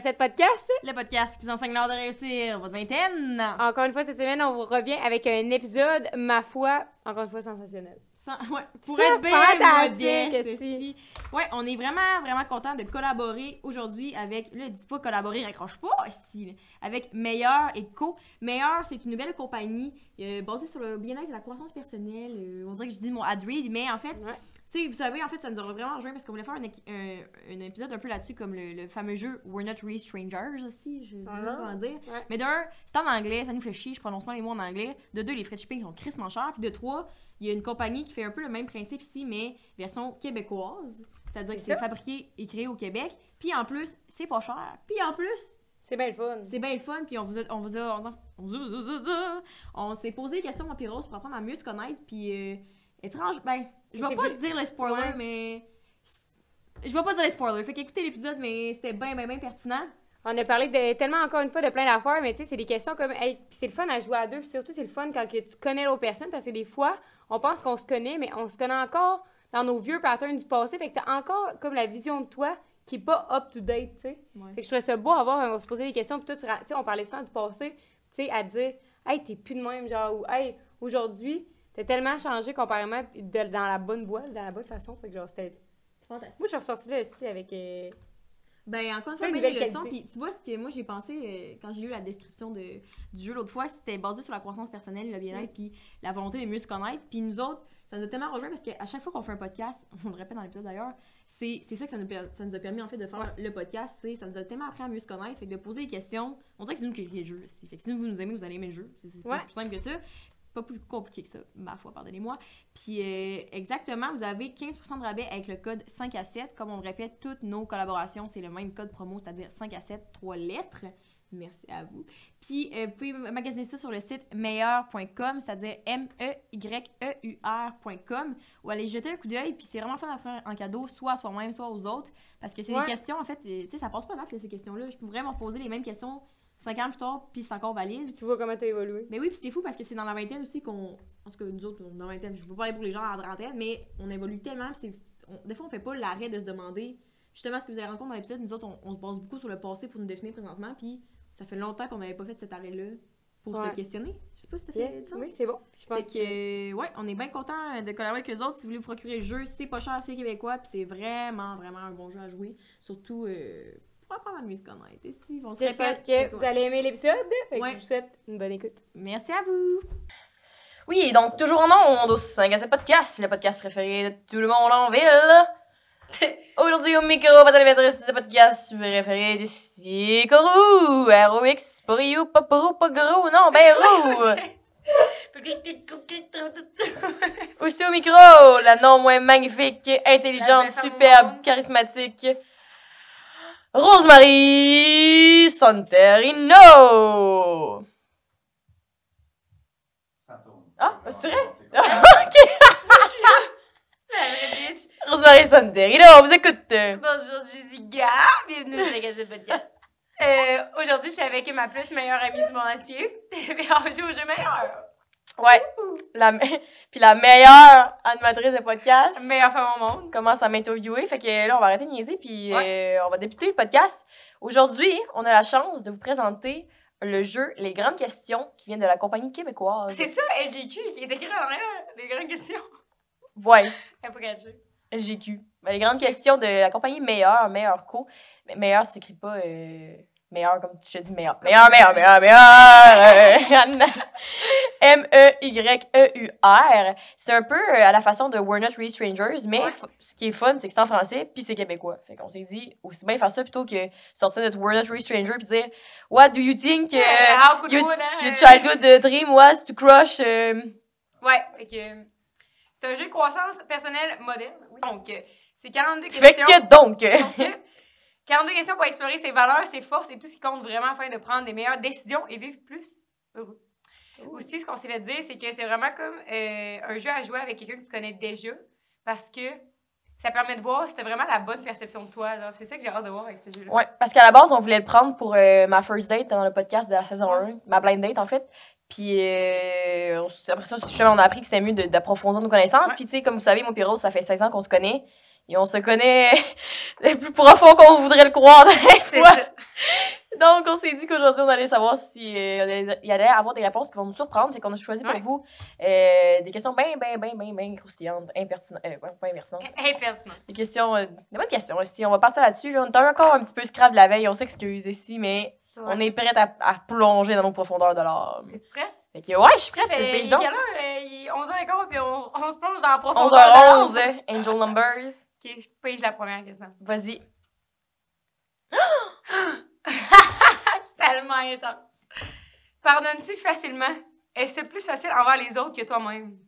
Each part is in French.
Cassette Podcast. Le podcast qui vous enseigne l'art de réussir votre vingtaine. Encore une fois, cette semaine, on vous revient avec un épisode, ma foi, encore une fois, sensationnel. Sans- ouais, pour Ça, être bien modeste. Ouais, on est vraiment, vraiment content de collaborer aujourd'hui avec, là, dis pas collaborer, raccroche pas, esti, là, avec Meilleur et Co. Meilleur, c'est une nouvelle compagnie euh, basée sur le bien-être et la croissance personnelle. Euh, on dirait que je dis mon ad read, mais en fait, Ouais. Sais, vous savez, en fait, ça nous aurait vraiment rejoint parce qu'on voulait faire un, un- un épisode un peu là-dessus, comme le, le fameux jeu We're Not Really Strangers aussi, je sais pas Ah. comment dire. Ouais. Mais d'un, c'est en anglais, ça nous fait chier, je prononce pas les mots en anglais. De deux, les frais de shipping sont crissement chers. Puis de trois, il y a une compagnie qui fait un peu le même principe ici, mais version québécoise. C'est-à-dire que C'est fabriqué et créé au Québec. Puis en plus, c'est pas cher. Puis en plus, C'est bien le fun. c'est bien le fun. Puis on vous a, on vous a, on, a- on, s'est posé des questions, puis Rose, pour apprendre à mieux se connaître. Puis euh, étrange, ben, je vais pas vu- dire les spoilers, Ouais. mais je vais pas dire les spoilers. Fait qu'écoutez l'épisode, mais c'était bien, bien, bien pertinent. On a parlé de, tellement, encore une fois, de plein d'affaires, mais tu sais, c'est des questions comme. Hey, puis c'est le fun à jouer à deux, puis surtout, c'est le fun quand que tu connais l'autre personne, parce que des fois, on pense qu'on se connaît, mais on se connaît encore dans nos vieux patterns du passé, fait que t'as encore comme la vision de toi qui est pas up-to-date, tu sais. Ouais. Fait que je trouvais ça beau à voir, on se posait des questions, puis ra- tu sais, on parlait souvent du passé, tu sais, à dire, hey, t'es plus de même, genre, ou hey, aujourd'hui, t'as tellement changé comparément de- dans la bonne voie, dans la bonne façon, fait que genre, c'était. C'est fantastique. Moi, je suis ressortie là aussi avec. euh, Ben, encore une fois, nouvelles leçons. Puis tu vois, ce que moi j'ai pensé euh, quand j'ai lu la description de, du jeu l'autre fois, c'était basé sur la croissance personnelle, le bien-être, puis la volonté de mieux se connaître. Puis nous autres, ça nous a tellement rejoint parce qu'à chaque fois qu'on fait un podcast, on le répète dans l'épisode d'ailleurs, c'est c'est ça que ça nous, ça nous a permis en fait de faire le podcast. c'est Ça nous a tellement appris à mieux se connaître, fait que de poser des questions. On dirait que c'est nous qui créons le jeu. aussi. Fait que si vous nous aimez, vous allez aimer le jeu. C'est c'est pas Ouais. plus simple que ça. Pas plus compliqué que ça, ma foi, pardonnez-moi. Puis euh, exactement, vous avez 15% de rabais avec le code 5 à 7. Comme on le répète, toutes nos collaborations, c'est le même code promo, c'est-à-dire 5 à 7, 3 lettres. Merci à vous. Puis euh, vous pouvez magasiner ça sur le site meilleur.com, c'est-à-dire M-E-Y-E-U-R.com, ou aller jeter un coup d'œil. Puis c'est vraiment fun à faire en cadeau, soit à soi-même, soit aux autres. Parce que c'est Ouais. des questions, en fait, euh, tu sais, ça passe pas là, ces questions-là. Je peux vraiment poser les mêmes questions 5 ans plus tard, puis c'est encore valide. Tu vois comment t'as évolué. Mais oui, puis c'est fou parce que c'est dans la vingtaine aussi qu'on. En tout cas, nous autres, on est dans la vingtaine. Je peux pas parler pour les gens en trentaine, mais on évolue tellement. puis c'est- on- des fois, on fait pas l'arrêt de se demander justement ce que vous avez rencontré dans l'épisode. Nous autres, on, on se base beaucoup sur le passé pour nous définir présentement. Puis ça fait longtemps qu'on n'avait pas fait cet arrêt-là pour Ouais. se questionner. Je sais pas si ça fait sens. Oui, c'est bon. Je pense Fait que, euh, ouais, on est bien content de collaborer avec eux autres. Si vous voulez vous procurer le jeu, c'est pas cher, c'est québécois, puis c'est vraiment, vraiment un bon jeu à jouer. Surtout euh, pour apprendre à mieux se connaître. Et si, on se J'espère que vous allez aimer l'épisode. Fait que Ouais. je vous souhaite une bonne écoute. Merci à vous! Oui, donc toujours en ondes au 5 à 7 podcast, le podcast préféré de tout le monde en ville. Aujourd'hui au micro, votre animatrice de ce podcast préféré, Jessie Corou. R-O-X, pour you, pas pour ou, pas gros, non, ben roux. Aussi au micro, la non moins magnifique, intelligente, superbe, charismatique, Rosemary Santerino. Ça tourne. Ah, c'est vrai? C'est ok. Rosemary Santerino, on vous écoute. Bonjour Jessica, bienvenue sur le Podcast. Euh, Aujourd'hui, je suis avec ma plus meilleure amie du monde entier. Et on joue au jeu meilleur. Ouais. La me- Puis la meilleure animatrice de podcast Meilleure femme au monde. commence à m'interviewer. Fait que là, on va arrêter de niaiser. Puis euh, on va débuter le podcast. Aujourd'hui, on a la chance de vous présenter le jeu Les Grandes Questions qui vient de la compagnie québécoise. C'est ça, LGQ, qui est écrit en arrière. Les grandes questions. Ouais. LGQ. Ben, les Grandes Questions de la compagnie Meilleur, Meilleur Co. Mais Meilleur, ça s'écrit pas euh, meilleur comme tu te dis meilleur. Meilleur, meilleur, meilleur, meilleur. euh, M-E-Y-E-U-R. C'est un peu euh, à la façon de We're Not Really Strangers, mais Ouais. ce qui est fun, c'est que c'est en français, puis c'est québécois. Fait qu'on s'est dit, aussi bien faire ça plutôt que sortir notre We're Not Really Stranger puis dire What do you think uh, How could you, your childhood uh, dream was to crush euh, Ouais, fait que euh, c'est un jeu de croissance personnelle moderne. Donc, euh, c'est 42 Fait questions. que donc, euh, Donc, euh, 42 questions pour explorer ses valeurs, ses forces et tout ce qui compte vraiment afin de prendre des meilleures décisions et vivre plus heureux. Aussi, ce qu'on s'est fait dire, c'est que c'est vraiment comme euh, un jeu à jouer avec quelqu'un que tu connais déjà parce que ça permet de voir si t'as vraiment la bonne perception de toi. C'est ça que j'ai hâte de voir avec ce jeu-là. Ouais, parce qu'à la base, on voulait le prendre pour euh, ma first date dans le podcast de la saison 1, ma blind date en fait. Puis euh, après ça, on a appris que c'était mieux d'approfondir nos connaissances. Ouais. Puis tu sais, comme vous savez, mon Rose, ça fait 16 ans qu'on se connaît. Et on se connaît le plus profond qu'on voudrait le croire. C'est ça. Donc, on s'est dit qu'aujourd'hui, on allait savoir si euh, il y allait avoir des réponses qui vont nous surprendre. Fait qu'on a choisi pour Ouais. vous euh, des questions bien, bien, bien, bien, bien croustillantes, impertinentes. Euh, ouais, pas impertinentes. Impertinent. Des questions, euh, des bonnes questions aussi. On va partir là-dessus. Là. On est encore un petit peu scrap de la veille. On s'excuse ici, mais on est prête à, à plonger dans nos profondeurs de l'âme. Es-tu prête? Fait que, ouais, je suis prête. Fait, Tu le il piges est quelle heure? Euh, Il est 11h15 puis on, on se plonge dans la profondeur. de l'âme? 11h11, Angel Numbers. Ok, je pige la première question. Vas-y. C'est tellement intense. Pardonnes-tu facilement? Est-ce plus facile envers les autres que toi-même?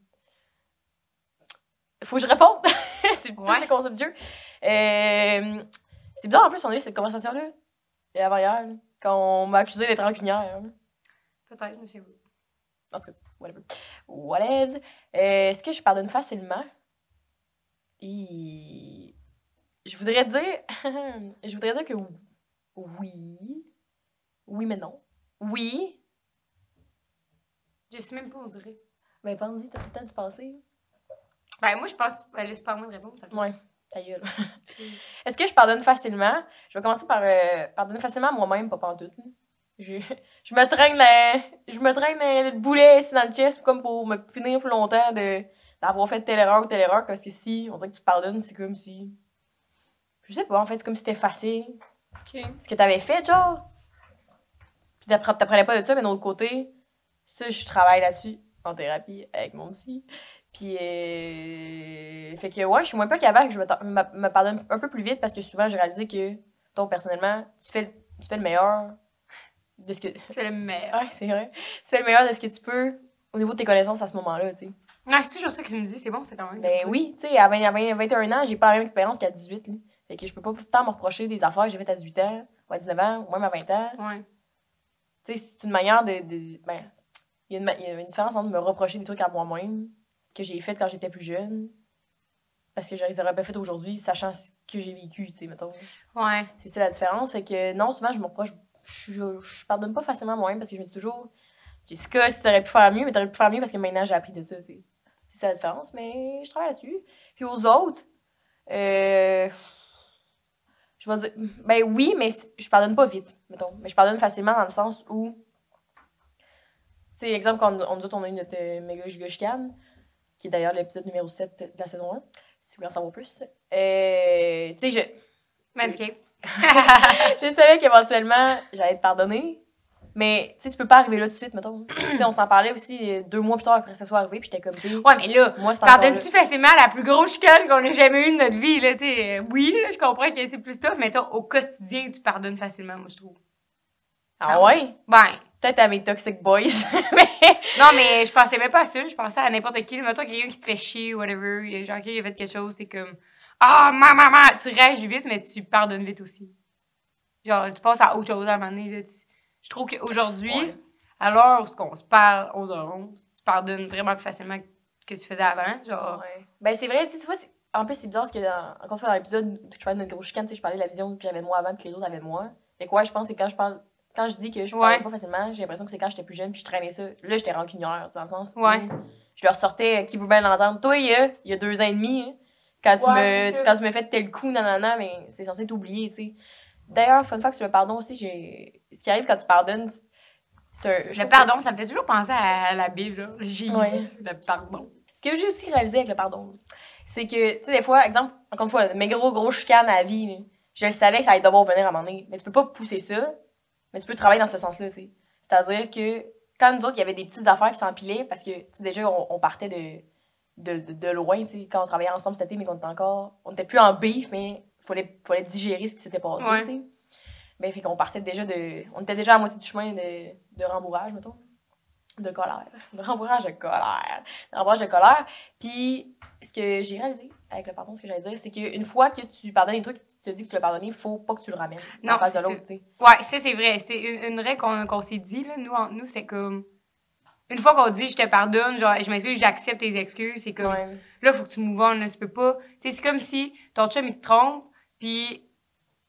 Faut que je réponde. c'est tout Ouais. le concept du jeu. Euh, c'est bizarre, en plus, on a eu cette conversation-là. Et avant hier, là, quand on m'a accusé d'être rancunière. Peut-être, je sais pas. En tout cas, whatever. Whatever. Euh, Est-ce que je pardonne facilement? Et... Je voudrais dire... je voudrais dire que oui. Oui, mais non. Oui. Je sais même pas, on dirait. Ben, pense-y, t'as tout le temps d'y passer. Ben, moi, je pense. Ben, là, c'est pas moi de répondre. Ça. Ouais, ta gueule. Est-ce que je pardonne facilement? Je vais commencer par euh, pardonner facilement à moi-même, pas pantoute. là. Je, je me traîne je me traîne le, le boulet ici dans le chest comme pour me punir plus longtemps de d'avoir fait telle erreur ou telle erreur parce que si on dirait que tu pardonnes, c'est comme si je sais pas en fait, c'est comme si c'était facile ce que t'avais fait genre. Puis t'appre- t'apprenais pas de ça mais d'un autre côté, ça je travaille là-dessus en thérapie avec mon psy. Puis, euh, fait que, ouais, je suis moins pas qu'avant que je me, me, pardonne un peu plus vite parce que souvent, j'ai réalisé que, toi, personnellement, tu fais, le- tu fais le meilleur de ce que. Tu fais le meilleur. Ouais, c'est vrai. Tu fais le meilleur de ce que tu peux au niveau de tes connaissances à ce moment-là, tu sais. Ouais, c'est toujours ça que tu me dis. C'est bon, c'est quand même. Ben oui, tu sais, à, 20 à 20 21 ans, j'ai pas la même expérience qu'à 18. Là. Fait que je peux pas tant me reprocher des affaires que j'ai faites à 18 ans, ou à 19 ans, ou même à 20 ans. Ouais. Tu sais, c'est une manière de. de- ben, il y, y a une différence entre me reprocher des trucs à moi-même que j'ai fait quand j'étais plus jeune. Parce que je les aurais pas fait aujourd'hui, sachant ce que j'ai vécu, tu sais, mettons. Ouais. C'est ça la différence. Fait que non, souvent, je me reproche. Je, je, je pardonne pas facilement moi-même parce que je me dis toujours, Jessica, si t'aurais pu faire mieux, mais t'aurais pu faire mieux parce que maintenant j'ai appris de ça, tu. C'est ça la différence, mais je travaille là-dessus. Puis aux autres, euh, je vais dire, ben oui, mais je pardonne pas vite, mettons. Mais je pardonne facilement dans le sens où, tu sais, exemple, quand on, nous autres, on a eu notre euh, méga qui est d'ailleurs l'épisode numéro 7 de la saison 1, si vous voulez en savoir plus. Euh, tu sais, je, Manscape. je savais qu'éventuellement, j'allais te pardonner. Mais, tu sais, tu peux pas arriver là tout de suite, mettons. tu sais, on s'en parlait aussi euh, deux mois plus tard après que ça soit arrivé, puis j'étais comme, Ouais, mais là, moi, pardonnes-tu facilement la plus grosse chicane qu'on ait jamais eue de notre vie, là, tu sais? euh, Oui, là, je comprends que c'est plus tough, mais toi, au quotidien, tu pardonnes facilement, moi, je trouve. Ah ouais? Ben, Peut-être à mes toxic boys. mais, non, mais je pensais même pas à ça, je pensais à n'importe qui. Mettons quelqu'un qui te fait chier ou whatever, il y a genre qui a fait quelque chose, c'est comme Ah, ma maman, tu réagis vite, mais tu pardonnes vite aussi. Genre, tu passes à autre chose à un moment donné. Là, tu- Je trouve qu'aujourd'hui, Ouais. à l'heure où on se parle 11h11, tu pardonnes vraiment plus facilement que tu faisais avant. Genre, ouais. Ben, c'est vrai, tu vois, en plus, c'est bizarre parce que, dans, encore une fois, dans l'épisode où je parlais de notre gros chicane, tu sais, je parlais de la vision que j'avais de moi avant, que les autres avaient de moi. Que, ouais, je pense que quand je parle. Quand je dis que je Ouais. parlais pas facilement, j'ai l'impression que c'est quand j'étais plus jeune, puis je traînais ça. Là, j'étais rancunière, dans le sens où Ouais. je leur sortais, euh, qui veut bien l'entendre. Toi, il y a, il y a deux ans et demi, hein, quand tu Ouais, me, quand tu me fais tel coup, nanana, mais c'est censé t'oublier, tu sais. D'ailleurs, fun fact sur le pardon aussi, j'ai, ce qui arrive quand tu pardonnes, c'est un. le pardon, ça me fait toujours penser à la Bible. Là. Jésus, Ouais. le pardon. Ce que j'ai aussi réalisé avec le pardon, c'est que, tu sais, des fois, exemple, encore une fois, mes gros, gros chicanes à la vie, je le savais que ça allait devoir venir à un moment donné. Mais tu peux pas pousser ça, mais tu peux travailler dans ce sens-là, tu sais. C'est-à-dire que quand nous autres, il y avait des petites affaires qui s'empilaient, parce que, tu sais, déjà, on, on partait de, de, de, de loin, tu sais, quand on travaillait ensemble cet été, mais qu'on était encore. On était plus en beef, mais fallait, fallait digérer ce qui s'était passé, Ouais. tu sais. Ben, fait qu'on partait déjà de. On était déjà à moitié du chemin de, de rembourrage, mettons. De colère. De rembourrage de colère. De rembourrage de colère. Puis, ce que j'ai réalisé avec le pardon, ce que j'allais dire, c'est qu'une fois que tu pardonnes des trucs, tu te dis que tu l'as pardonné, faut pas que tu le ramènes. Non, face de c'est l'autre, tu sais. Ouais, ça, c'est vrai. C'est une, une règle qu'on s'est dit, là. Nous, en- nous c'est comme. Une fois qu'on dit je te pardonne, genre, je m'excuse, j'accepte tes excuses, c'est comme. Ouais. Là, faut que tu move on, là. Tu peux pas. Tu sais, c'est comme si ton chum, il te trompe, puis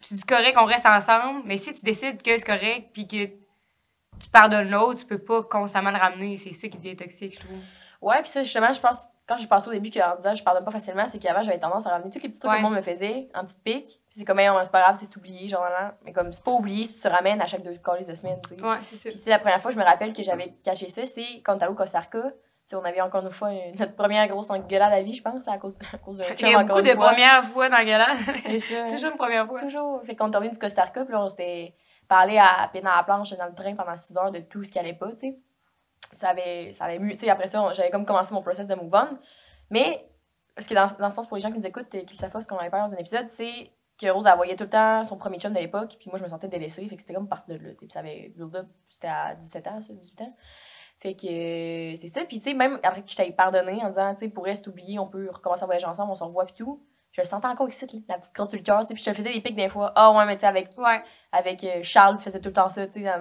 tu dis correct, on reste ensemble, mais si tu décides que c'est correct, puis que tu pardonnes l'autre, tu peux pas constamment le ramener. C'est ça qui devient toxique, je trouve. Ouais, puis ça, justement, je pense quand j'ai pensé au début qu'en disant je pardonne pas facilement, c'est qu'avant, j'avais tendance à ramener tous les petits trucs que le monde me faisait en petites piques. Puis c'est comme, hey, c'est pas grave, c'est oublié, genre, là. Mais comme, c'est pas oublié si tu te ramènes à chaque deux colis de semaine, tu sais. Ouais, c'est ça. Puis c'est la première fois que je me rappelle que j'avais caché ça, c'est quand allé au Costa Rica. On avait encore une fois notre première grosse engueulade à vie, je pense, à cause, à cause d'un Il chum, y a encore beaucoup une de fois. premières fois galère. C'est ça. Toujours une première fois. Toujours. Fait qu'on est revenu du Costa Rica, puis là, on s'était parlé à pied dans la planche dans le train pendant 6 heures de tout ce qui allait pas, tu sais. Ça avait, ça avait mu- tu sais, après ça, j'avais comme commencé mon process de move on. Mais, parce que dans, dans le sens pour les gens qui nous écoutent, euh, qui savent pas ce qu'on avait parlé dans un épisode, c'est que Rose, elle voyait tout le temps son premier chum de l'époque, puis moi, je me sentais délaissée, fait que c'était comme parti de là, tu sais. Puis ça avait c'était à 17 ans, ça, 18 ans. Fait que euh, c'est ça. Puis, tu sais, même après que je t'avais pardonné en disant, tu sais, pour rester oublié, on peut recommencer à voyager ensemble, on se revoit, puis tout. Je le sentais encore ici, la petite crotte sur le cœur, tu sais. Puis je te faisais des pics des fois. Ah, ouais, mais tu sais, avec Ouais. avec euh, Charles, tu faisais tout le temps ça, tu sais,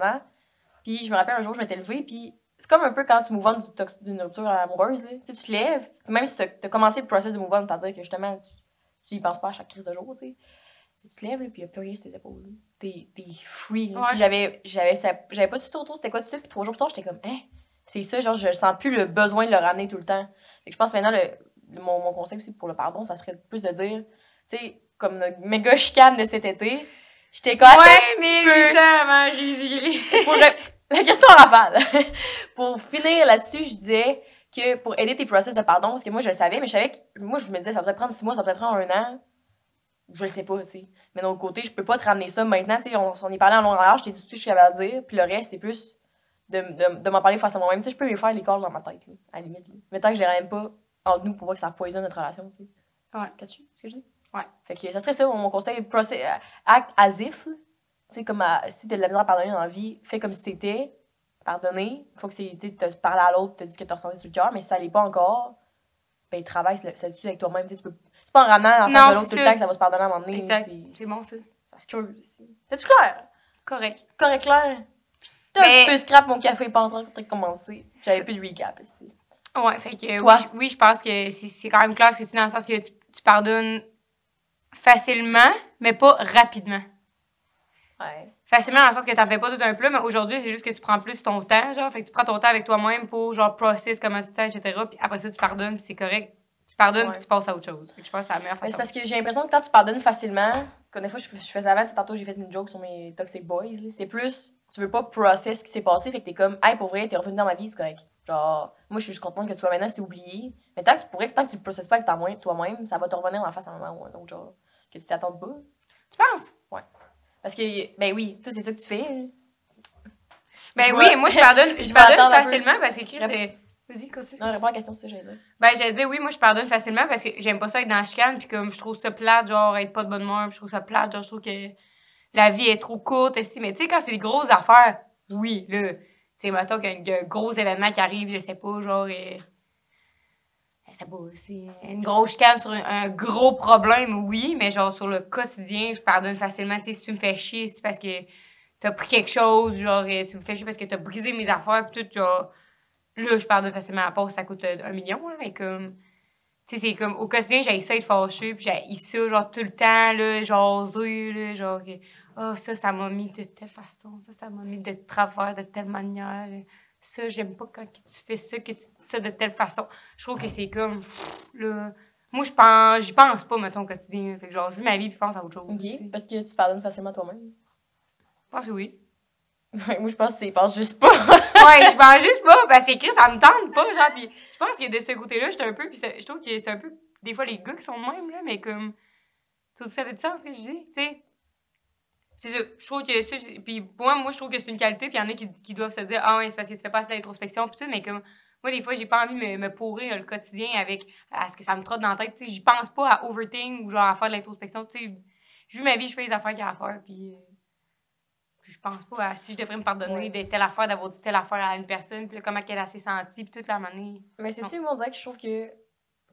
Puis je me rappelle un jour, je m'étais levée, puis c'est comme un peu quand tu move on d'une rupture amoureuse, là. Tu tu te lèves, puis même si t'as as commencé le process de move on, c'est-à-dire que justement, tu, tu y penses pas à chaque crise de jour, tu sais. Tu te lèves, là, puis a plus rien sur tes épaules. T'es free, là. Ouais. J'avais, pas du tout autour, c'était quoi tout de suite, puis trois jours plus tard, j'étais comme, hein, c'est ça, genre, je sens plus le besoin de le ramener tout le temps. Fait que je pense maintenant, le, le- mon, mon conseil aussi pour le pardon, ça serait plus de dire, tu sais, comme notre méga chicane de cet été, j'étais Ouais, peu. 1800 avant Jésus-Christ. Pour le- la question en rafale. pour finir là-dessus, je disais que pour aider tes process de pardon, parce que moi je le savais, mais je savais que moi je me disais ça va peut-être prendre six mois, ça va peut-être prendre un an. Je le sais pas, tu sais. Mais d'un autre côté, je peux pas te ramener ça maintenant, tu sais. On s'en est parlé en long en large, je t'ai dit tout ce que capable de dire, puis le reste, c'est plus de, de, de m'en parler face à moi-même. Tu sais, je peux lui faire les calls dans ma tête, là, à la limite. Là. Mais tant que je les ramène pas entre nous pour pas que ça poisonne notre relation, tu sais. Ouais. Catches-tu ce que je dis? Ouais. Fait que ça serait ça, mon conseil. Procé- euh, Act as if. Tu sais, comme à- si t'as de la misère à pardonner dans la vie, fais comme si c'était. Pardonner. Faut que c'est. Tu t'as parlé à l'autre, t'as dit ce que t'as ressenti sur le cœur, mais si ça l'est pas encore, ben travaille sur dessus avec toi-même. Tu sais, tu peux. C'est pas en ramenant en face de l'autre tout le ça. temps que ça va se pardonner à un moment donné. C'est bon, ça. Ça se creuse. c'est- C'est-tu clair? Correct. Correct, clair? T'as Mais- un petit peu scrap, mon café pas en train de commencer. J'avais plus de recap ici. Ouais, fait que Toi? oui, je- oui, je pense que c'est c'est quand même clair ce que tu dans le sens que tu, tu pardonnes facilement, mais pas rapidement. Ouais. Facilement dans le sens que t'en fais pas tout un plat, mais aujourd'hui, c'est juste que tu prends plus ton temps, genre, fait que tu prends ton temps avec toi-même pour, genre, process comment tu te sens, etc. Puis après ça, tu pardonnes, puis c'est correct. Tu pardonnes, puis tu passes à autre chose. Fait que je pense que c'est la meilleure Mais c'est façon. parce que j'ai l'impression que quand tu pardonnes facilement, comme des fois je, je faisais avant, tantôt j'ai fait une joke sur mes Toxic Boys, là, c'est plus, tu veux pas process ce qui s'est passé, fait que t'es comme, hey, pour vrai, t'es revenu dans ma vie, c'est correct. Genre, moi je suis juste contente que toi maintenant c'est oublié. Mais tant que tu pourrais, tant que tu le processes pas avec toi-même, ça va te revenir en face à un moment ou un autre, genre, que tu t'attendes pas. Tu penses? Parce que, ben oui, ça c'est ça que tu fais. hein. Ben Je oui, moi, je pardonne, je pardonne facilement parce que Chris, c'est. Vas-y, continue. Non, réponds à la question, c'est ça que j'allais dire. Ben, j'allais dire, oui, moi, je pardonne facilement parce que j'aime pas ça être dans la chicane, puis comme je trouve ça plate, genre, être pas de bonne humeur, puis je trouve ça plate, genre, je trouve que la vie est trop courte, mais tu sais, quand c'est des grosses affaires, oui, là, tu sais, mettons qu'il y a un- qu'il y a un gros événement qui arrive, je sais pas, genre, euh, je sais pas, c'est une grosse chicane sur un, gros problème, oui, mais genre, sur le quotidien, je pardonne facilement, tu sais, si tu me fais chier, c'est parce que t'as pris quelque chose, genre, euh, tu me fais chier parce que t'as brisé mes affaires, pis tout, genre, là, je pardonne facilement à pause, ça coûte euh, un million, là, mais comme, tu sais, c'est comme, au quotidien, j'ai ça être fâchée, puis j'ai ça, genre, tout le temps, là, jaser, là, genre, ah, ça, ça m'a mis de telle façon, ça, ça m'a mis de travers, de telle manière, ça, j'aime pas quand tu fais ça, que tu dis ça de telle façon. Je trouve que c'est comme, pff, là, moi, je pense, j'y pense pas, mettons, au quotidien, fait que, genre, je vis ma vie, puis je pense à autre chose. Ok. Parce que tu pardonnes facilement toi-même. Je pense que oui. moi je pense que tu penses juste pas. ouais, je pense juste pas, parce que Chris, ça me tente pas, genre, pis je pense que de ce côté-là, j'étais un peu, pis je trouve que c'est un peu, des fois, les gars qui sont de même, là, mais comme, tout ça fait du sens, ce que je dis, tu sais. C'est ça, je trouve que ça, pour moi, moi, je trouve que c'est une qualité, puis il y en a qui, qui doivent se dire, ah ouais, c'est parce que tu fais pas assez d'introspection, pis tout, mais comme, moi, des fois, j'ai pas envie de me, me pourrir le quotidien avec, à ce que ça me trotte dans la tête, tu sais, j'y pense pas à overthink ou genre à faire de l'introspection, tu sais. Je vis ma vie, je fais les affaires qu'il y a à faire, puis... euh, puis je pense pas à si je devrais me pardonner Ouais. de telle affaire, d'avoir dit telle affaire à une personne, puis là, comment elle s'est sentie, puis toute la manière. Mais c'est-tu, moi, on dirait que je trouve que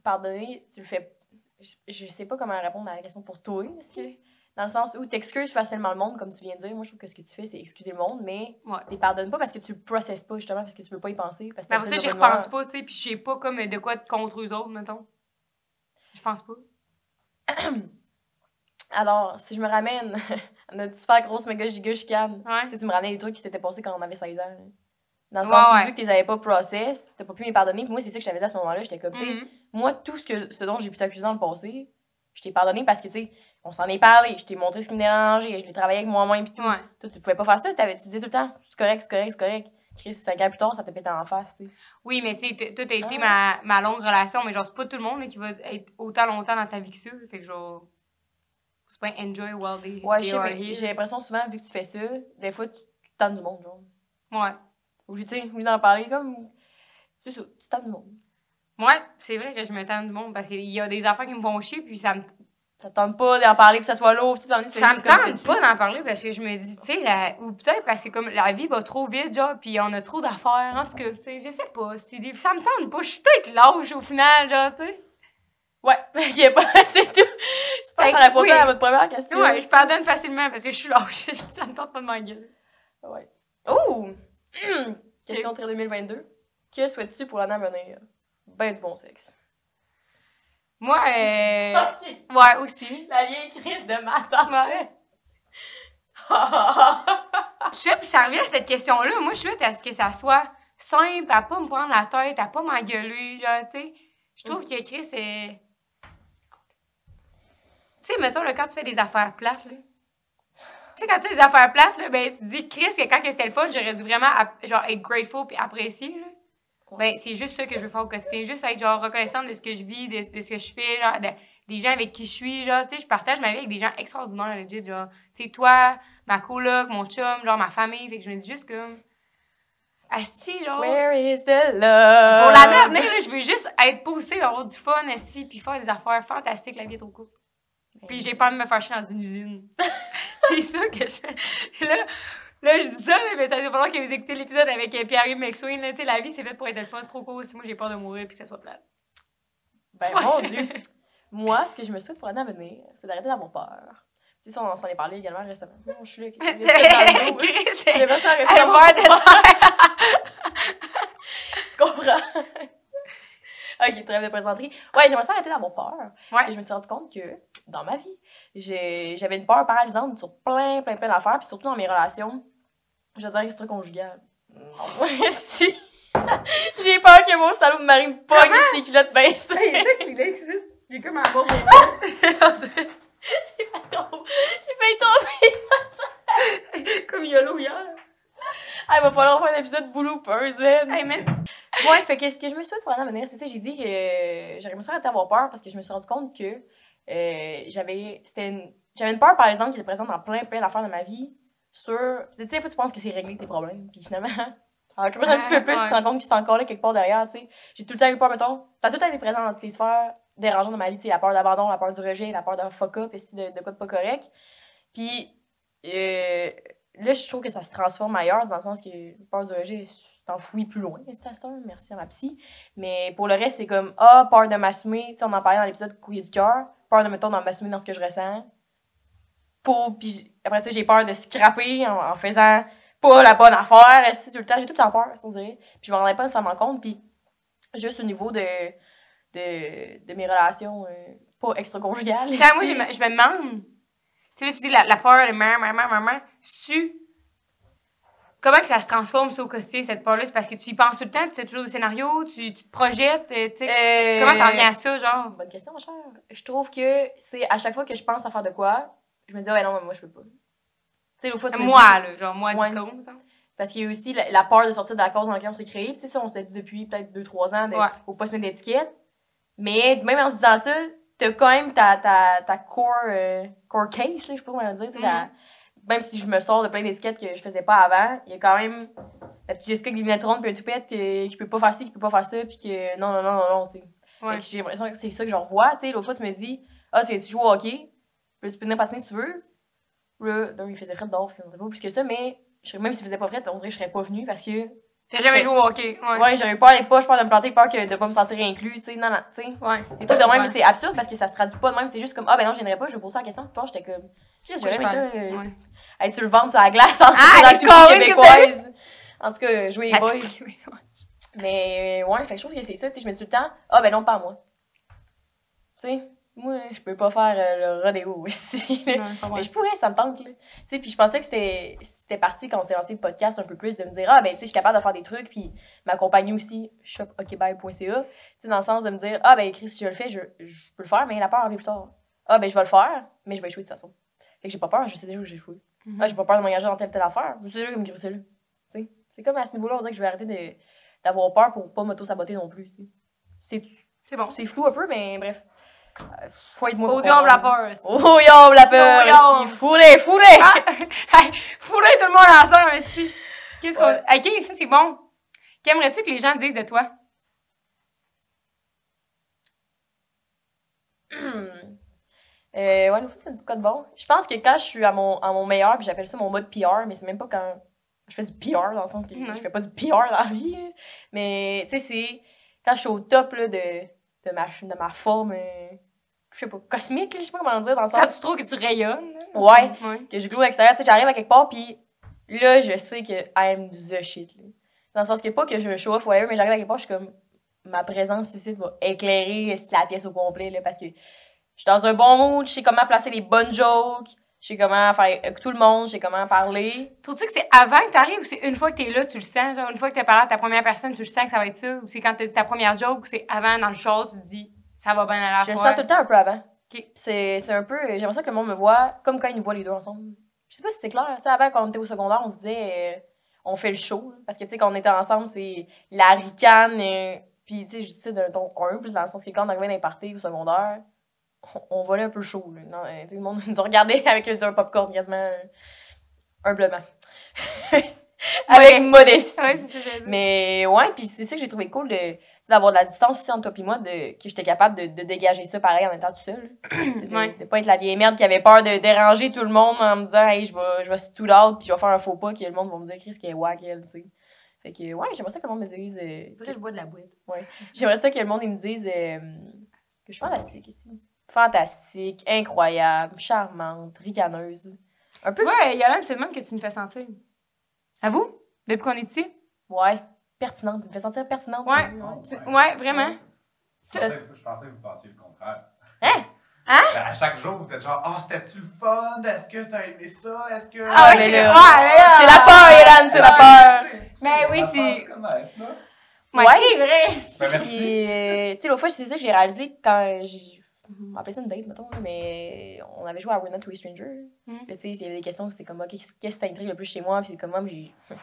pardonner, tu le fais. Je, je sais pas comment répondre à la question pour toi. aussi. Dans le sens où tu excuses facilement le monde, comme tu viens de dire. Moi, je trouve que ce que tu fais, c'est excuser le monde, mais Ouais. tu pardonnes pas parce que tu le processes pas, justement, parce que tu veux pas y penser. Parce que après ça, j'y repense pas, tu sais, puis je sais pas comme de quoi être contre eux autres, mettons. Je pense pas. Alors, si je me ramène à notre super grosse méga giga chicane, Ouais. tu sais, tu me ramènes les trucs qui s'étaient passés quand on avait 16 ans. là. Dans le Ouais, sens où, ouais. vu que tu les avais pas process, t'as pas pu me pardonner. Puis moi, c'est ça que j'avais dit à ce moment-là. J'étais comme, tu sais, Mhm. moi, tout ce, que, ce dont j'ai pu t'accuser dans le passé, je t'ai pardonné parce que, tu sais, on s'en est parlé. Je t'ai montré ce qui me dérangeait. Je l'ai travaillé avec moi-même. Puis tout. Ouais. Toi, tu pouvais pas faire ça. T'avais, tu disais tout le temps, c'est correct, c'est correct, c'est correct. Chris, cinq ans plus tard, ça te pète en face, tu sais. Oui, mais tu sais, toi, t'as été Ah. ma, ma longue relation, mais genre, c'est pas tout le monde là, qui va être autant longtemps dans ta vie que ça. Fait que genre, c'est pas enjoy while they, Ouais, je sais, mais j'ai l'impression souvent, vu que tu fais ça, des fois, tu tannes du monde, genre. Ouais. Ou, tu sais, d'en parler, comme. C'est ça, tu tannes du monde. Ouais, c'est vrai que je me tente du monde parce qu'il y a des affaires qui me font chier, puis ça me, Ça te tente pas d'en parler, que ça soit lourd, puis tout, tu fais ça me tente pas d'en parler parce que je me dis, tu sais, la- ou peut-être parce que comme la vie va trop vite, genre, puis on a trop d'affaires, en tout cas, tu sais, je sais pas. Des... Ça me tente pas, je suis peut-être lâche au final, genre, tu sais. Ouais, il a pas, c'est tout. Je pense que ça que répondait oui. à votre première question. Ouais, je pardonne facilement parce que je suis lâche, ça me tente pas de m'engueuler. Ouais. Oh! Question très 2022. Que souhaites-tu pour l'année à venir? Ben du bon sexe. Moi, euh... Ok. ouais, aussi. La vieille crise de matin. Ouais. Je sais, puis ça revient à cette question-là. Moi, je souhaite à ce que ça soit simple, à pas me prendre la tête, à pas m'engueuler, genre, tu sais. Je trouve que Chris, c'est... Tu sais, mettons, là, quand tu fais des affaires plates, là. Tu sais, quand tu fais des affaires plates, là, ben, tu te dis, Chris, que quand c'était le fun, j'aurais dû vraiment, genre, être grateful puis apprécier, là. Ben, c'est juste ça que je veux faire au quotidien. Juste être, genre, reconnaissante de ce que je vis, de, de ce que je fais, genre, de- des gens avec qui je suis, genre, tu sais, je partage ma vie avec des gens extraordinaires, legit, genre, tu sais, toi, ma coloc, mon chum, genre, ma famille, fait que je me dis juste comme... Asti, genre... Where is the love? Pour l'année à venir, là, je veux juste être poussée, avoir du fun, asti, puis faire des affaires fantastiques, la vie est trop courte. Puis j'ai pas de me faire chier dans une usine. c'est ça que je fais. Là, là, je dis ça, là, mais ça va falloir que vous écoutez l'épisode avec euh, Pierre-Yves McSween. Tu sais, la vie, c'est fait pour être le fun, c'est trop court. Si moi, j'ai peur de mourir puis que ça soit plate. Ben, mon Dieu. Moi, ce que je me souhaite pour l'année à venir, c'est d'arrêter d'avoir peur. Tu sais, on s'en est parlé également récemment. Non, je suis là. là. c'est- J'aimerais ça arrêter d'avoir peur. Tu comprends? ok, trêve de présenterie. Ouais, j'aimerais ça arrêter d'avoir peur. Ouais. Et je me suis rendu compte que dans ma vie, j'ai- j'avais une peur paralysante sur plein, plein, plein d'affaires, puis surtout dans mes relations. Dire extra-conjugales. Non, si. j'ai peur que mon salaud de mari me pogne ses culottes baissées. Hey, tu sais qu'il est ici. Il est comme un bon J'ai failli tomber. J'ai failli tomber. Comme YOLO hier. Ah, il va falloir faire un épisode bloopers, man. Hey, man. Ouais, fait que ce que je me pour l'année à venir, c'est ça, j'ai dit que j'aurais ça arrêter d'avoir peur parce que je me suis rendu compte que euh, j'avais c'était une, j'avais une peur, par exemple, qui était présente dans plein, plein d'affaires de ma vie sur... Tu sais, des fois, tu penses que c'est réglé tes problèmes, puis finalement, en creusant un petit peu plus, tu te rends compte qu'ils sont encore là quelque part derrière, tu sais. J'ai tout le temps eu peur, mettons, ça a tout le temps été présent dans toutes les sphères dérangeantes de ma vie, tu sais, la peur d'abandon, la peur du rejet, la peur d'un fuck-up, de, de quoi de pas correct. Puis, euh, là, je trouve que ça se transforme ailleurs, dans le sens que la peur du rejet, tu t'enfouis plus loin, c'est heure, merci à ma psy. Mais pour le reste, c'est comme, ah, peur de m'assumer, tu sais, on en parlait dans l'épisode Couiller du cœur, peur de, mettons, de m'assumer dans ce que je ressens. Puis après ça, j'ai peur de scraper en, en faisant pas la bonne affaire, tout le temps, j'ai tout le temps peur, on dirait. Puis je m'en rendais pas nécessairement compte, puis juste au niveau de, de, de mes relations, euh, pas extra-conjugales. Moi, je me, je me demande, tu sais, là, tu dis la, la peur, le maman, maman, maman, su. Comment que ça se transforme, ça, au quotidien, cette peur-là? C'est parce que tu y penses tout le temps, tu fais toujours des scénarios, tu, tu te projettes, euh, tu sais. Euh, Comment t'en viens à ça, genre? Bonne question, ma chère. Je trouve que c'est à chaque fois que je pense à faire de quoi, je me dis, ouais, non, mais moi, je peux pas. Tu sais, l'autre fois, tu Moi, dis- là, genre, moi, Ouais. jusqu'à où, ça? Parce qu'il y a aussi la, la peur de sortir de la cause dans laquelle on s'est créé. Tu sais, ça, on s'était dit depuis peut-être 2-3 ans, de, Ouais. faut pas se mettre d'étiquette. Mais même en se disant ça, t'as quand même ta, ta, ta core, euh, core case, là, je sais pas comment le dire. la- même si je me sors de plein d'étiquettes que je faisais pas avant, il y a quand même la petite Jessica des lunettes rondes puis un toupette qui peut pas faire ci, qui peut pas faire ça, puis que non, non, non, non, non, tu sais. Ouais. J'ai l'impression que c'est ça que je revois. Tu sais, l'autre fois, tu me dis, ah, tu jouer au hockey? Tu peux venir patiner si tu veux. Là, non, il faisait frais dehors, me pas plus que ça, mais je même s'il faisait pas frais, on dirait que je serais pas venue parce que, T'as jamais joué au hockey, ouais. ouais, j'avais peur pas, je peur de me planter, peur que de pas me sentir inclus, tu sais, non, non, tu sais. Ouais. Des trucs de même, Ouais. mais c'est absurde parce que ça se traduit pas de même, c'est juste comme, ah, ben non, je pas, je vais poser la question. Toi, j'étais comme, je j'aurais aimé ça, euh, Ouais. être sur le ventre, sur la glace, en Ah, la québécoise. En tout cas, jouer les boys. tu- Mais euh, ouais, fait je trouve que c'est ça, tu sais, je me suis tout le temps, ah ben non, pas à moi. Tu sais, moi, je peux pas faire euh, le rodéo vrai. Mais je pourrais, ça me tente, là. Tu sais, puis je pensais que c'était parti quand on s'est lancé le podcast un peu plus de me dire, ah, ben, tu sais, je suis capable de faire des trucs, puis m'accompagner aussi, shopokbye.ca. Tu sais, dans le sens de me dire, ah, ben, Chris, si je le fais, je, je peux le faire, mais la peur vient plus tard. Ah, ben, je vais le faire, mais je vais échouer de toute façon. Fait que j'ai pas peur, je sais déjà où j'ai échoué. Mhm. Ah, j'ai pas peur de m'engager dans telle telle affaire. Je sais déjà comme c'est là. Tu sais, c'est comme à ce niveau-là, on dirait que je vais arrêter d'avoir peur pour pas m'auto-saboter non plus. C'est bon. c'est flou un peu, mais bref. Diable la peur. aussi. Oh yo, la peur! Aussi. Foulez, foulez! Ah! Hey, fourrez tout le monde ensemble aussi. Qu'est-ce qu'on. Ouais. Ok, ça c'est bon. Qu'aimerais-tu que les gens disent de toi? Euh, ouais, une fois, c'est du code bon? Je pense que quand je suis à mon, à mon meilleur, puis j'appelle ça mon mode PR, mais c'est même pas quand je fais du PR, dans le sens que Mhm. je fais pas du PR dans la vie. Mais, tu sais, c'est quand je suis au top là, de, de, ma, de ma forme, euh, je sais pas, cosmique, je sais pas comment dire, dans le Quand sens tu trouves que tu rayonnes. Ouais. Ouais. que je glow à l'extérieur. Tu sais, j'arrive à quelque part, puis là, je sais que I'm the shit. Là. Dans le sens que pas que je show off, whatever, mais j'arrive à quelque part, je suis comme, ma présence ici va éclairer euh, la pièce au complet, là, parce que je suis dans un bon mood, je sais comment placer les bonnes jokes, je sais comment faire avec tout le monde, je sais comment parler. Trouves-tu que c'est avant que t'arrives ou c'est une fois que t'es là, tu le sens? Genre, une fois que t'as parlé à ta première personne, tu le sens que ça va être ça? Ou c'est quand t'as dit ta première joke ou c'est avant dans le show, tu te dis, ça va bien à la Je le sens tout le temps un peu avant. Ok. Puis C'est c'est un peu, j'aimerais ça que le monde me voit comme quand ils nous voient les deux ensemble. Je sais pas si c'est clair. Tu sais, avant, quand on était au secondaire, on se disait, euh, on fait le show. Parce que, tu sais, quand on était ensemble, c'est la ricane. euh, puis, tu sais, je dis ça d'un ton humble, dans le sens que quand on arrivait les parties au secondaire, on, on volait un peu chaud. là. Non, euh, le monde nous regardait avec un popcorn quasiment humblement. avec modestie. Ouais, ça. Mais ouais, puis c'est ça que j'ai trouvé cool de d'avoir de la distance aussi entre toi et moi, de, que j'étais capable de, de dégager ça pareil en étant tout seul. De, Ouais. de pas être la vieille merde qui avait peur de déranger tout le monde en me disant, hey, je vais, je vais stool out, puis je vais faire un faux pas, que le monde va me dire, Chris, qui est wack, elle, tu sais. Fait que ouais, j'aimerais ça que le monde me dise. euh, C'est vrai que je bois de la boîte. j'aimerais ça que le monde il me dise euh, que je suis fantastique ici. Fantastique, incroyable, charmante, ricaneuse. Un Tu vois, Yolande, c'est le même que tu me fais sentir. À vous? Depuis qu'on est ici? Ouais, pertinente. Tu me fais sentir pertinente. Ouais. Tu- Ouais, vraiment. Je pensais, je pensais que vous pensiez le contraire. Hein? Hein? Ben, à chaque jour, vous êtes genre, ah, c'était-tu le fun? Est-ce que t'as aimé ça? Est-ce que. Ah ouais, mais c'est là, la peur, Yolan, c'est la peur. Mais oui, tu Ouais. c'est vrai. Ben, merci. Euh, tu sais, l'autre fois, c'est ça que j'ai réalisé quand j'ai. On va appeler ça une date, mettons, mais on avait joué à We're Not Two Strangers. Mhm. Puis, tu sais, il y avait des questions, c'était comme, qu'est-ce qui t'intrigue le plus chez moi? Puis, c'est comme, moi,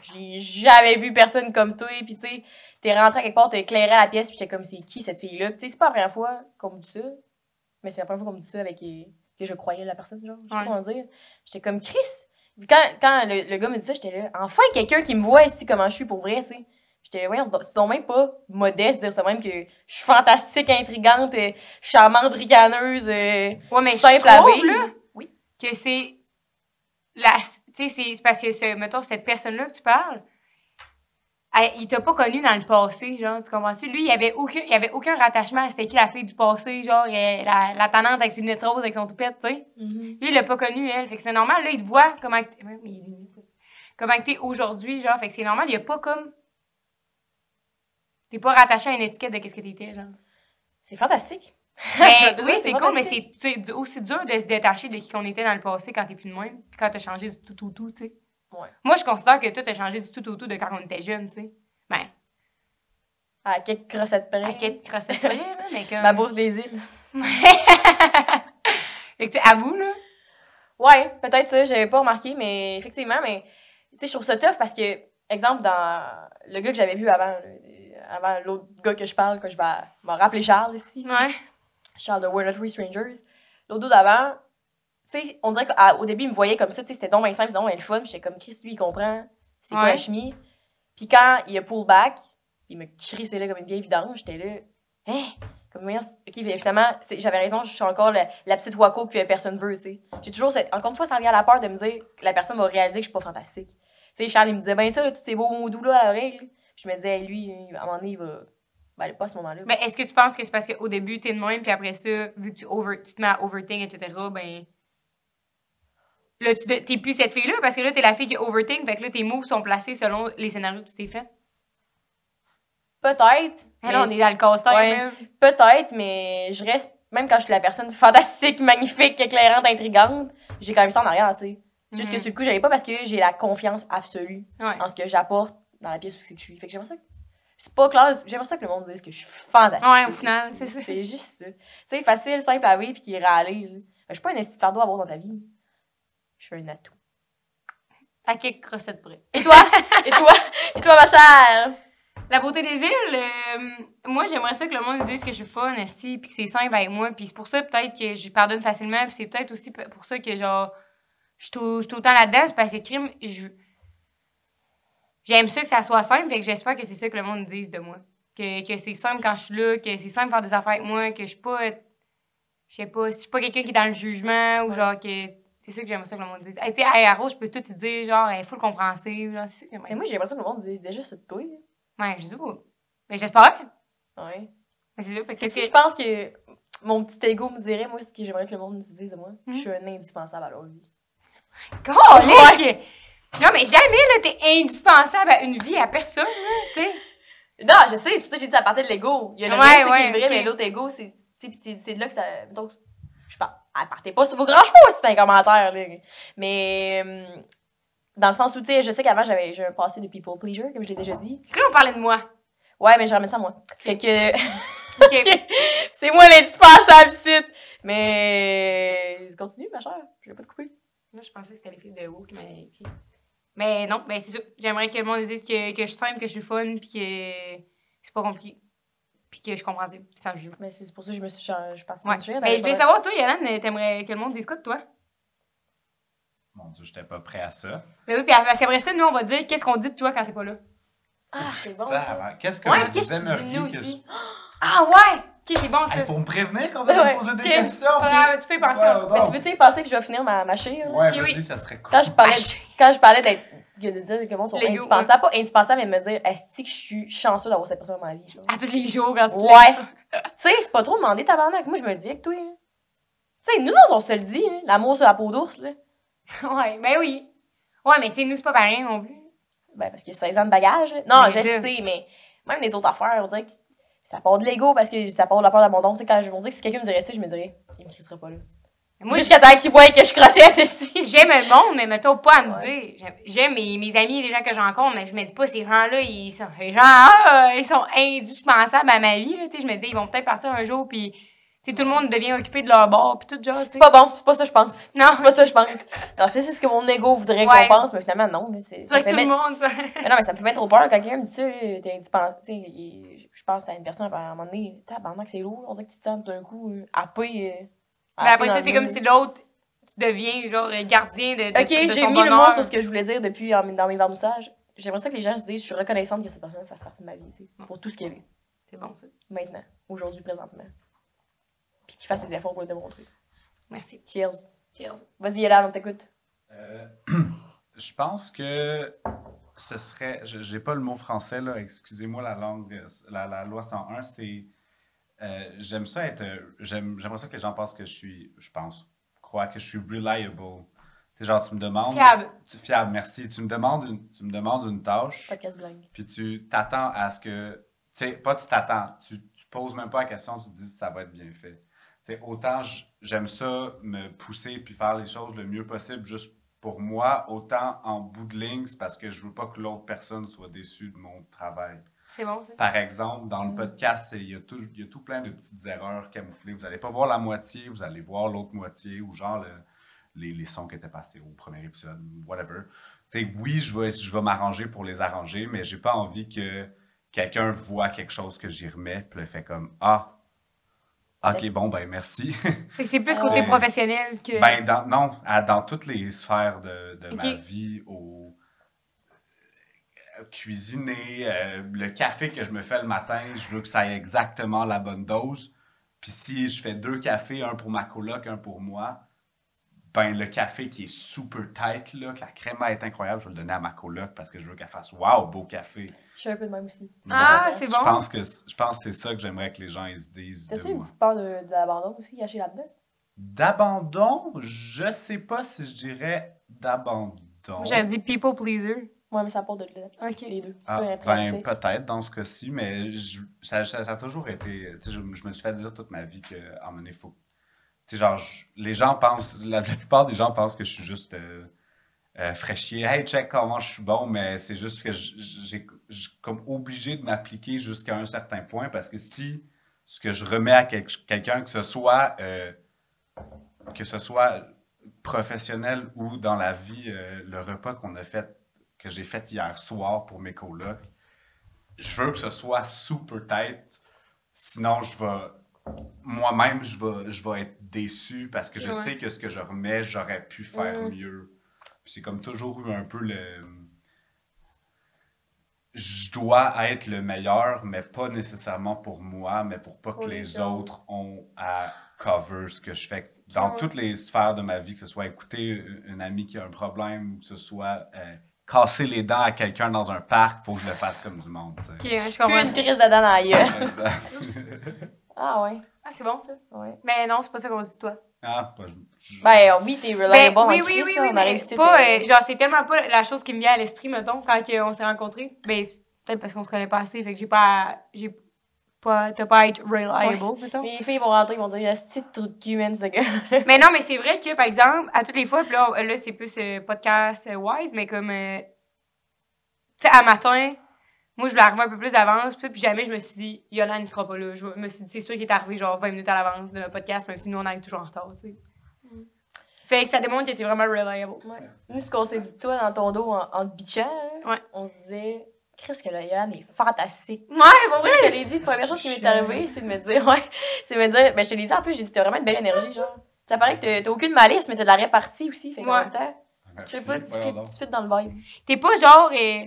j'ai jamais vu personne comme toi. Puis, tu sais, t'es rentré à quelque part, t'as éclairé la pièce, puis j'étais comme, c'est qui cette fille-là? Puis, tu sais, c'est pas la première fois qu'on me dit ça, mais c'est la première fois qu'on me dit ça avec. que je croyais la personne, genre. Je sais pas comment dire. J'étais comme, Chris! Puis Quand, quand le, le gars me dit ça, j'étais là, enfin, quelqu'un qui me voit ici, comment je suis pour vrai, tu sais. J'étais voyons, c'est donc- même pas modeste de dire ça même que je suis fantastique, intrigante, euh, charmante, ricaneuse. euh, Ouais, mais je Simple à trouve, vivre. là, Oui. que c'est la tu sais c'est parce que ce, mettons cette personne là que tu parles elle- il t'a pas connu dans le passé genre tu comprends-tu? Lui il avait aucun il avait aucun rattachement à c'était qui la fille du passé genre elle- la, la tannante avec ses lunettes roses avec son toupette tu sais lui il l'a pas connu elle fait que c'est normal là il te voit comment comment que t'es aujourd'hui genre fait que c'est normal il y a pas comme t'es pas rattaché à une étiquette de qu'est-ce que t'étais genre C'est fantastique. te oui, c'est cool, mais c'est aussi dur de se détacher de qui qu'on était dans le passé quand t'es plus de même, puis quand t'as changé du tout tout tout, tu sais. Ouais. Moi, je considère que toi, t'as changé du tout tout tout de quand on était jeune, tu sais. Ben, À quelques recettes près. à quelle crossette près, là, mais comme... Ma bourse des îles. fait que, tu sais, à vous, là, Ouais, peut-être ça, j'avais pas remarqué, mais effectivement, mais tu sais, je trouve ça tough parce que, exemple, dans le gars que j'avais vu avant, là, avant l'autre gars que je parle, que je vais me rappeler Charles ici, ouais. Charles de We're Not Three Strangers, l'autre dos d'avant, tu sais, on dirait qu'au début, il me voyait comme ça, tu sais, c'était donc bien simple, c'était donc bien le fun, j'étais comme, Chris, lui, il comprend, c'est quoi un chimie? Puis quand il a pull back, il me crissait là comme une vieille vidange, j'étais là, hein? Comme, voyons, ok, finalement, j'avais raison, je suis encore la, la petite Waco que personne veut, tu sais. J'ai toujours cette, encore une fois, ça revient à la peur de me dire que la personne va réaliser que je suis pas fantastique. Tu sais, Charles, il me disait, ben ça, là, tous ces beaux mots doux là à l'oreille. Puis je me disais, hey, lui, à un moment donné, il va, ben, pas à ce moment-là. Mais est-ce que tu penses que c'est parce qu'au début, t'es de même, puis après ça, vu que tu, over, tu te mets à overthink, etc., ben... Là, tu t'es plus cette fille-là, parce que là, t'es la fille qui overthink, fait que là, tes moves sont placés selon les scénarios que tu t'es fait. Peut-être. Ah là, on est dans le casse-tête, Ouais. Peut-être, mais je reste même quand je suis la personne fantastique, magnifique, éclairante, intrigante, j'ai quand même ça en arrière, tu sais. C'est juste que Mhm. sur le coup, j'avais pas parce que j'ai la confiance absolue Ouais. en ce que j'apporte dans la pièce où c'est que je suis. Fait que j'aimerais ça. que- C'est pas clair, j'aimerais ça que le monde dise que je suis fantastique. Ouais, au final, c'est ça. C'est juste ça. Tu sais, facile, simple à vivre, puis qui réalise. là. Je suis pas un esti de fardeau à avoir dans ta vie. Je suis un atout. À quelques recettes près. Et toi? Et toi? Et toi, ma chère? La beauté des îles, euh, moi j'aimerais ça que le monde dise que je suis fun, esti, puis que c'est simple avec moi, puis c'est pour ça peut-être que je pardonne facilement, puis c'est peut-être aussi pour ça que genre je suis temps là-dedans, c'est parce que crime, je j'aime ça que ça soit simple, fait que j'espère que c'est ça que le monde me dise de moi, que, que c'est simple quand je suis là, que c'est simple de faire des affaires avec moi, que je suis pas je sais pas, si je suis pas quelqu'un qui est dans le jugement ou genre que c'est ça que j'aimerais ça que le monde dise. Hey, tu sais, hey, à Rose, je peux tout te dire genre, elle est full compréhensive, genre, c'est ça que Mais moi, j'ai l'impression que le monde dit déjà ça de toi. Ouais, je pas. Mais j'espère. Ouais. Mais c'est ça, fait que Si je pense que mon petit ego me dirait, moi, ce que j'aimerais que le monde me dise de moi, Mhm. je suis un indispensable à leur vie. Colique! Non, mais jamais, là, t'es indispensable à une vie à personne, là, tu sais. Non, je sais, c'est pour ça que j'ai dit ça partait de l'ego. Il y a le Ouais, c'est qui ouais, est vrai, mais l'autre ego, c'est c'est- c'est c'est de là que ça. Donc, je parle. Elle partait pas sur vos grands chevaux, c'est un commentaire, là. Mais. hum, dans le sens où, tu sais, je sais qu'avant, j'avais j'ai un passé de people pleaser, comme je l'ai déjà dit. Là, on parlait de moi. Ouais, mais je ramène ça à moi. Fait que. OK. c'est moi l'indispensable ici. Mais. Continue, ma chère. Je vais pas te couper. Là, je pensais que c'était les filles de haut qui m'avaient écrit. Mais non, ben c'est ça. J'aimerais que le monde dise que, que je suis simple, que je suis fun, puis que c'est pas compliqué. Puis que je comprends, puis sans jugement. Mais c'est pour ça que je me suis, je suis partie Ouais. sujet, Ben, je voulais savoir, toi, Yann, t'aimerais que le monde dise quoi de toi? Mon Dieu, j'étais pas prêt à ça. Ben oui, puis parce qu'après ça, nous, on va dire qu'est-ce qu'on dit de toi quand t'es pas là. Ah, c'est bon, ça. Ah, Qu'est-ce que Ouais, vous de aimeriez nous que aussi? Ah ouais! Ok, c'est bon, ça. Il faut me prévenir quand vous allez Ouais. me poser des questions. tu peux y penser. Ouais, Mais bon. tu veux-tu y penser que je vais finir ma, ma chire? Ouais, vas-y, oui. ça serait cool. Quand je parlais, quand je parlais d'être, de dire que le monde sont L'ego, indispensables, pas indispensables, mais de me dire, est-ce que je suis chanceux d'avoir cette personne dans ma vie? genre? À tous les jours, quand tu Ouais. tu sais, c'est pas trop demander tabarnak. Moi, je me le dis avec toi. hein. Tu sais, nous autres, on se le dit, hein, l'amour sur la peau d'ours, là. Ouais, ben oui. Ouais, mais tu sais, nous, c'est pas pareil non plus. Ben, parce qu'il y a 16 ans de bagage. là. Non, Mais je ça. sais, mais même les autres affaires, on dirait que ça part de l'ego parce que ça part de la peur d'abandon. Tu sais, quand je me dis que si quelqu'un me dirait ça, je me dirais, il me crissera pas là. Moi, Jusqu'à temps qu'il voit que je crossais, J'aime le monde, mais mettons pas à me Ouais. dire. J'aime- mes, mes amis, les gens que je rencontre, mais je me dis pas, ces gens-là, ils sont, les gens, ah, ils sont indispensables à ma vie, là. Je me dis, ils vont peut-être partir un jour, puis, tout le monde devient occupé de leur bord, puis tout, genre. C'est pas bon, c'est pas ça, je pense. Non, C'est pas ça, je pense. Non, c'est c'est ce que mon ego voudrait Ouais. qu'on pense, mais finalement, non. c'est- c'est Ça vrai me que fait tout le monde, Mais non, mais ça me fait mettre trop peur quand quelqu'un me dit t'es indispensable. Je pense à une personne à un moment donné, tabarnak, c'est lourd. On dirait que tu te sens d'un coup euh, happé. euh, Mais happé après dans ça, c'est comme si l'autre, tu deviens, genre, gardien de, de, Ok, de j'ai mis le mot sur ce que je voulais dire depuis en- dans mes vernissages. J'aimerais ça que les gens se disent, je suis reconnaissante que cette personne fasse partie de ma vie, tu pour tout ce qu'elle est, C'est bon, ça. maintenant, aujourd'hui, présentement. Puis qu'il fasse ses efforts pour le démontrer. Merci. Cheers. Cheers. Vas-y, Yella, on t'écoute. Euh, je pense que ce serait. je- J'ai pas le mot français, là. Excusez-moi la langue. La, la loi 101, c'est. euh, J'aime ça être. j'aime- J'aimerais ça que les gens pensent que je suis. Je pense. Croient que je suis reliable. C'est genre, tu me demandes. Fiable. Tu- fiable, merci. Tu me demandes une, tu me demandes une tâche. Podcast blague. Puis tu t'attends à ce que. Tu sais, pas tu t'attends. Tu, tu poses même pas la question, tu te dis ça va être bien fait. Tu sais, autant j'aime ça, me pousser puis faire les choses le mieux possible juste pour moi, autant en bout de ligne, c'est parce que je veux pas que l'autre personne soit déçue de mon travail. C'est bon, ça. Par exemple, dans le Mm. podcast, il y, a tout, il y a tout plein de petites erreurs camouflées. Vous n'allez pas voir la moitié, vous allez voir l'autre moitié, ou genre le- les, les sons qui étaient passés au premier épisode, whatever. Tu sais, oui, je vais, je vais m'arranger pour les arranger, mais j'ai pas envie que quelqu'un voit quelque chose que j'y remets, puis le fait comme Ah, ok, bon, ben merci. Fait que c'est plus Ah. côté professionnel que. Ben, dans, non, à- dans toutes les sphères de, de ma vie, au euh, cuisiner, euh, le café que je me fais le matin, je veux que ça ait exactement la bonne dose. Puis si je fais deux cafés, un pour ma coloc, un pour moi, ben le café qui est super tight, là, que la crème est incroyable, je vais le donner à ma coloc parce que je veux qu'elle fasse Waouh, beau café. Je suis un peu de même aussi. ah, c'est Je bon. pense que je pense que c'est ça que j'aimerais que les gens ils se disent T'as-tu une petite peur de, de l'abandon aussi, caché là-dedans? D'abandon, je sais pas si je dirais d'abandon. J'aurais dit people pleaser. Ouais, mais ça part de là, d'habitude, Ok. les deux. Ah, ben, peut-être dans ce cas-ci, mais je- ça, ça- ça a toujours été. Tu sais, je, je me suis fait dire toute ma vie qu'à un moment donné, faut. Sais, genre, les gens pensent. La, plupart des gens pensent que je suis juste euh, euh, fraîchier. Hey, check comment je suis bon, mais c'est juste que j'ai comme obligé de m'appliquer jusqu'à un certain point parce que si ce que je remets à quel- quelqu'un, que ce soit. euh, que ce soit professionnel ou dans la vie, euh, le repas qu'on a fait, que j'ai fait hier soir pour mes colocs, je veux que ce soit super tight. Sinon, je vais. Moi-même, je vais, je vais être déçu parce que je Ouais. sais que ce que je remets, j'aurais pu faire Mm. mieux. C'est comme toujours eu un peu le. Je dois être le meilleur, mais pas nécessairement pour moi, mais pour pas Pour que les les autres. autres ont à cover ce que je fais. Dans Ouais. toutes les sphères de ma vie, que ce soit écouter une amie qui a un problème ou que ce soit euh, casser les dents à quelqu'un dans un parc, faut que je le fasse comme du monde. tu sais. Ok, je Plus comprends. une crise de dents dans la gueule. Ah ouais, Ah, c'est bon ça. ouais. Mais non, c'est pas ça qu'on se dit de toi. ah, bah, je- je- Ben oui, t'es reliable Ben, en oui, oui, oui, là, oui, on mais a réussi. pas, euh, genre, c'est tellement pas la chose qui me vient à l'esprit, mettons, quand que on s'est rencontrés. Ben, c'est peut-être parce qu'on se connaît pas assez, fait que j'ai pas, j'ai pas, t'as pas à être reliable, mettons. Les filles vont rentrer, ils vont dire, que tu de man, ce gars Mais non, mais c'est vrai que, par exemple, à toutes les fois, puis là, là c'est plus euh, podcast euh, wise, mais comme, euh, tu sais, à matin, moi, je voulais arriver un peu plus d'avance, puis puis jamais je me suis dit, Yolande ne sera pas là. Je me suis dit, c'est sûr qu'il est arrivé genre 20 minutes à l'avance de notre podcast, même si nous, on arrive toujours en retard, tu sais. Fait que ça démontre qu'il était vraiment reliable. Ouais. Nous, ce qu'on s'est dit, toi, dans ton dos, en, en te bitchant, là, Ouais. on se disait, Chris, que le Yann est fantastique. Ouais, bon, Tu sais, je te l'ai dit, la première chose qui m'est arrivée, c'est de me dire, ouais, c'est de me dire, ben je te l'ai dit en plus, j'ai dit, t'as vraiment une belle énergie, genre. Ça paraît que t'as- aucune malice, mais t'as de la répartie aussi, fait qu'en Ouais. même temps, je Merci. sais pas, tu fit, donc. tu fit dans le vibe. T'es pas genre. euh,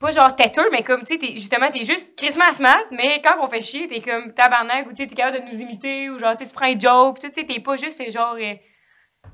pas genre têteux, mais comme, tu sais, justement, t'es juste crissement smart, mais quand on fait chier, t'es comme tabarnak, ou tu t'es capable de nous imiter, ou genre, tu prends un joke, tu sais, t'es pas juste genre. euh,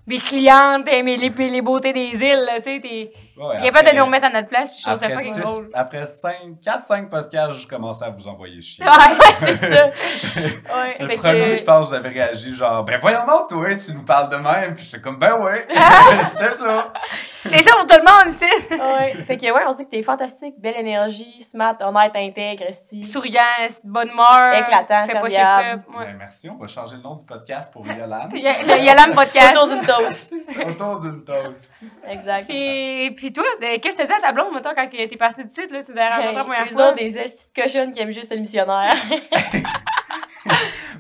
mes clientes, euh, mes, les, les beautés des îles, tu sais, t'es Ouais, capable de après- nous remettre à notre place, puis je trouve ça Après, fucking six- drôle. après 4-5 podcasts, je commençais à vous envoyer chier. Ouais. c'est ça. Ouais, Le premier, que, je pense, avez réagi genre, ben voyons donc, toi, tu nous parles de même. Puis j'étais comme, ben ouais, c'est ça. C'est ça pour tout le monde ici! ouais, fait que, ouais, on se dit que t'es fantastique, belle énergie, smart, honnête, intègre, si. Souriant, bonne humeur. Éclatant, fait pas up. Ouais. Ben, merci, on va changer le nom du podcast pour Yolande. Il y a, il y a l'âme podcast. Autour d'une toast. C'est autour d'une toast. Exact. Puis toi, de- qu'est-ce que t'as dit à ta blonde, mettons, quand t'es partie du site, là, tu l'as rencontré la première fois? des de cochonnes qui aiment juste le missionnaire.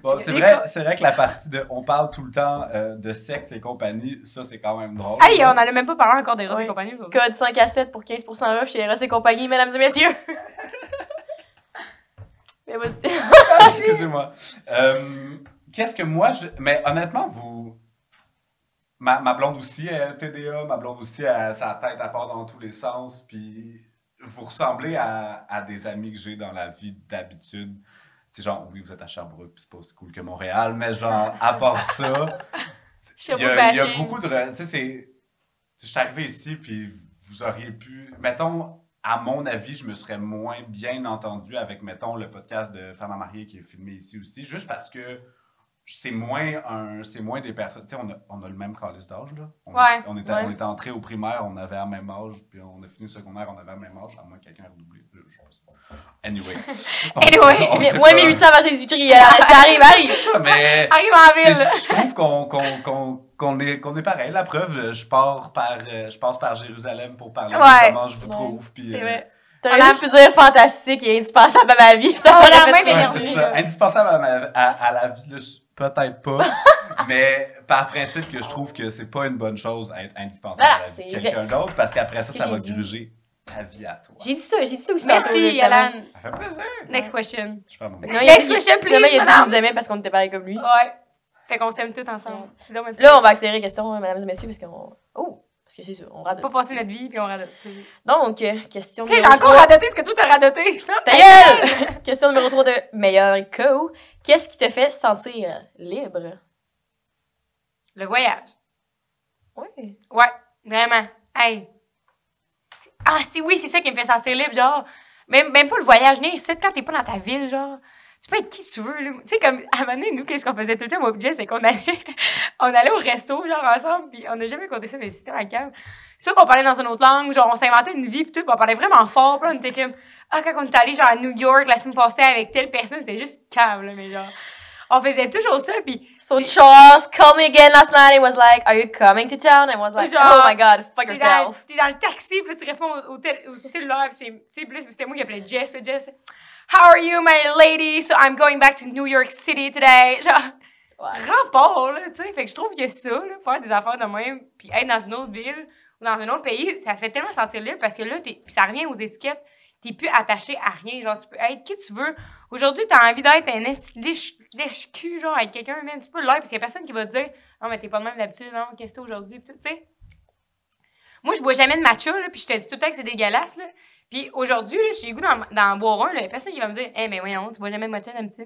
Bon, c'est Les vrai, c'est vrai que la partie de on parle tout le temps euh, de sexe et compagnie, ça c'est quand même drôle. Hey, on a même pas parlé encore des Ross et compagnie. Code 5 à 7 pour 15% off chez Ross et compagnie, mesdames et messieurs. Mais vas-y. Excusez-moi. Euh, Qu'est-ce que moi, je... mais honnêtement, vous. Ma, ma blonde aussi est TDA, ma blonde aussi a sa tête à part dans tous les sens, puis vous ressemblez à, à des amis que j'ai dans la vie d'habitude. C'est genre, oui, vous êtes à Sherbrooke, puis c'est pas aussi cool que Montréal, mais genre, à part ça, il y, a, y beaucoup de. Tu sais, c'est. Je suis arrivé ici, puis vous auriez pu. Mettons, à mon avis, je me serais moins bien entendu avec, mettons, le podcast de Femmes à marier qui est filmé ici aussi, juste parce que c'est moins un c'est moins des personnes tu sais on a, on a le même calice d'âge là on, Ouais, on était ouais. on était entré au primaire on avait le même âge puis on a fini le secondaire on avait le même âge à moins que quelqu'un ait redoublé je pense pas. anyway Anyway. on Mais- sait Moins pas. 1800 avant Jésus-Christ. Ça arrive, arrive. mais Arrive en ville! je trouve qu'on qu'on- qu'on- qu'on est, qu'on est pareil. La preuve, je pars par, euh, je passe par Jérusalem pour parler de comment je vous trouve. puis, C'est euh, vrai. A- juste pu dire fantastique et indispensable à ma vie. Ça m'aurait la même énergie, ça. Indispensable à, ma- à- à la vie, peut-être pas, mais par principe que je trouve que c'est pas une bonne chose à être indispensable Voilà, à la vie de c'est- quelqu'un d'autre, parce qu'après ça, ça va gruger ta vie à toi. J'ai dit ça, j'ai dit ça aussi. Merci. Yalan. Ça fait plaisir. Next question. Je Non, il a Next question, finalement, please, il a dit qu'il nous aimait parce qu'on était pareil comme lui. Ouais. Fait qu'on s'aime tous ensemble. Ouais. C'est dommage. Là, on va accélérer les questions, hein, mesdames et messieurs, parce qu'on. Oh! Que c'est on rate. pas passer notre vie, puis on radote. Donc, euh, question j'ai numéro encore 3. radoté ce que toi t'as radoté. Ferme Ta ta gueule! question numéro 3 de meilleur co. Qu'est-ce qui te fait sentir libre? Le voyage. Oui. Ouais, vraiment. Hey. Ah, si, oui, c'est ça qui me fait sentir libre, genre. Même, même pas le voyage, ni c'est quand t'es pas dans ta ville, genre. Tu peux être qui tu veux, là. Tu sais, comme, à un moment donné, nous, qu'est-ce qu'on faisait tout le temps, moi Jess, c'est qu'on allait, on allait au resto, genre, ensemble, puis on n'a jamais compté ça, mais c'était la cave. Soit qu'on parlait dans une autre langue, genre, on s'inventait une vie, puis tout, puis on parlait vraiment fort, puis on était comme, ah, quand on est allé, genre, à New York, la semaine passée, avec telle personne, c'était juste cave, là, mais genre, on faisait toujours ça, puis So Charles called me again last night and was like, Are you coming to town? And I was like, Genre, Oh my god, fuck yourself. t'es dans le taxi, puis là, tu réponds au, tel- au cellulaire, puis c'est, tu sais, c'était moi qui appelais Jess, puis Jess, How are you, my lady? So I'm going back to New York City today. Genre, Ouais. rapport, là, tu sais. Fait que je trouve que ça, là, faire des affaires de même, puis être dans une autre ville ou dans un autre pays, ça fait tellement sentir libre parce que là, t'es, puis ça revient aux étiquettes. T'es plus attaché à rien. Genre, tu peux être qui tu veux. Aujourd'hui, t'as envie d'être un lèche-cul, genre, avec quelqu'un, man. Tu peux l'être, parce qu'il y a personne qui va te dire, non, mais t'es pas de même d'habitude, non, qu'est-ce que t'as aujourd'hui, tu sais. Moi, je bois jamais de matcha, là, puis je te dis tout le temps que c'est dégueulasse, là. Puis aujourd'hui, là, j'ai le goût d'en, boire un, là. Personne qui va me dire, eh, mais voyons, tu bois jamais de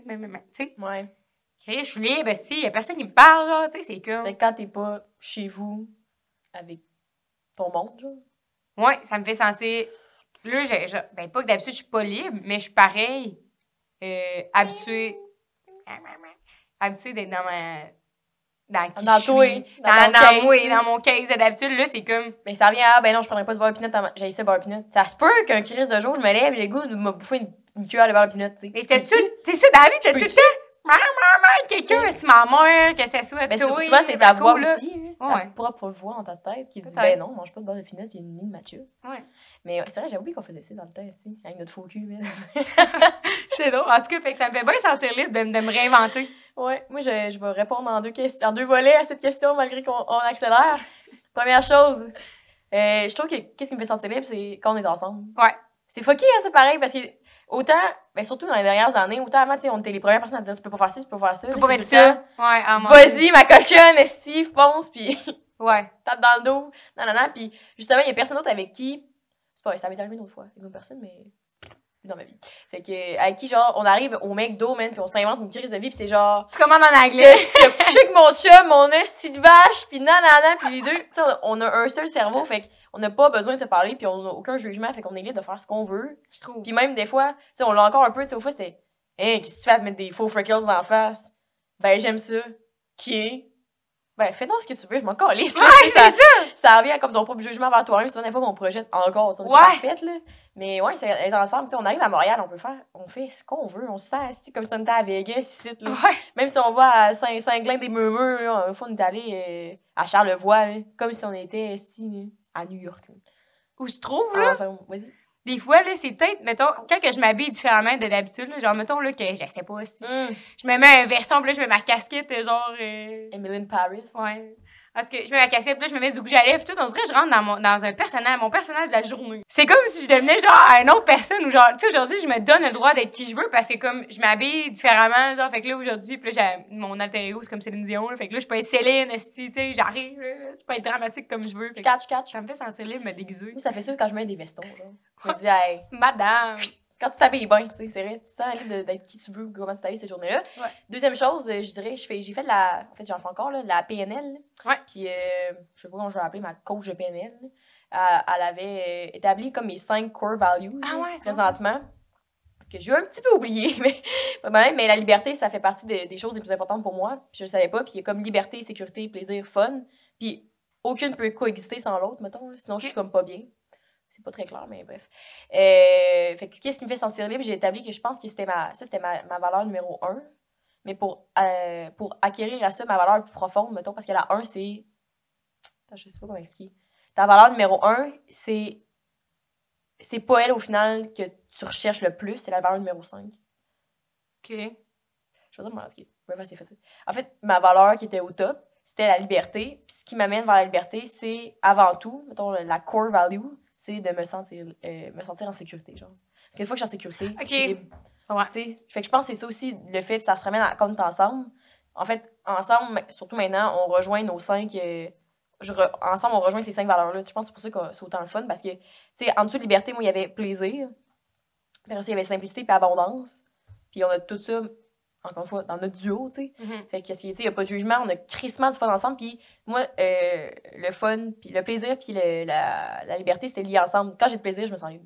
mais, mais, mais, tu sais. Ouais. Je suis libre, si, y a personne qui me parle, tu sais, c'est comme. Fait que quand t'es pas chez vous avec ton monde, genre. Ouais, ça me fait sentir. Là, je, je- ben, pas que d'habitude, je suis pas libre, mais je suis pareil, euh, habituée. Habituée d'être dans ma. Dans qui Dans je toi, suis. dans Dans, dans case, moi, là. dans mon case. D'habitude, là, c'est comme. Mais ça revient à, ben non, je prendrais pas du beurre pinot, j'ai ça beurre pinot. Ça se peut qu'un crise de jour, je me lève, j'ai le goût de me bouffer une, une cuillère de beurre tu sais. Mais t'as tout. Tu sais, ça, dans la vie, t'as tout temps. Maman, maman, quelqu'un, c'est ma mère, que ça soit Mais toi. sou- souvent, c'est ta voix là. aussi. Ouais. ta propre voix dans ta tête qui dit, ben non, mange pas de beurre de pinot, il y a une ligne matcha. Ouais. Mais c'est vrai, j'ai oublié qu'on faisait ça dans le temps ici, avec notre faux cul. C'est drôle. En tout cas, fait que ça me fait bien sentir libre de, de me réinventer. Ouais, moi, je, je vais répondre en deux, questions, en deux volets à cette question, malgré qu'on on accélère. Première chose, euh, je trouve que qu'est-ce qui me fait sentir libre, c'est quand on est ensemble. Ouais. C'est fucké, hein, c'est pareil, parce que autant, ben surtout dans les dernières années, autant avant, on était les premières personnes à dire tu peux pas faire ça, tu peux pas faire ça. Tu peux pas mettre ça. Ouais, à Vas-y, ma cochonne, Steve, fonce, puis Ouais. tape dans le dos. Non, non, non. Puis justement, il y a personne d'autre avec qui. C'est pas vrai, ça m'est arrivé une autre fois, avec une personne, mais plus dans ma vie. Fait que, avec qui, genre, on arrive au McDo, man, puis on s'invente une crise de vie, puis c'est genre. Tu commandes en que anglais. que avec mon chum, mon esti de vache, puis nan, nan, nan, puis les deux, tu sais, on, on a un seul cerveau, fait qu'on n'a pas besoin de se parler, puis on n'a aucun jugement, fait qu'on est libre de faire ce qu'on veut. Je trouve. Puis même des fois, tu sais, on l'a encore un peu, tu sais, au fois, c'était, hein, qu'est-ce que tu fais à te mettre des faux freckles la face? Ben, j'aime ça. Qui est? Ben, fais donc ce que tu veux, je m'en calisse. Ouais, c'est ça. ça revient à comme ton propre jugement vers toi-même. Souvent, des fois qu'on projette encore, on Ouais. parfaite, là. Mais ouais, c'est être ensemble, tu sais, on arrive à Montréal, on peut faire, on fait ce qu'on veut, on se sent comme si on était à Vegas, ici, là. Ouais. Même si on va à Saint- Saint-Glin des Murmures, là, une fois on est allé euh, à Charlevoix, là, comme si on était ici, là, à New York. Là. Où je trouve, là, Ensemble, vas-y. des fois, là, c'est peut-être, mettons, quand que je m'habille différemment de d'habitude, là, genre, mettons, là, que je sais pas, si Mm. je me mets un veston, là, je mets ma casquette, euh, genre, euh, Emily in Paris. ouais. Parce que je mets ma casquette, puis là, je me mets du rouge à lèvres, tout, on dirait que je rentre dans, mon, dans un personnage, mon personnage de la journée. C'est comme si je devenais, genre, une autre personne, ou genre, tu sais, aujourd'hui, je me donne le droit d'être qui je veux, parce que comme, je m'habille différemment, genre, fait que là, aujourd'hui, puis là, j'ai mon alter ego, c'est comme Céline Dion, là, fait que là, je peux être Céline, tu sais, j'arrive, là, je peux être dramatique comme je veux. Je catch, catch. ça me fait sentir libre, me déguiser. Ça fait ça quand je mets des vestons, genre. Je me dis, hey, Madame! Quand tu t'habilles bien, tu sais, c'est vrai, tu te sens libre d'être qui tu veux, comment tu t'habilles cette journée-là. Ouais. Deuxième chose, euh, je dirais, j'ai fait de la, en fait, j'en fais encore, là, de la PNL. Ouais. Puis, euh, je sais pas comment je vais l'appeler, ma coach de PNL. là. Elle, avait euh, établi comme mes cinq core values, Ah ouais, présentement. Que j'ai un petit peu oublié, mais, la liberté, ça fait partie de- des choses les plus importantes pour moi. Puis je le savais pas. Puis il y a comme liberté, sécurité, plaisir, fun. Puis aucune peut coexister sans l'autre, mettons. là. Sinon, je suis comme pas bien. C'est pas très clair, mais bref. Euh, fait que qu'est-ce qui me fait sentir libre? J'ai établi que je pense que c'était ma, ça, c'était ma, ma valeur numéro un. Mais pour, euh, pour acquérir à ça ma valeur plus profonde, mettons, parce que la 1, c'est. Je sais pas comment expliquer. Ta valeur numéro un, c'est. C'est pas elle, au final, que tu recherches le plus, c'est la valeur numéro 5. OK. Je vais dire, bref, c'est facile. En fait, ma valeur qui était au top, c'était la liberté. Puis ce qui m'amène vers la liberté, c'est avant tout, mettons, la core value, c'est de me sentir, euh, me sentir en sécurité, genre. Parce qu'une fois que je suis en sécurité, je suis libre. Ouais. Fait que je pense que c'est ça aussi le fait, puis ça se ramène à, quand on est ensemble. En fait, ensemble, surtout maintenant, on rejoint nos cinq. euh, je re- ensemble, on rejoint ces cinq valeurs-là. Je pense que c'est pour ça que c'est autant le fun, parce que, tu sais, en dessous de liberté, moi, il y avait plaisir. Puis ça, il y avait simplicité puis abondance. Puis on a tout ça, encore une fois, dans notre duo, tu sais. Mhm. Fait que, tu sais, il n'y a pas de jugement, on a crissement du fun ensemble. Puis moi, euh, le fun, puis le plaisir, puis la, la liberté, c'était lié ensemble. Quand j'ai du plaisir, je me sens libre.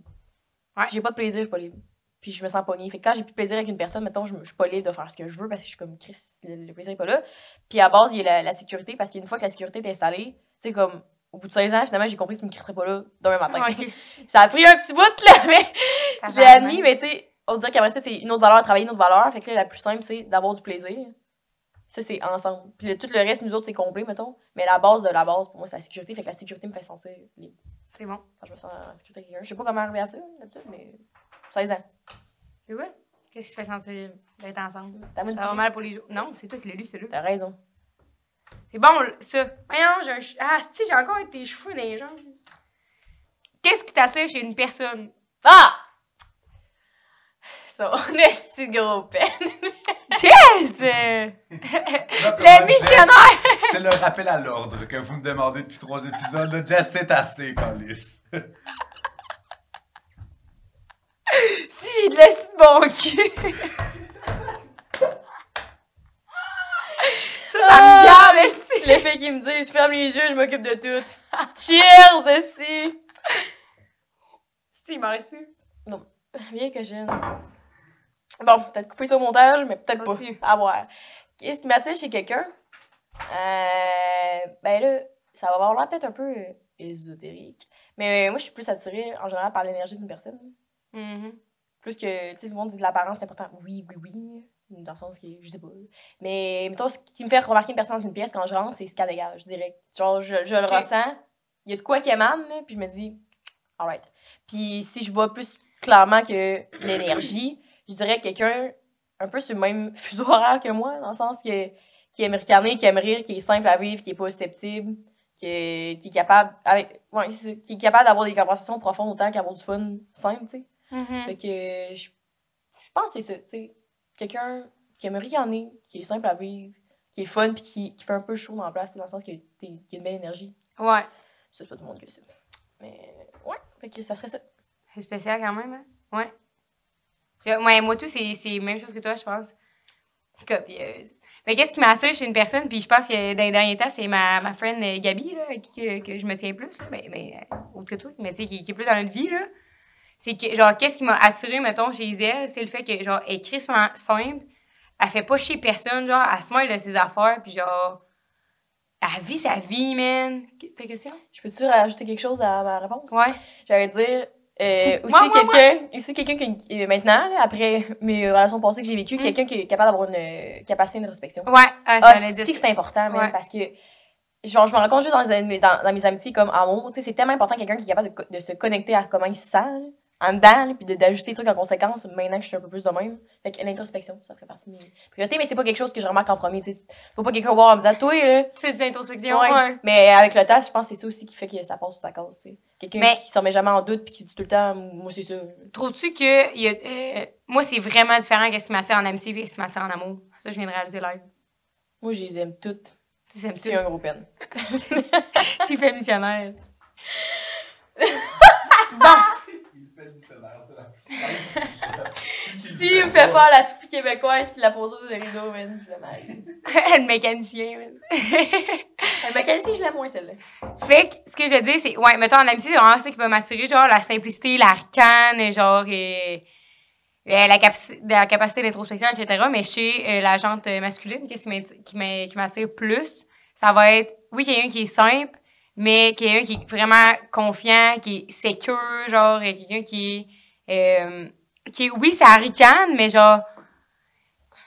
Ouais. Si j'ai pas de plaisir, je suis pas libre. puis je me sens pognée. Fait que quand j'ai plus de plaisir avec une personne, mettons, je, suis pas libre de faire ce que je veux parce que je suis comme Chris, le, le plaisir est pas là. Puis à base, il y a la, la sécurité parce qu'une fois que la sécurité est installée, tu sais, comme au bout de 16 ans, finalement, j'ai compris que tu me crisserais pas là demain matin. Ça a pris un petit bout, là, mais fait admis, mais tu sais, on dirait qu'après ça, c'est une autre valeur à travailler, une autre valeur. Fait que là, la plus simple, c'est d'avoir du plaisir. Ça, c'est ensemble. Puis le- tout le reste, nous autres, c'est complet, mettons. Mais la base de la base, pour moi, c'est la sécurité. Fait que la sécurité me fait sentir libre. C'est bon. Quand je me sens en sécurité avec quelqu'un. Je sais pas comment arriver à ça, d'habitude, mais 16 ans. C'est quoi? Qu'est-ce qui te fait sentir d'être ensemble? T'as Ça va mal pour les jours. Non, c'est toi qui l'as lu, celui-là. T'as raison. C'est bon, ça. Voyons, j'ai un... Ah, si, j'ai encore tes cheveux dans les jambes. Qu'est-ce qui t'attire chez une personne? Ah! Ça, on est si gros peine. Yes! Le missionnaire! C'est le rappel à l'ordre que vous me demandez depuis trois épisodes. Là, Jess, c'est assez, Calis. Si j'ai de la de bon cul. ça, ça me garde, esti. Les filles qui me disent, ferme les yeux, je m'occupe de tout. Cheers, de Si, il m'en reste plus. Bien que jeune. Bon, peut-être couper ça au montage, mais peut-être pas. À voir. Qu'est-ce qui m'attire chez quelqu'un? Euh, ben là, ça va avoir l'air peut-être un peu euh, ésotérique. Mais euh, moi, je suis plus attirée en général par l'énergie d'une personne. Mhm. Plus que, tu sais, tout le monde dit que l'apparence c'est important. Oui, oui, oui. Dans le sens que, je sais pas. Mais, mettons, ce qui me fait remarquer une personne dans une pièce quand je rentre, c'est ce qu'elle dégage, direct. Genre, je, je le ressens. Il y a de quoi qui émane, là, puis je me dis, alright. Puis si je vois plus clairement que l'énergie, je dirais quelqu'un un peu sur le même fuseau horaire que moi, dans le sens que, qui aime ricaner, qui aime rire, qui est simple à vivre, qui est pas susceptible, qui est, qui est capable, avec, ouais, qui est capable d'avoir des conversations profondes autant qu'avoir du fun simple, tu sais. Mhm. Fait que je, je pense que c'est ça, tu sais. Quelqu'un qui aime ricaner, qui est simple à vivre, qui est fun, puis qui, qui fait un peu chaud dans la place, dans le sens qu'il y a une belle énergie. Ouais. Ça, c'est pas tout le monde que ça. Mais ouais, fait que ça serait ça. C'est spécial quand même, hein? Ouais. Ouais, moi, tout, c'est la même chose que toi, je pense. Copieuse. Mais qu'est-ce qui m'attire chez une personne? Puis je pense que dans les derniers temps, c'est ma, ma friend euh, Gabi, là, avec qui que, que je me tiens plus, là. Mais, mais euh, autre que toi, mais tu sais, qui, qui est plus dans notre vie, là. C'est que, genre, qu'est-ce qui m'a attiré, mettons, chez elle? C'est le fait que, genre, elle est simple. Elle fait pas chier personne, genre, elle se mêle de ses affaires, puis genre, elle vit sa vie, man. Ta question? Je peux-tu rajouter quelque chose à ma réponse? Ouais. J'allais dire, euh, aussi quelqu'un, aussi quelqu'un qui, euh, maintenant, là, après mes relations passées que j'ai vécues, Mm. quelqu'un qui est capable d'avoir une euh, capacité d'introspection. Ouais, ah, Ah, c'est que c'est important, même, Ouais. parce que, genre, je me rends compte juste dans, mes- dans, dans mes amitiés comme amour, tu sais, c'est tellement important quelqu'un qui est capable de, de se connecter à comment il se sent, en dedans, là, puis de- d'ajuster les trucs en conséquence, maintenant que je suis un peu plus de même. Fait que l'introspection, ça fait partie de mes priorités, mais c'est pas quelque chose que je remarque en premier, tu sais. Faut pas quelqu'un voir en me disant, toi, là, Tu fais de l'introspection, Ouais. ouais. Mais avec le temps, je pense que c'est ça aussi qui fait que ça passe sous sa cause, tu sais. Quelqu'un Mais- qui se remet jamais en doute puis qui dit tout le temps, moi, c'est ça. Trouves-tu que. il Y a, euh, moi, c'est vraiment différent qu'est-ce qui m'attire en amitié et ce qui m'attire en amour? Ça, je viens de réaliser live. Moi, je les aime toutes. Tu sais, C'est un gros peine. Tu fais missionnaire. Il fait le c'est la plus simple. Si il me fait faire la toupie québécoise puis la poseuse de rideau, man, je l'aime. aller. le mécanicien, man. Le mécanicien, je l'aime moins, celle-là. Fait que, ce que je dis, c'est, ouais, mettons, en amitié, c'est vraiment ça qui va m'attirer, genre, la simplicité, la ricane, genre, euh, la, la capaci- la capacité d'introspection, etc. Mais chez euh, la jante masculine, qu'est-ce qui m'attire plus? Ça va être, oui, quelqu'un qui est simple, mais quelqu'un qui est vraiment confiant, qui est sécure, genre, quelqu'un qui est, euh, qui est, oui, ça ricane, mais genre,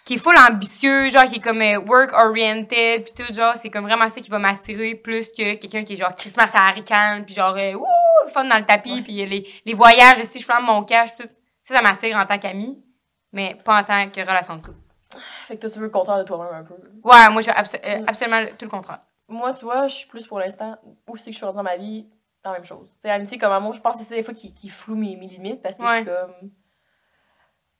qui est full ambitieux, genre, qui est comme euh, work-oriented, puis tout, genre, c'est comme vraiment ça qui va m'attirer plus que quelqu'un qui est genre Christmas à ricane, puis genre, euh, ouh, le fun dans le tapis, puis les, les voyages, si je ferme mon cash, tout. Ça, ça m'attire en tant qu'ami, mais pas en tant que relation de couple. Fait que toi, tu veux le contraire de toi-même un peu. Ouais, moi, j'ai abso- euh, Mm. absolument tout le contraire. Moi, tu vois, je suis plus pour l'instant, où c'est que je suis rendue dans ma vie, la même chose. Tu sais, amitié comme amour, je pense que c'est ça des fois qui, qui floue mes, mes limites parce que je suis comme.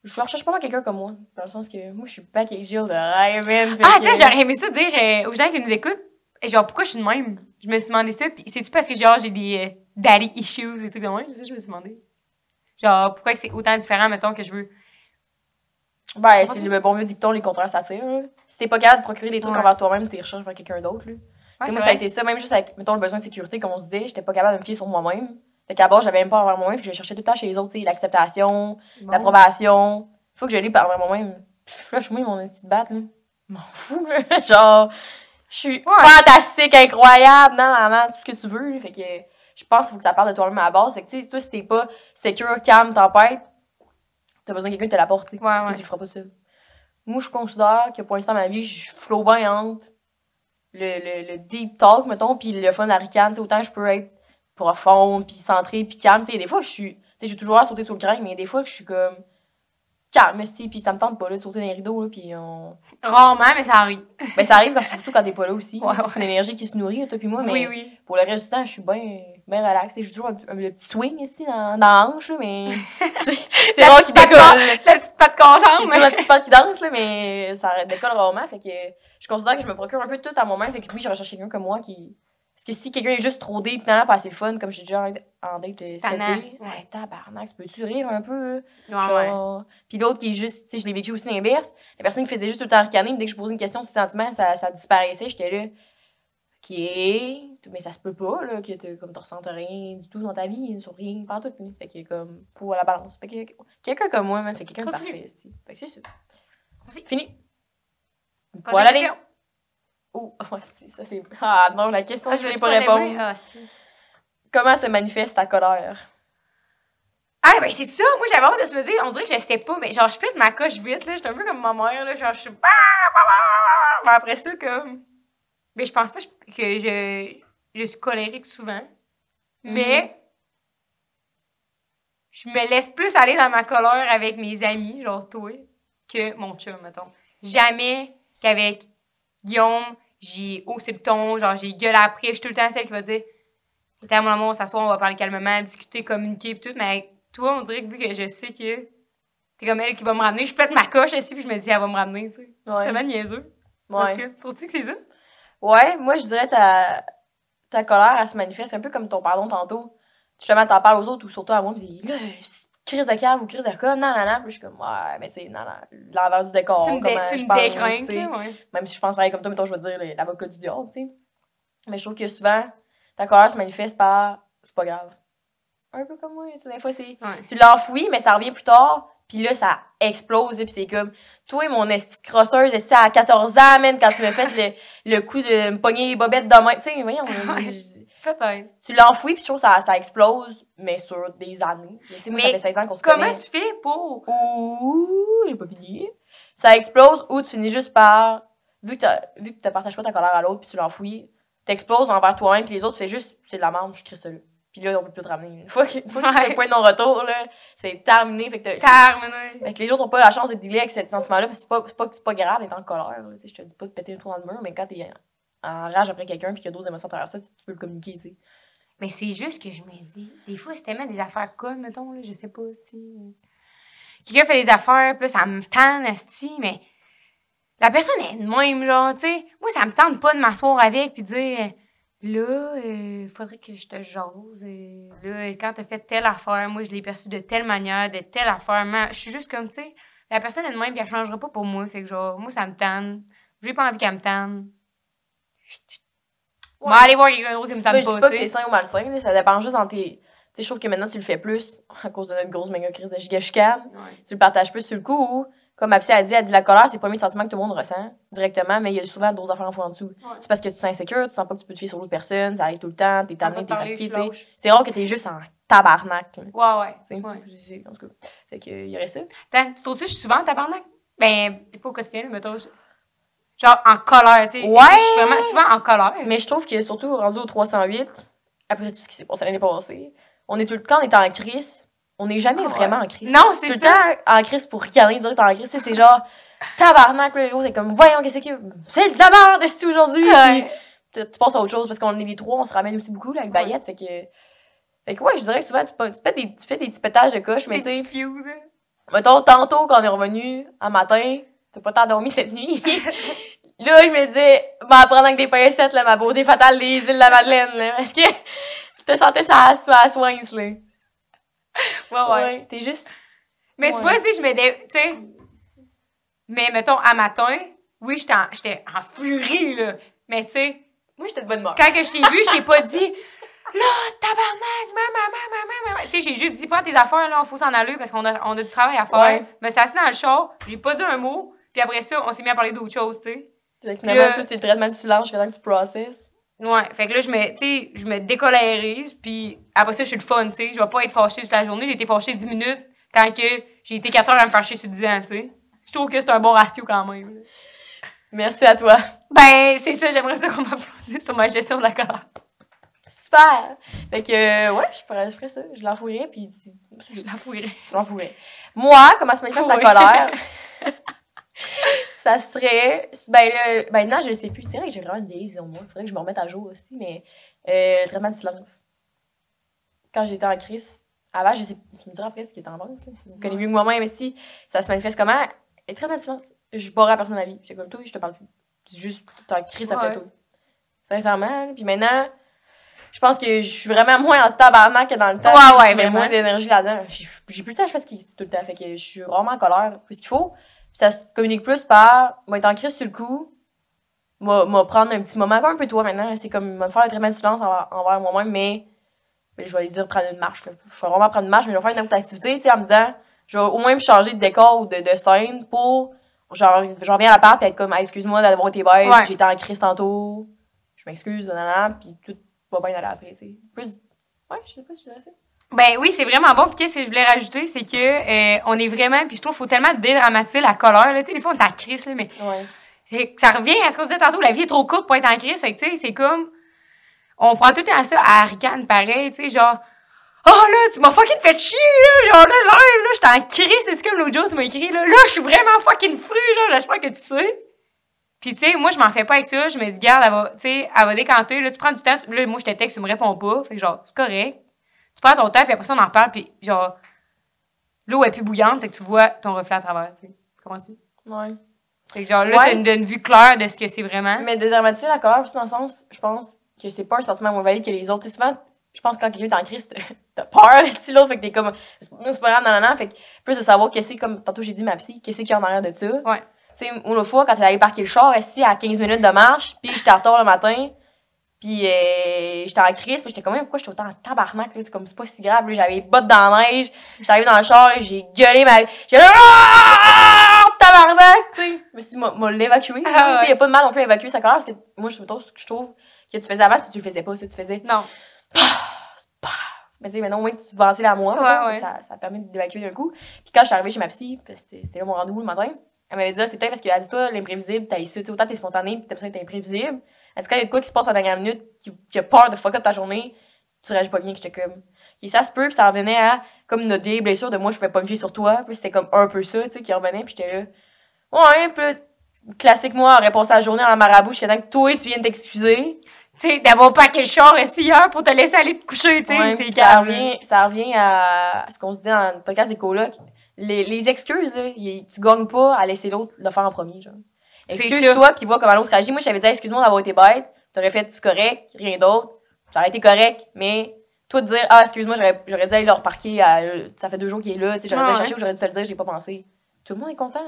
Je recherche pas quelqu'un comme moi. Dans le sens que moi, je suis pas avec Gilles de rêve, man. Ah, que- attends, j'aurais aimé ça dire euh, aux gens qui nous écoutent, et genre, pourquoi je suis de même? Je me suis demandé ça, puis c'est-tu parce que, genre, j'ai des euh, daddy issues et tout comme moi? C'est ça que je me suis demandé. Genre, pourquoi que c'est autant différent, mettons, que je veux? Ben, c'est le bon vieux dicton, les contraires s'attirent. Si t'es pas capable de procurer des trucs Ouais. envers toi-même, t'es recherches vers quelqu'un d'autre. là. C'est moi, ça a été ça, même juste avec, mettons, le besoin de sécurité, comme on se disait, j'étais pas capable de me fier sur moi-même. Fait qu'à bord, j'avais même pas envers moi-même, puis je cherchais tout le temps chez les autres, l'acceptation, Bon. l'approbation. Faut que l'ai par envers moi-même. Là, je suis mon petit batte, là. M'en fous, là. Genre, je suis fantastique, incroyable, non, non, non, tout ce que tu veux. Fait que je pense qu'il faut que ça parte de toi-même à la base. Fait que, tu sais, toi, si t'es pas secure, calme, tempête, t'as besoin de quelqu'un de te l'apporter. Ouais, parce ouais. que tu le feras pas seul. Moi, je considère que pour l'instant, ma vie, je flow bien entre le, le, le deep talk, mettons, puis le fun à ricane. Tu sais, autant je peux être profond, puis centré, puis calme. Tu sais, des fois, je suis. Tu sais, j'ai toujours à sauter sur le crack, mais des fois, je suis comme calme, puis ça me tente pas, là, de sauter dans les rideaux, là, puis on. Rarement, mais ça arrive. Ben, ça arrive quand, surtout quand t'es pas là aussi. Ouais, C'est une énergie qui se nourrit, toi, puis moi, mais Oui, oui. pour le reste du temps, je suis bien bien relaxée. J'ai toujours un, un- le petit swing ici dans, dans la hanche, là, mais c'est rare petite qu'il décolle. patte- La petite patte J'ai consciente, toujours la petite patte qui danse, là, mais ça décolle rarement. Fait que je considère que je me procure un peu de tout à moi-même. Fait que oui, je recherche quelqu'un comme moi qui. Parce que si quelqu'un est juste trop deep, finalement, pas assez fun, comme j'ai déjà en en date euh, cet été, ouais, tabarnak, tu peux-tu rire un peu? Ouais, ouais. Puis l'autre qui est juste, tu sais, je l'ai vécu aussi l'inverse. La personne qui faisait juste tout le temps ricaner, dès que je posais une question sur ses sentiments, ça, ça disparaissait. J'étais là, OK, mais ça se peut pas, là, que tu comme tu ressentes rien du tout dans ta vie, sur rien, pas tout. Fait que, comme, à la balance. Fait que, quelqu'un comme moi, man, fait quelqu'un parfait. Fait que c'est ça. Fini. Voilà les. Oh, c'est- ça c'est. Ah non, la question, Ah, je voulais veux-tu pas répondre. Ah, si. Comment se manifeste ta colère? Ah, ben c'est ça. Moi, j'avais hâte de se me dire, on dirait que je sais pas, mais genre, je pète ma coche vite, là. J'étais un peu comme ma mère, là. Genre, je suis. Mais après ça, comme. Mais je pense pas que je, je suis colérique souvent. Mais. Je me laisse plus aller dans ma colère avec mes amis, genre toi, que mon chum, mettons. Jamais qu'avec Guillaume, j'ai haussé le ton, genre, j'ai gueulé après. Je suis tout le temps celle qui va dire. T'es mon amour, on s'assoit, on va parler calmement, discuter, communiquer, pis tout. Mais avec toi, on dirait que vu que je sais que t'es comme elle qui va me ramener, je pète ma coche ici, puis je me dis, elle va me ramener, tu sais. Ouais. Tellement niaiseux. En Ouais. tout cas, trouves-tu que c'est ça? Ouais, moi, je dirais ta, ta colère, elle se manifeste un peu comme ton pardon tantôt. Justement, t'en parles aux autres ou surtout à moi, pis là, crise de cave ou crise de com, non, non, non. Puis je suis comme, ouais, mais tu sais, non, non, l'envers du décor. tu me, dé- tu me décrinques, ouais. Même si je pense pareil comme toi, mettons, je vais te dire l'avocat du diable, tu sais. Mais je trouve que souvent, ta colère se manifeste par, c'est pas grave. Un peu comme moi, tu sais, des fois, c'est Ouais. tu l'enfouis, mais ça revient plus tard. Puis là, ça explose. Puis c'est comme, toi et mon esti crosseuse, esti à 14 ans, man, quand tu m'as fait le, le coup de me pogner les bobettes de main. Tu sais, voyons, Peut-être. tu l'enfouis, puis je trouve que ça, ça explose, mais sur des années. Mais tu sais, moi, ça Mais fait 16 ans qu'on se Comment connaît. tu fais pour. Ou, j'ai pas fini. Ça explose ou tu finis juste par, vu que vu que tu partages pas ta colère à l'autre, puis tu l'enfouis, t'exploses envers toi-même, puis les autres, tu fais juste, c'est de la merde, je crie ça là. Puis là, on peut plus te ramener. Une fois que, une fois que tu Ouais. le point de non-retour, là, c'est terminé. Fait que Terminé. fait que les autres n'ont pas la chance de dealer avec ce sentiment-là, parce que c'est pas, c'est pas, c'est pas grave d'être en colère. là, tu je te dis pas de péter un trou dans le mur, mais quand t'es en, en rage après quelqu'un puis qu'il y a d'autres émotions à travers ça, tu, tu peux le communiquer, tu sais. Mais c'est juste que je me dis, des fois, c'est tellement des affaires connes, mettons, là, je sais pas si. Quelqu'un fait des affaires, puis ça me tente, esti, mais la personne est de même, genre, tu sais. Moi, ça me tente pas de m'asseoir avec puis dire, là, il faudrait que je te jase. euh, là, quand t'as fait telle affaire, moi, je l'ai perçu de telle manière, de telle affaire. mais Je suis juste comme, tu sais, la personne est de même, puis elle changera pas pour moi. Fait que, genre, moi, ça me tente. J'ai pas envie qu'elle me tente. On va aller voir quelqu'un d'autre qui me Moi, tente je dis pas, pas que c'est sain ou malsain, là, ça dépend juste en tes. Tu sais, je trouve que maintenant tu le fais plus à cause de notre grosse méga crise de giga chicane. Ouais. Tu le partages plus sur le coup ou, comme ma psy a dit, elle dit la colère, c'est le premier sentiment que tout le monde ressent directement, mais il y a souvent d'autres affaires en fond en dessous. C'est parce que tu te sens insécure, tu sens pas que tu peux te fier sur l'autre personne, ça arrive tout le temps, t'es tanné, t'es fatigué. C'est rare que t'es juste en tabarnak. Ouais, ouais. sais. ouais. Je sais, en tout cas. Fait que, il y aurait ça. Attends, tu trouves-tu que je suis souvent en tabarnak? Ben, pas au quotidien, là, mettons. je- Genre en colère, tu sais. Ouais. Je suis vraiment souvent en colère. Mais je trouve que surtout rendu au 308, après tout ce qui s'est passé l'année passée, on est tout le on est en crise, on n'est jamais Ah ouais. vraiment en crise. Non, tout c'est le ça. temps en crise pour ricaner direct en crise, c'est genre tabarnak là, c'est comme voyons qu'est-ce que c'est de la merde est aujourd'hui Ouais. Tu, tu passes à autre chose parce qu'on est les trois, on se ramène aussi beaucoup là, avec Ouais. Bayette, fait que fait que ouais, je dirais que souvent tu, fais des tu fais des petits pétages de coche, mais tu sais, hein. mettons tantôt quand on est revenu un matin, t'as pas tant dormi cette nuit. là, je me disais, m'en prendre avec des pincettes, là, ma beauté fatale des îles de la Madeleine, là, parce que je te sentais ça à la soins, là. Ouais, ouais. Ouais, t'es juste. Mais tu vois, si je me dé... Tu sais. Mais mettons, à matin, oui, j'étais en, j'étais en furie, là. Mais tu sais, Moi, j'étais de bonne humeur. quand que je t'ai vu, je t'ai pas dit Là, tabarnak, maman, maman, maman. Tu sais, j'ai juste dit, prends tes affaires, là, faut s'en aller parce qu'on a, on a du travail à faire. Ouais. Mais c'est assis dans le char, j'ai pas dit un mot. Puis après ça, on s'est mis à parler d'autre chose, tu sais. Fait que finalement, Là- toi, c'est le traitement du silence jusqu'à temps que tu processes. Ouais, fait que là, je me, tu sais, je me décolérise, puis après ça, je suis le fun, tu sais. Je vais pas être fâchée toute la journée. J'ai été fâchée 10 minutes quand que j'ai été 4 heures à me fâcher sur 10 ans, tu sais. Je trouve que c'est un bon ratio quand même. là. Merci à toi. Ben, c'est ça, j'aimerais ça qu'on m'applaudisse sur ma gestion de la colère. Super! Fait que, euh, ouais, je ferais, je ferais ça. Je l'enfouirais, puis Je la fouillerais. je l'enfouirais. Moi, comment se manifeste la colère? ça serait. Ben, là, non, je le sais plus. C'est vrai que j'ai vraiment une vieille vision de moi. Il faudrait que je me remette à jour aussi, mais euh, le traitement du silence. Quand j'étais en crise, avant, je sais. Tu me diras après ce qui est en là. Vous connaissez mieux que moi-même, mais si ça se manifeste comment? Le traitement du silence. Je barre à personne de ma vie. J'étais comme toi, je te parle plus. C'est juste, t'es en crise après Ouais. toi. Sincèrement. Puis maintenant, je pense que je suis vraiment moins en tabarnak que dans le temps. Ouais, ouais, vraiment. moins d'énergie là-dedans. J'ai j'ai plus le temps, je fais ce qui tout le temps. Fait que je suis vraiment en colère plus qu'il faut. Ça se communique plus par, moi, être en crise sur le coup, m'a prendre un petit moment, comme un peu toi maintenant. C'est comme me faire le traitement de silence envers, envers moi-même, mais, mais je vais aller dire prendre une marche. là. Je vais vraiment prendre une marche, mais je vais faire une autre activité, tu sais, en me disant, je vais au moins me changer de décor ou de, de scène pour, genre, je reviens à la part et être comme, Ah, excuse-moi d'avoir été bête, Ouais. j'étais en crise tantôt, je m'excuse, nanana, puis tout va bien aller après, tu sais. Plus, ouais, je sais pas si je dirais ça. Ben oui, c'est vraiment bon. Puis qu'est-ce que je voulais rajouter, c'est que euh, on est vraiment, puis je trouve qu'il faut tellement dédramatiser la colère. Là. Tu sais, des fois, on est en crise, là, mais Ouais. ça revient à ce qu'on disait tantôt, la vie est trop courte pour être en crise. Fait que, tu sais, c'est comme, on prend tout le temps ça à ricane pareil, tu sais, genre, oh là, tu m'as fucking fait chier, là, genre là, live, là, j'étais en crise, c'est ce que l'autre jour, tu m'as écrit, là, là, je suis vraiment fucking fru, genre, j'espère que tu sais. Puis, tu sais, moi, je m'en fais pas avec ça, je me dis, garde, elle va, tu sais, elle va décanter, là, tu prends du temps, là, moi, je te texte, tu me réponds pas, fait que, genre, c'est correct. Tu prends ton temps, puis après ça, on en parle, puis, genre, l'eau est plus bouillante, fait que tu vois ton reflet à travers, tu sais. Comprends-tu? Ouais. Fait que, genre, là, Ouais. t'as une, vue claire de ce que c'est vraiment. Mais de dramatiser la colère aussi dans le sens, je pense que c'est pas un sentiment moins valide que les autres. Tu sais, souvent, je pense que quand quelqu'un est en crise, t'as- peur, si l'autre, fait que t'es comme, c'est pas- c'est pas grave, non, non, non. Fait que plus de savoir qu'est-ce que c'est, comme tantôt j'ai dit ma psy, qu'est-ce qu'il y a en arrière de ça. Ouais. Tu sais, une autre fois, quand elle allait parquer le char, esti, à 15 minutes de marche, puis j'étais retard le matin, puis euh, j'étais en crise, puis j'étais comme, pourquoi j'étais autant en tabarnak, là, c'est comme, c'est pas si grave, là, j'avais les bottes dans la neige, j'étais arrivée dans le char, j'ai gueulé ma j'ai Ah! tabarnak, tu sais. Mais si, m'a l'évacuer. Ah, Tu sais, y a pas de mal non plus à évacuer sa colère, parce que moi, je me trouve, je trouve que tu faisais avant, si tu le faisais pas, si tu faisais. Non. Mais tu sais, maintenant, au moins, tu ventiles à moi, Ouais, mettons, ouais. Ça, ça permet d'évacuer d'un coup. Puis quand je suis arrivée chez ma psy, c'était là mon rendez-vous le matin, elle m'avait dit, Ah, c'est peut-être parce qu'elle dit, toi, l'imprévisible, t'as isso, tu autant t'es spontané, puis t'as besoin d'être imprévisible. Dit, quand il y a de quoi qui se passe en dernière minute, qui, qui a peur de fuck up ta journée, tu réagis pas bien, que j'étais comme. Ok, ça se peut, puis ça revenait à, comme notre vieille blessure de moi, je pouvais pas me fier sur toi, puis c'était comme un peu ça, tu sais, qui revenait, puis j'étais là. Ouais, puis classique, moi, aurait passé la journée en marabout jusqu'à temps que toi, tu viennes t'excuser. Tu sais, d'avoir paqué le char ici hier pour te laisser aller te coucher, tu sais, Ouais, c'est ça revient, ça revient à ce qu'on se dit dans le podcast des colocs. Les, les excuses, là, y- tu gagnes pas à laisser l'autre le faire en premier, genre. Excuse-toi, puis vois comment l'autre réagit. Moi, j'avais dit, excuse-moi d'avoir été bête. T'aurais fait du correct, rien d'autre. Ça aurait été correct, mais toi, de dire, ah, excuse-moi, j'aurais dû aller le reparquer, à- ça fait deux jours qu'il est là, j'aurais dû Ouais, le chercher ou j'aurais dû te le dire, j'ai pas pensé. Tout le monde est content.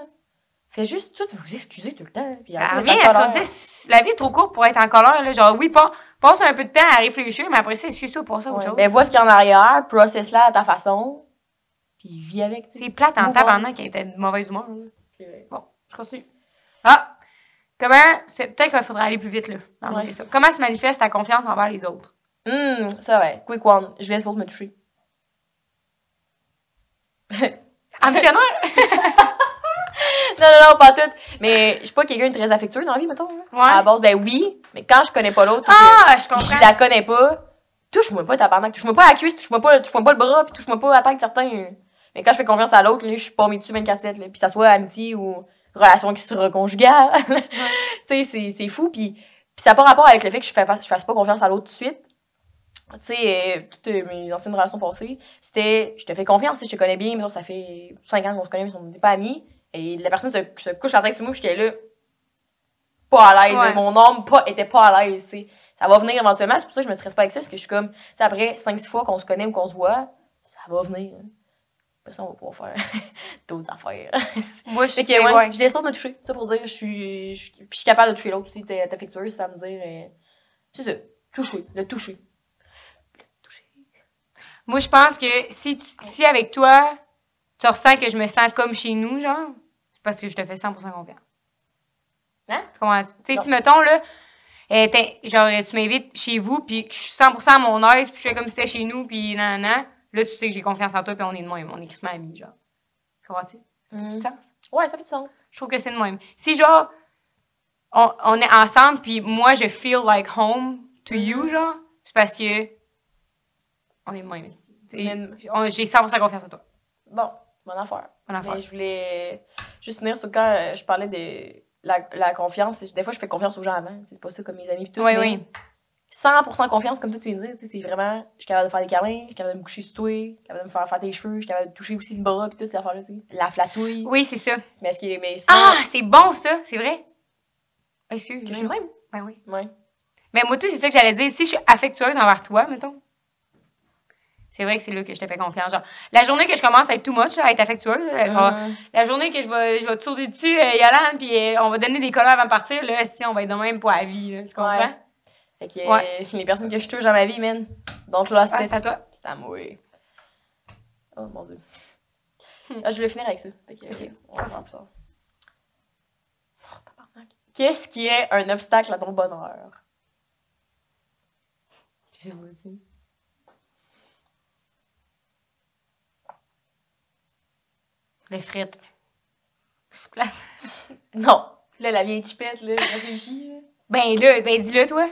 Fais juste tout vous excuser tout le temps. Puis Ça revient à ce en qu'on colère. dit, la vie est trop courte pour être en colère, là? Genre, oui, pas, passe un peu de temps à réfléchir, mais après ça, excuse-toi pour ça, autre Ouais. chose. Ben, vois ce qu'il y a en arrière, process-la à ta façon, puis vis avec. C'est plate en tabarnak qui était de mauvaise humeur, Bon, je continue. Ah! Comment, c'est, peut-être qu'il faudrait aller plus vite, là, dans Ouais. Comment se manifeste ta confiance envers les autres? Hum, ça ouais. Quick one. Je laisse l'autre me toucher. En missionnaire? Non, non, non, pas tout. Mais je suis pas quelqu'un de très affectueux dans la vie, mettons. Ouais. À la base, ben oui. Mais quand je connais pas l'autre, Ah, je que comprends. je la connais pas, touche-moi pas, tabarnak. Touche-moi pas à la cuisse, touche-moi pas, touche-moi pas le bras, puis touche-moi pas à la tête, certains. Mais quand je fais confiance à l'autre, là, je suis pas mis dessus 24-7, là. Puis ça soit amitié ou relation qui se reconjugale. tu sais, c'est, c'est fou. Puis, puis ça n'a pas rapport avec le fait que je, fais pas, je fasse pas confiance à l'autre tout de suite. Tu sais, euh, toutes euh, mes anciennes relations passées, c'était je te fais confiance, je te connais bien, mais ça fait 5 ans qu'on se connaît, mais on n'est pas amis. Et la personne se, se couche la tête sur moi, j'étais là, pas à l'aise. Ouais. Mon âme pas, était pas à l'aise, tu sais. Ça va venir éventuellement, c'est pour ça que je me stresse pas avec ça, parce que je suis comme, tu sais, après 5-6 fois qu'on se connaît ou qu'on se voit, ça va venir. hein. Après ça, on va pouvoir faire d'autres affaires. Moi, je que, ouais, ouais. je laisse l'autre me toucher. Ça pour dire, je suis, je, je suis capable de toucher l'autre aussi, être affectueuse, ça me dire, euh, c'est ça, toucher, le toucher. Moi, je pense que si, tu- si avec toi, tu ressens que je me sens comme chez nous, genre, c'est parce que je te fais 100% confiance. Hein? Tu comprends? Tu sais, si, mettons, là, euh, genre, tu m'invites chez vous, puis que je suis 100% à mon aise, puis je fais comme si c'était chez nous, puis nan, nan, là, tu sais que j'ai confiance en toi, puis on est de même. On est crissement amis, genre. Comprends-tu? Ça fait du sens? Ouais, ça fait du sens. Je trouve que c'est de même. Si, genre, on, on est ensemble, puis moi, je feel like home to you, genre, c'est parce que on est de même ici. J'ai 100% confiance en toi. Bon, bonne affaire. Bonne affaire. Mais je voulais juste venir sur quand euh, je parlais de la, la confiance. Des fois, je fais confiance aux gens avant. C'est pas ça comme mes amis pis tout. Oui, mais oui. 100% confiance, comme toi, tu viens de dire. C'est vraiment, je suis capable de faire des câlins, je suis capable de me coucher sur toi, je suis capable de me faire faire tes cheveux, je suis capable de toucher aussi le bras pis toutes ces affaires-là, tu sais. La flatouille. Oui, c'est ça. Mais est-ce que, mais sinon, Ah, c'est bon, ça, c'est vrai. Excuse. que je suis même. Ben oui. Ouais. Mais moi, tout, c'est ça que j'allais dire. Si je suis affectueuse envers toi, mettons, c'est vrai que c'est là que je te fais confiance. Genre, la journée que je commence à être too much, à être affectueuse, genre, Hum. la journée que je vais, je vais te sauter dessus, euh, Yolande, puis euh, on va donner des colères avant de partir, là, si on va être de même pour la vie, là, tu comprends? Ouais. Fait que Ouais. euh, les personnes que je touche dans ma vie, man, donc là, Ah, c'était c'est à toi. C'est à moi. Oh mon dieu. Ah, je voulais finir avec ça. Fait que, Ok. on va faire plus tard. Oh. Qu'est-ce qui est un obstacle à ton bonheur? Je sais pas aussi. Les frites. C'est plate. Non. Là, la vieille chipette, là, réfléchis. là. Ben là, ben dis-le, toi.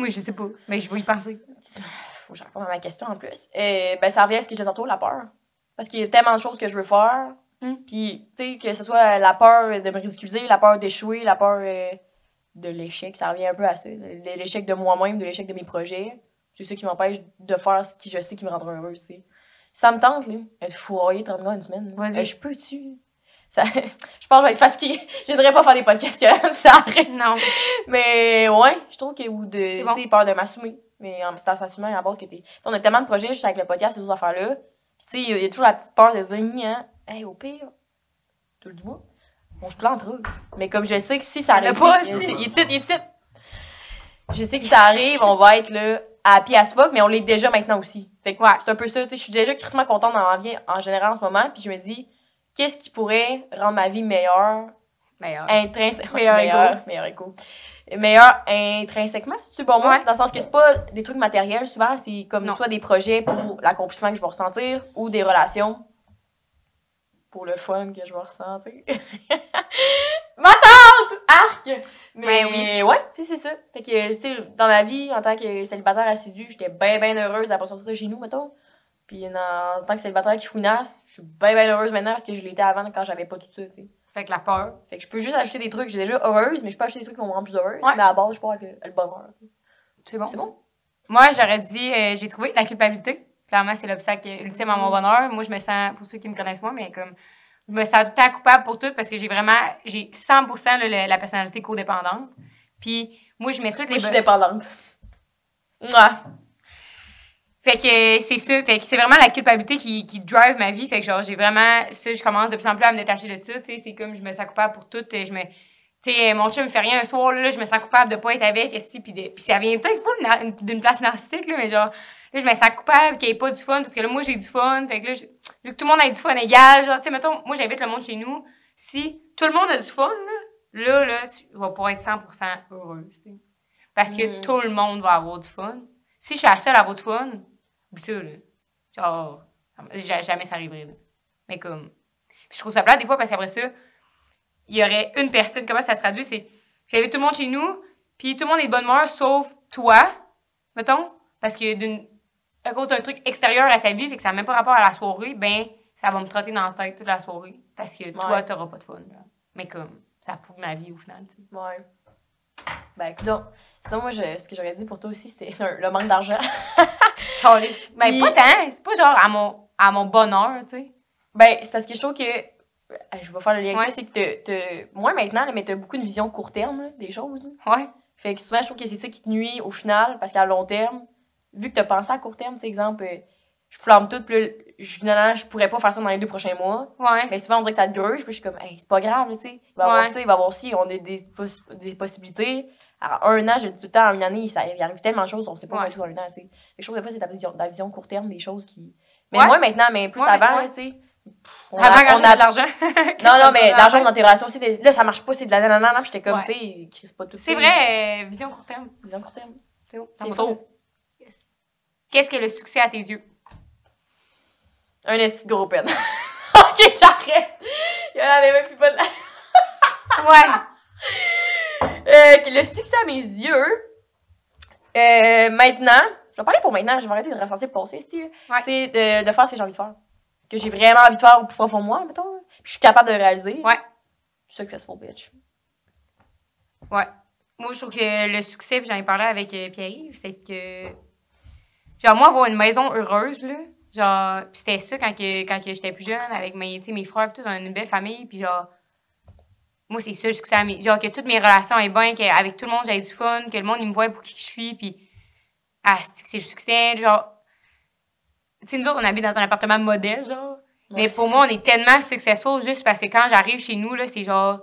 Moi, je sais pas. Ben, je vais y penser. Faut que je réponde à ma question en plus. Euh, ben, ça revient à ce que j'ai tantôt, la peur. Parce qu'il y a tellement de choses que je veux faire. Hmm. Puis, tu sais, que ce soit la peur de me ridiculiser, la peur d'échouer, la peur euh, de l'échec, ça revient un peu à ça. de L'échec de moi-même, de l'échec de mes projets. C'est ça qui m'empêche de faire ce qui je sais qui me rendra heureuse, tu sais. Ça me tente, là, être fourroyée 30 gars une semaine. Vas-y. Euh, je peux-tu? Ça, je pense que je vais être fatiguée. Je voudrais pas faire des podcasts Yolande, ça arrête. Non. Mais ouais, je trouve que, ou de, bon. tu peur de m'assumer. Mais en à s'assumer à la base que t'es. tu sais, On a tellement de projets juste avec le podcast, ces autres affaires-là. Puis tu sais, il y a- toujours la petite peur de dire, hein, hey, au pire, tu le vois, on se plantera. Mais comme je sais que si ça arrive, pas, il, est titre, il est titre. Je sais que si ça arrive, on va être là, à pied à fuck, mais on l'est déjà maintenant aussi. Fait que ouais, c'est un peu ça. Tu sais, je suis déjà crissement contente vie en général en ce moment. Puis je me dis, qu'est-ce qui pourrait rendre ma vie meilleure? Meilleur. intrinsèquement. Meilleur meilleur, meilleur écho. Meilleur intrinsèquement, c'est bon moi? Ouais. Dans le sens que c'est pas des trucs matériels, souvent, c'est comme Non. soit des projets pour l'accomplissement que je vais ressentir ou des relations pour le fun que je vais ressentir. Ma tante! Arc! Mais Ben oui. ouais, puis c'est ça. Fait que, tu sais, dans ma vie, en tant que célibataire assidu, j'étais bien, bien heureuse d'avoir sorti ça chez nous, mettons. Puis en tant que célibataire qui fouinasse, je suis bien, bien heureuse maintenant parce que je l'étais avant quand j'avais pas tout ça, tu sais. Fait que la peur. Fait que je peux juste acheter des trucs. J'ai déjà heureuse, mais je peux acheter des trucs qui vont me rendre plus heureuse. Ouais. Mais à la base, je pars avec le, le bonheur. C'est bon? C'est bon? Moi, j'aurais dit, euh, j'ai trouvé la culpabilité. Clairement, c'est l'obstacle ultime à mon bonheur. Moi, je me sens, pour ceux qui me connaissent moi, mais comme, je me sens tout le temps coupable pour tout parce que j'ai vraiment, j'ai 100% là, le- la personnalité codépendante. Puis, moi, je mets toutes Moi, les je suis dépendante. Ouais. Fait que c'est ça. Fait que c'est vraiment la culpabilité qui, qui drive ma vie. Fait que genre, j'ai vraiment, ça, je commence de plus en plus à me détacher de ça. Tu sais, c'est comme je me sens coupable pour tout. Je me, tu sais, mon chum me fait rien un soir, là, je me sens coupable de pas être avec, puis de- puis ça vient peut-être na- d'une place narcissique, là, mais genre, là, je me sens coupable qu'il n'y ait pas du fun, parce que là, moi, j'ai du fun, fait que là, je- vu que tout le monde a du fun égal, genre, tu sais, mettons, moi, j'invite le monde chez nous, si tout le monde a du fun, là, là, là, tu vas pas être 100% heureuse, tu sais. Parce que Mm. tout le monde va avoir du fun. Si je suis la seule à avoir du fun, oublie ça, là. Genre, ja- jamais ça arriverait, là. Mais comme, puis je trouve ça plate des fois, parce qu'après ça, il y aurait une personne, comment ça se traduit, c'est j'invite tout le monde chez nous, puis tout le monde est de bonne humeur, sauf toi, mettons, parce que d'une à cause d'un truc extérieur à ta vie, fait que ça n'a même pas rapport à la soirée, ben ça va me trotter dans la tête toute la soirée, parce que toi, Ouais. t'auras pas de fun. là. Mais comme, ça pourrit ma vie au final, tu sais. Ouais. Ben, écoute, donc, sinon, moi, je- ce que j'aurais dit pour toi aussi, c'était le manque d'argent. Puis- pas tant, c'est pas genre à mon, à mon bonheur, tu sais. Ben, c'est parce que je trouve que. Je vais faire le lien avec Ouais. ça, c'est que t'as- t'as- moi maintenant, là, mais t'as beaucoup une vision court terme là, des choses. Ouais. Fait que souvent, je trouve que c'est ça qui te nuit au final, parce qu'à long terme, vu que t'as pensé à court terme, tu sais, exemple, euh, je flambe tout, puis là, je, je pourrais pas faire ça dans les deux prochains mois. Ouais. Mais souvent, on dirait que ça te gruge, puis je suis comme, hey, c'est pas grave, tu sais. Il va y avoir ça, il va y avoir ci, on a des, poss- des possibilités. Alors, un an, je dis tout le temps, en une année, ça, il arrive tellement de choses, on sait pas Ouais. du tout en un an, tu sais. Les choses, des fois, c'est ta vision, court terme des choses qui. Mais Ouais. moi, maintenant, mais plus avant, tu sais. on Avant, a- quand on a- de l'argent. Non, non, mais l'argent dans tes relations aussi, là, ça marche pas, c'est de la nanana, puis j'étais comme, Ouais. tu sais, crise pas tout. C'est vrai, euh, vision court terme. Vision court terme. C'est faux. Yes. Qu'est-ce que le succès à tes yeux? Un esti de gros pen. ok, j'arrête. Il y en avait même plus pas de la. Ouais. Euh, le succès à mes yeux, euh, maintenant, je vais parler pour maintenant, je vais arrêter de recenser le passé, style. Ouais. C'est de, de faire ce que j'ai envie de faire. Que j'ai vraiment envie de faire au plus profond de moi, mettons. Puis je suis capable de le réaliser. Ouais. Successful bitch. Ouais. Moi, je trouve que le succès, puis j'en ai parlé avec euh, Pierre-Yves, c'est que. Genre, moi, avoir une maison heureuse, là. Genre, puis c'était ça quand, que, quand que j'étais plus jeune, avec mes, mes frères, tout, on a une belle famille, puis genre. Moi, c'est ça succès à mes. Genre, que toutes mes relations aient bien, qu'avec tout le monde, j'ai du fun, que le monde, il me voit pour qui je suis, puis. Ah, c'est que c'est le succès, genre. Tu sais, nous autres, on habite dans un appartement modeste, genre. Mais pour moi, on est tellement successful juste parce que quand j'arrive chez nous, là, c'est genre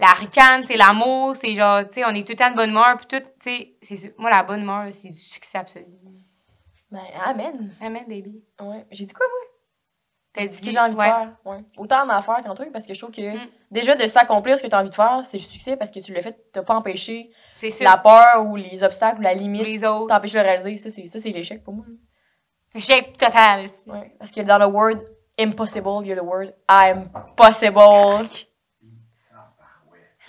la ricane, c'est l'amour, c'est genre, tu sais, on est tout le temps de bonne humeur, puis tout, tu sais, c'est ça. moi, la bonne humeur, c'est du succès absolu. Ben, amen. Amen, baby. Ouais. J'ai dit quoi, moi? T'as C'est ce dit que j'ai envie ouais. de faire. Ouais. Autant en affaires qu'en truc, parce que je trouve que Mm. déjà de s'accomplir ce que tu as envie de faire, c'est le succès parce que tu l'as fait, t'as pas empêché la peur ou les obstacles ou la limite, les autres. t'empêches de le réaliser. Ça, c'est l'échec pour moi. J'ai total. Ouais. Parce que dans le word impossible, il y a le word I'm possible.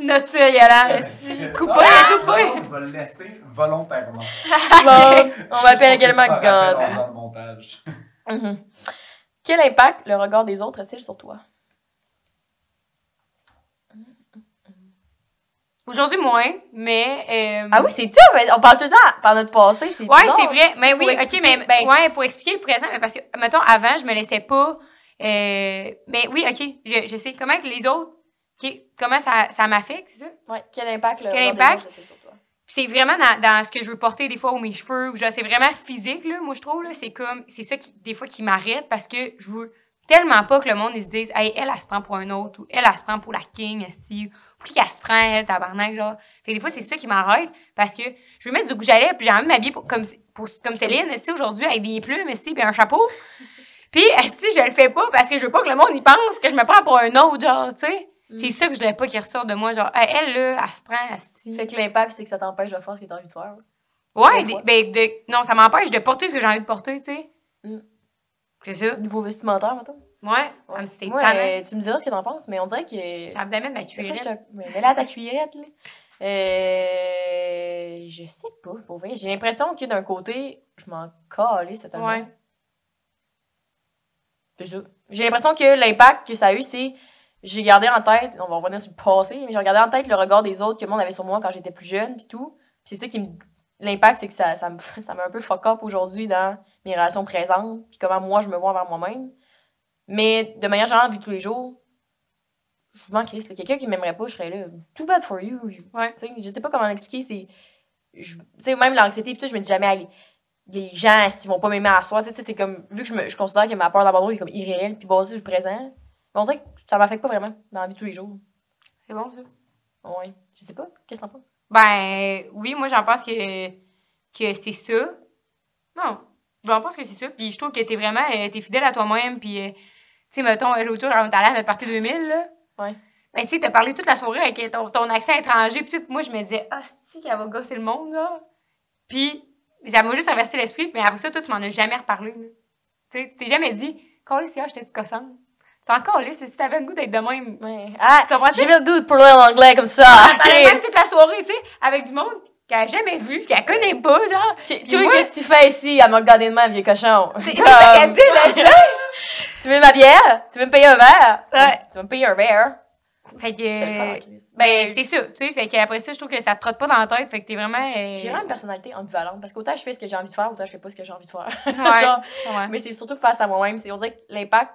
Note ça, Yolande. aussi. Coupez, coupez? Je vais le laisser volontairement. Bon, on m'appelle Juste également montage. Mhm. Quel impact le regard des autres a-t-il sur toi? Aujourd'hui, moins, mais. euh, Ah oui, c'est ça, mais on parle tout le temps par notre passé, bizarre. c'est vrai. Mais oui, pour ok, expliquer, mais ben- ouais, pour expliquer le présent, mais parce que, mettons, avant, je me laissais pas. euh, mais oui, ok, je, je sais comment que les autres. Ok, comment ça, ça m'affecte, c'est ça? Ouais, quel impact le Quel impact? sur toi? C'est vraiment dans, dans ce que je veux porter des fois ou mes cheveux ou genre c'est vraiment physique là moi je trouve c'est comme c'est ça qui des fois qui m'arrête parce que je veux tellement pas que le monde ils se dise hey elle elle se prend pour un autre ou elle elle se prend pour la king aussi ou qui qu'elle se prend elle tabarnak genre fait que des fois c'est ça qui m'arrête parce que je veux mettre du lèvres puis j'ai envie de m'habiller pour- comme pour, comme Céline tu aujourd'hui avec des plumes ici puis un chapeau puis si je le fais pas parce que je veux pas que le monde y pense que je me prends pour un autre genre tu sais c'est ça que je voudrais pas qu'il ressorte de moi genre Hey, elle là elle se prend asti. Fait que l'impact, c'est que ça t'empêche de faire ce que t'as envie de faire. Ouais, Des ben, de- non, ça m'empêche de porter ce que j'ai envie de porter, tu sais. Mm. C'est ça. Niveau vestimentaire, mettons. Ouais, comme si tannant. euh, tu me diras ce que t'en penses, mais on dirait que. J'ai envie de mettre ma Des fois, je cuirette. te- Mais là ta cuillerette, là. Euh... Je sais pas, pour vrai. J'ai l'impression que d'un côté, je m'en calais totalement. Ouais. C'est ça. J'ai l'impression que l'impact que ça a eu, c'est. J'ai gardé en tête, on va revenir sur le passé, mais j'ai regardé en tête le regard des autres que le monde avait sur moi quand j'étais plus jeune, puis tout. Puis c'est ça qui me. L'impact, c'est que ça, ça, me, ça m'a un peu fuck up aujourd'hui dans mes relations présentes, puis comment moi je me vois envers moi-même. Mais de manière générale, vu tous les jours, je m'en crisse. Quelqu'un qui m'aimerait pas, je serais là. Too bad for you. Ouais. Je sais pas comment l'expliquer. C'est. je- Tu sais, même l'anxiété, puis tout, je me dis jamais, allez, les gens, s'ils vont pas m'aimer à soi, tu sais, c'est comme. Vu que je, me, je considère que ma peur d'abandon est comme irréelle, puis basée sur le présent, on dirait que ça m'affecte pas vraiment dans la vie de tous les jours. C'est bon, ça? Ouais. Je sais pas. Qu'est-ce que t'en penses? Ben, oui, moi, j'en pense que, que c'est ça. Non, j'en pense que c'est ça. Puis je trouve que t'es vraiment, euh, t'es fidèle à toi-même. Puis, euh, tu sais, mettons, l'autre jour, allé à notre partie 2000, là. Ouais. Ben, tu sais, t'as parlé toute la soirée avec ton, ton accent étranger. Puis moi, je me disais, ah, c'est qu'elle va gosser le monde, là? Puis, ça m'a juste traversé l'esprit. Mais après ça, toi, tu m'en as jamais reparlé, là. Tu t'es jamais dit, Calais, c'est ah, j'étais-tu gossante. C'est encore là, si t'avais le goût d'être de même? Ouais. Ah! Tu comprends? J'ai le goût de parler en anglais comme ça! Elle parlait même toute la soirée, tu sais, avec du monde qu'elle a jamais vu, qu'elle connaît pas, genre. Toi, qu'est-ce que tu fais ici? Elle m'a regardé de même, vieux cochon? C'est c'est ça qu'elle dit, là, tu. Tu veux ma bière? Tu veux me payer un verre? Ouais. Tu veux me payer un verre? Fait que. C'est Chris. Ben, c'est ça, tu sais. Fait qu'après ça, je trouve que ça te trotte pas dans la tête. Fait que t'es vraiment. euh, J'ai vraiment une personnalité ambivalente parce qu'autant je fais ce que j'ai envie de faire, autant je fais pas ce que j'ai envie de faire. Genre, ouais. mais c'est surtout face à moi-même. C'est on dirait que l'impact,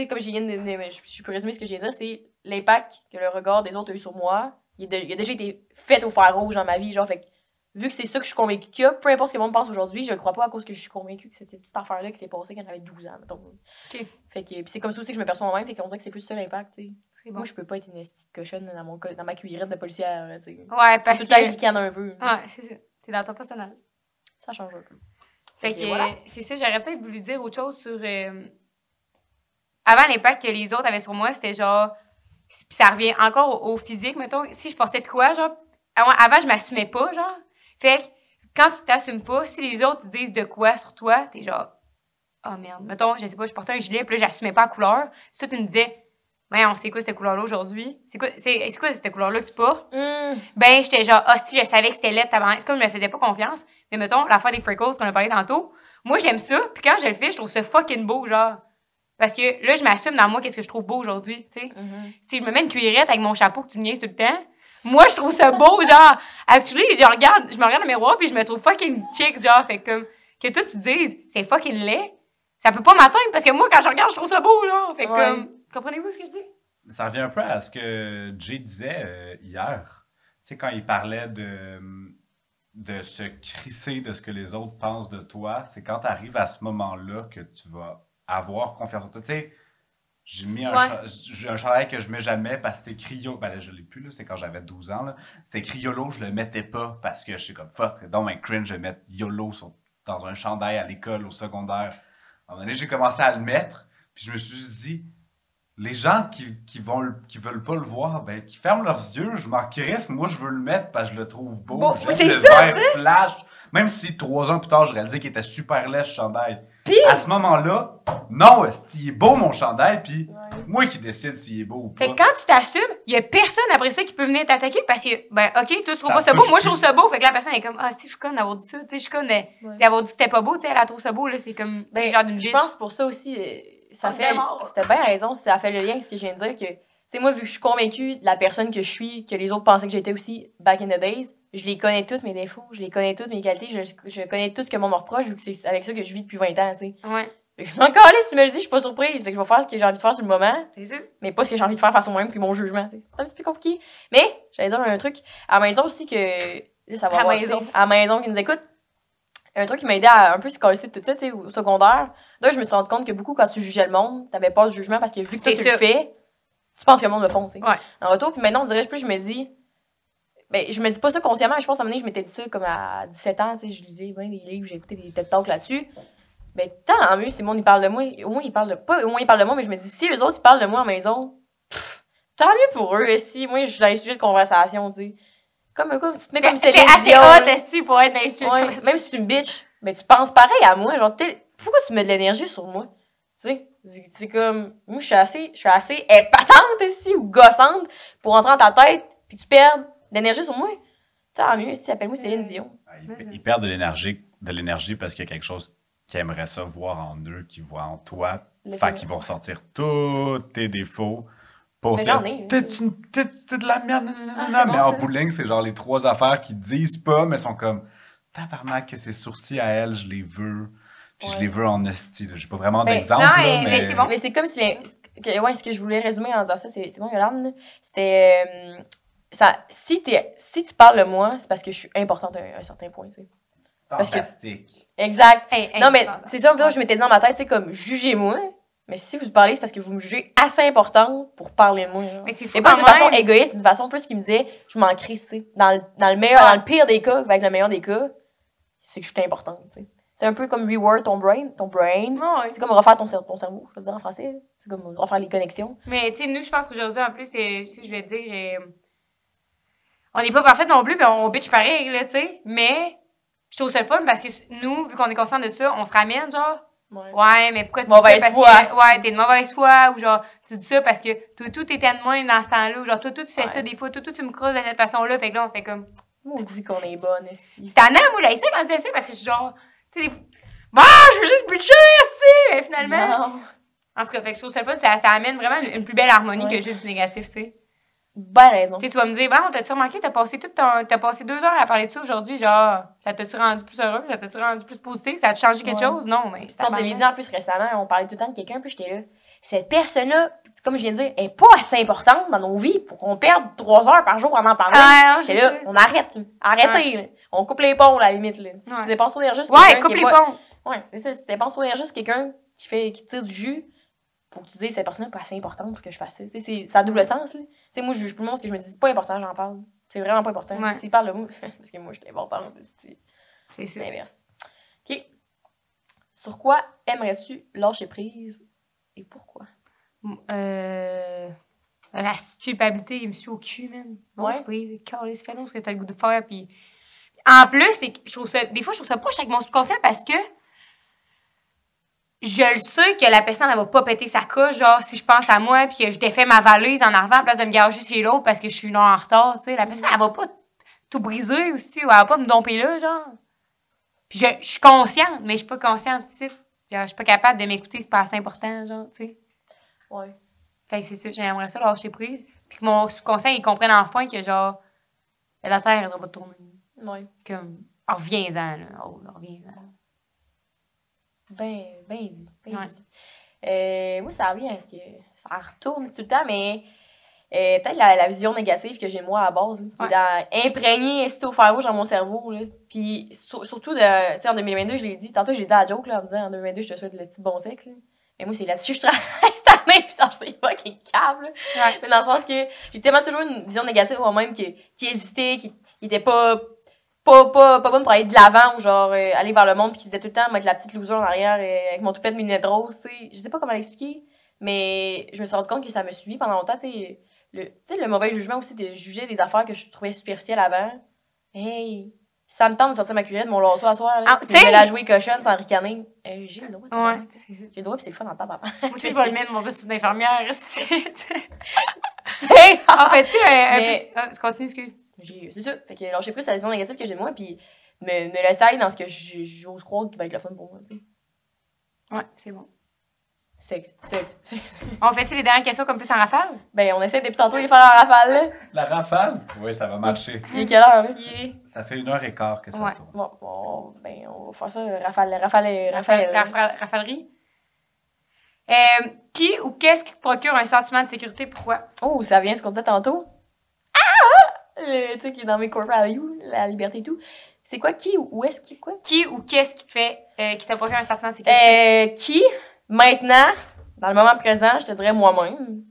sais, comme j'ai de, de- je, je peux résumer ce que j'ai dit, c'est l'impact que le regard des autres a eu sur moi. Il, a de- il a déjà été fait au fer rouge dans ma vie, genre, fait vu que c'est ça que je suis convaincue qu'il y a, peu importe ce que le monde pense aujourd'hui, je le crois pas à cause que je suis convaincue que c'est cette petite affaire-là qui s'est passée quand j'avais 12 ans, mettons. Ok. Fait que, c'est comme ça aussi que je me perçois moi-même, fait qu'on dirait que c'est plus ça l'impact, tu sais. C'est bon. Moi, je peux pas être une petite cochonne dans, mon, dans ma cuillerette de policière, tu sais. Ouais, parce Tout le temps, je que. ricane un peu. Ouais, c'est ça. T'es dans ton personnage. Ça change un peu. Fait que voilà. c'est ça, j'aurais peut-être voulu dire autre chose sur. euh, Avant l'impact que les autres avaient sur moi, c'était genre. Puis ça revient encore au, au physique, mettons. Si je portais de quoi, genre. Avant, avant, je m'assumais pas, genre. Fait que quand tu t'assumes pas, si les autres disent de quoi sur toi, t'es genre. Oh merde. Mettons, je sais pas, je portais un gilet, puis là, j'assumais pas la couleur. Si toi, tu me disais. Ouais, on sait quoi cette couleur-là aujourd'hui? C'est quoi, c'est, quoi cette couleur-là que tu portes? Hum, Ben, j'étais genre, ah, si, je savais que c'était laid, tabarnak. C'est comme je me faisais pas confiance. Mais mettons, l'affaire des freckles qu'on a parlé tantôt, moi, j'aime ça. Puis quand je le fais, je trouve ça fucking beau, genre. Parce que là, je m'assume dans moi qu'est-ce que je trouve beau aujourd'hui, tu sais. mhm. Si je me mets une cuillerette avec mon chapeau que tu me niaises tout le temps, moi, je trouve ça beau, genre. Actually, je regarde, je me regarde dans le miroir puis je me trouve fucking chic, genre. Fait que comme, que toi, tu dises, c'est fucking laid, ça peut pas m'atteindre parce que moi, quand je regarde, je trouve ça beau, genre. Fait Ouais. comme, comprenez-vous ce que je dis? Ça revient un peu à ce que Jay disait euh, hier. Tu sais, quand il parlait de, de se crisser de ce que les autres pensent de toi, c'est quand tu arrives à ce moment-là que tu vas avoir confiance en toi. Tu sais, j'ai mis un, Ouais. chandail que je mets jamais parce que c'est criolo. Ben là, je l'ai plus, là, c'est quand j'avais 12 ans. là. C'est criolo, je le mettais pas parce que je suis comme fuck, c'est donc un cringe de mettre YOLO sur- dans un chandail à l'école, au secondaire. À un moment donné, j'ai commencé à le mettre, puis je me suis dit, les gens qui, qui, vont, qui veulent pas le voir, ben, qui ferment leurs yeux, je m'en crisse. Moi, je veux le mettre parce que je le trouve beau. Bon, c'est le ça, vert flash. Même si trois ans plus tard, je réalisais qu'il était super laid, ce chandail. À ce moment-là, non, est il est beau, mon chandail, puis moi qui décide s'il est beau ou pas. Fait que quand tu t'assumes, il y a personne après ça qui peut venir t'attaquer parce que, ben, OK, toi, tu trouves Ça pas ça beau, moi, je trouve ça beau. Fait que la personne est comme, ah, si, je suis conne d'avoir dit ça, tu sais, je de- Ouais. d'avoir dit que c'était pas beau, tu sais, elle a trouvé ça beau, là, c'est comme, Ben, t'es genre d'une je pense pour ça aussi, euh, ça fait. C'était bien raison, ça fait le lien avec ce que je viens de dire que. Tu sais, moi, vu que je suis convaincue de la personne que je suis, que les autres pensaient que j'étais aussi back in the days, je les connais toutes mes défauts, je les connais toutes mes qualités, je, je connais tout ce que mon me reproche, vu que c'est avec ça que je vis depuis 20 ans, tu sais. Ouais, Fait que je suis encore allée, si tu me le dis, je suis pas surprise. Fait que je vais faire ce que j'ai envie de faire sur le moment, sûr. mais pas ce que j'ai envie de faire face au moi-même puis mon jugement, tu sais. C'est un petit peu compliqué. Mais, j'allais dire un truc à la maison aussi que. Là, ça va À avoir, maison. À la maison qui nous écoute. Un truc qui m'a aidé à un peu se coller de tout ça, tu sais, au secondaire. Là, je me suis rendu compte que beaucoup, quand tu jugeais le monde, t'avais pas de jugement parce que vu que toi, tu le fais, tu penses que le monde le font, tu sais. Ouais. En retour, puis maintenant, on dirait plus, je me dis. Ben, je me dis pas ça consciemment, mais je pense à un moment donné, je m'étais dit ça comme à 17 ans, tu sais, je lisais ben, des livres, j'ai écouté des TED Talks là-dessus. Ben, tant mieux si le monde, il parle de moi. Au moins, il parle de. Pas au moins, il parle de moi, mais je me dis, si les autres, ils parlent de moi la maison, pff, tant mieux pour eux. Si, moi, je suis dans les sujets de conversation, tu sais. Comme, comme, tu te mets comme T'es Céline assez hot, esti, pour être dans les sujets Ouais, même si tu es une bitch, ben, tu penses pareil à moi. Genre, pourquoi tu mets de l'énergie sur moi? Tu sais, c'est c'est comme, moi, je suis assez, je suis assez épatante ici ou gossante pour entrer dans ta tête puis tu perds de l'énergie sur moi. Tant mieux, si appelle-moi Céline Dion. Ah, Ils, ils perdent de l'énergie, de l'énergie parce qu'il y a quelque chose qu'ils aimeraient ça voir en eux, qu'ils voient en toi. Fait qu'ils vont ressortir tous tes défauts pour Mais dire j'en ai. T'es une- t'es- t'es de la merde, Ah, mais bon, en ça. bout de ligne, c'est genre les trois affaires qu'ils disent pas, mais sont comme tabarnak que ces sourcils à elle, je les veux. Puis je les veux en esti. J'ai pas vraiment Ben, d'exemple. mais mais c'est bon. Mais c'est comme si. les- que- ouais, ce que je voulais résumer en disant ça, c'est c'est bon, Yolande. C'était. euh, ça, si, t'es- si tu parles de moi, c'est parce que je suis importante à un, à un certain point, tu sais. parce que- Fantastique. Exact. Hey, Non, mais c'est ça, un peu, je m'étais dit dans ma tête, c'est comme, jugez-moi. Mais si vous parlez, c'est parce que vous me jugez assez importante pour parler de moi. genre. Mais c'est fou Et pas d'une façon égoïste, d'une façon plus qui me disait, je m'en crisse, tu sais. Dans, le- dans le meilleur, dans le pire des cas, avec le meilleur des cas, c'est que je suis importante, tu sais. C'est un peu comme reward ton brain, ton brain. C'est comme refaire ton, cer- ton cerveau, je veux dire en français. C'est comme refaire les connexions. Mais tu sais, nous, je pense qu'aujourd'hui, en plus, je vais te dire, euh, on n'est pas parfait non plus, mais on bitch pareil, là, tu sais. Mais je trouve ça le fun parce que nous, vu qu'on est conscient de ça, on se ramène, genre, Ouais. ouais, mais pourquoi tu Mauvaise dis ça? foi. Parce que, ouais, t'es de mauvaise foi, ou genre, tu dis ça parce que toi, tout était de moins dans ce temps-là, ou genre, toi, tout, tu fais Ouais. ça des fois, toi, tout, tu me creuses de cette façon-là, fait que là, on fait comme. On dit qu'on est bonne, ici. C'est tannant, moi, là, ici, quand tu ça, parce que je suis genre, tu sais, des fois, bah, je veux juste bitcher, ici, mais finalement. Non. En tout cas, fait que je trouve ça le fun, ça, ça amène vraiment une, une plus belle harmonie Ouais. que juste du négatif, tu sais. Ben raison. Tu vas me dire, bon, t'as-tu remarqué, t'as passé tout ton, t'as passé deux heures à parler de ça aujourd'hui, genre, ça t'a-tu rendu plus heureux, ça t'a-tu rendu plus positif, ça a-tu changé quelque Ouais. chose? Non, mais on se l'est dit en plus récemment, on parlait tout le temps de quelqu'un, puis j'étais là. cette personne-là, comme je viens de dire, est pas assez importante dans nos vies pour qu'on perde trois heures par jour en en parlant. Ah, J'étais là, on arrête, arrêtez, on coupe les ponts, à la limite. Là. Si Ouais. tu dépenses c'est Ouais, quelqu'un coupe les pas- ponts. Ouais, c'est ça. Si tu dépenses trop d'énergie, c'est quelqu'un qui, fait, qui tire du jus. Faut que tu dises, cette personne n'est pas assez importante pour que je fasse ça. Tu c'est- ça a double sens. Là. Tu sais, moi, je juge plus le monde parce que je me dis, c'est pas important, j'en parle. C'est vraiment pas important. Ouais. S'il parle de moi, parce que moi, je suis importante. C'est sûr. l'inverse. OK. Sur quoi aimerais-tu lâcher prise et pourquoi? Euh. La culpabilité, il me suit au cul, man. Non, Ouais. je prise. Calisse, fais donc ce que t'as le goût de faire. Puis. En plus, je trouve ça. Des fois, je trouve ça proche avec mon subconscient parce que. Je le sais que la personne, elle va pas péter sa coche, genre, si je pense à moi, puis que je défais ma valise en arrivant, à place de me gager chez l'autre parce que je suis une heure en retard, tu sais. La personne, elle va pas tout briser aussi, ou elle va pas me domper là, genre. Puis je, je suis consciente, mais je suis pas consciente, tu sais. Genre, je suis pas capable de m'écouter, c'est pas assez important, genre, tu sais. Ouais. Fait que c'est ça, j'aimerais ça lâcher prise. Puis que mon subconscient, il comprenne enfin que genre, la Terre, elle doit pas tourner. Ouais. Comme, oh, reviens-en, là. Oh, reviens-en. Ben, ben dit. Ben Ouais. dit. Euh, moi, ça revient à ce que ça retourne tout le temps, mais euh, peut-être la, la vision négative que j'ai moi à la base, là, qui Ouais. imprégnée au fer rouge dans mon cerveau. Là. Puis sur- surtout, de, tu sais, en 2022, je l'ai dit, tantôt, je l'ai dit à joke là, en me disant en 2022, je te souhaite le petit bon sexe. Là. Mais moi, c'est là-dessus que je travaille cette année, puis ça, je sais pas qui est câble. Ouais. Mais dans le sens que j'ai tellement toujours une vision négative moi-même qui, qui hésitait, qui, qui était pas pas, pas, pas bonne pour aller de l'avant ou genre euh, aller vers le monde puis qui disait tout le temps mettre la petite loser en arrière euh, avec mon toupet de lunettes roses, tu sais. Je sais pas comment l'expliquer, mais je me suis rendu compte que ça me suivit pendant longtemps, tu sais. Le, tu sais, le mauvais jugement aussi de juger des affaires que je trouvais superficielles avant. Hey, ça me tente de sortir ma cuillère de mon lasso à soir, là. Ah, puis tu sais- de la jouer cochonne sans ricaner. Euh, j'ai le droit. Ouais. J'ai le droit puis c'est le fun en tabac. Moi, tu je vais le mettre, mon costume d'infirmière. En fait, tu un, un Mais- peu. Ah, continue, excuse. J'ai c'est ça fait que lâcher plus la vision négative que j'ai de moi puis me, me laisser aller dans ce que j'ose croire qui va être le fun pour moi tu sais Ouais, c'est bon. sexe sexe sexe On fait-tu les dernières questions comme plus en rafale? ben on essaie depuis tantôt de les faire en rafale là La rafale? Oui, ça va marcher. il est quelle heure là? Yeah. Ça fait une heure et quart que ça Ouais. tourne. bon, bon ben on va faire ça rafale rafale rafale Rafale- Rafalerie. Euh, qui ou qu'est-ce qui te procure un sentiment de sécurité? Pourquoi? oh ça vient de ce qu'on disait tantôt ah le truc qui est dans mes core values la liberté et tout c'est quoi qui ou où est-ce qui quoi? Qui ou qu'est-ce qui te fait, euh, qui te procure un sentiment de sécurité? Euh, qui, maintenant, dans le moment présent, je te dirais moi-même.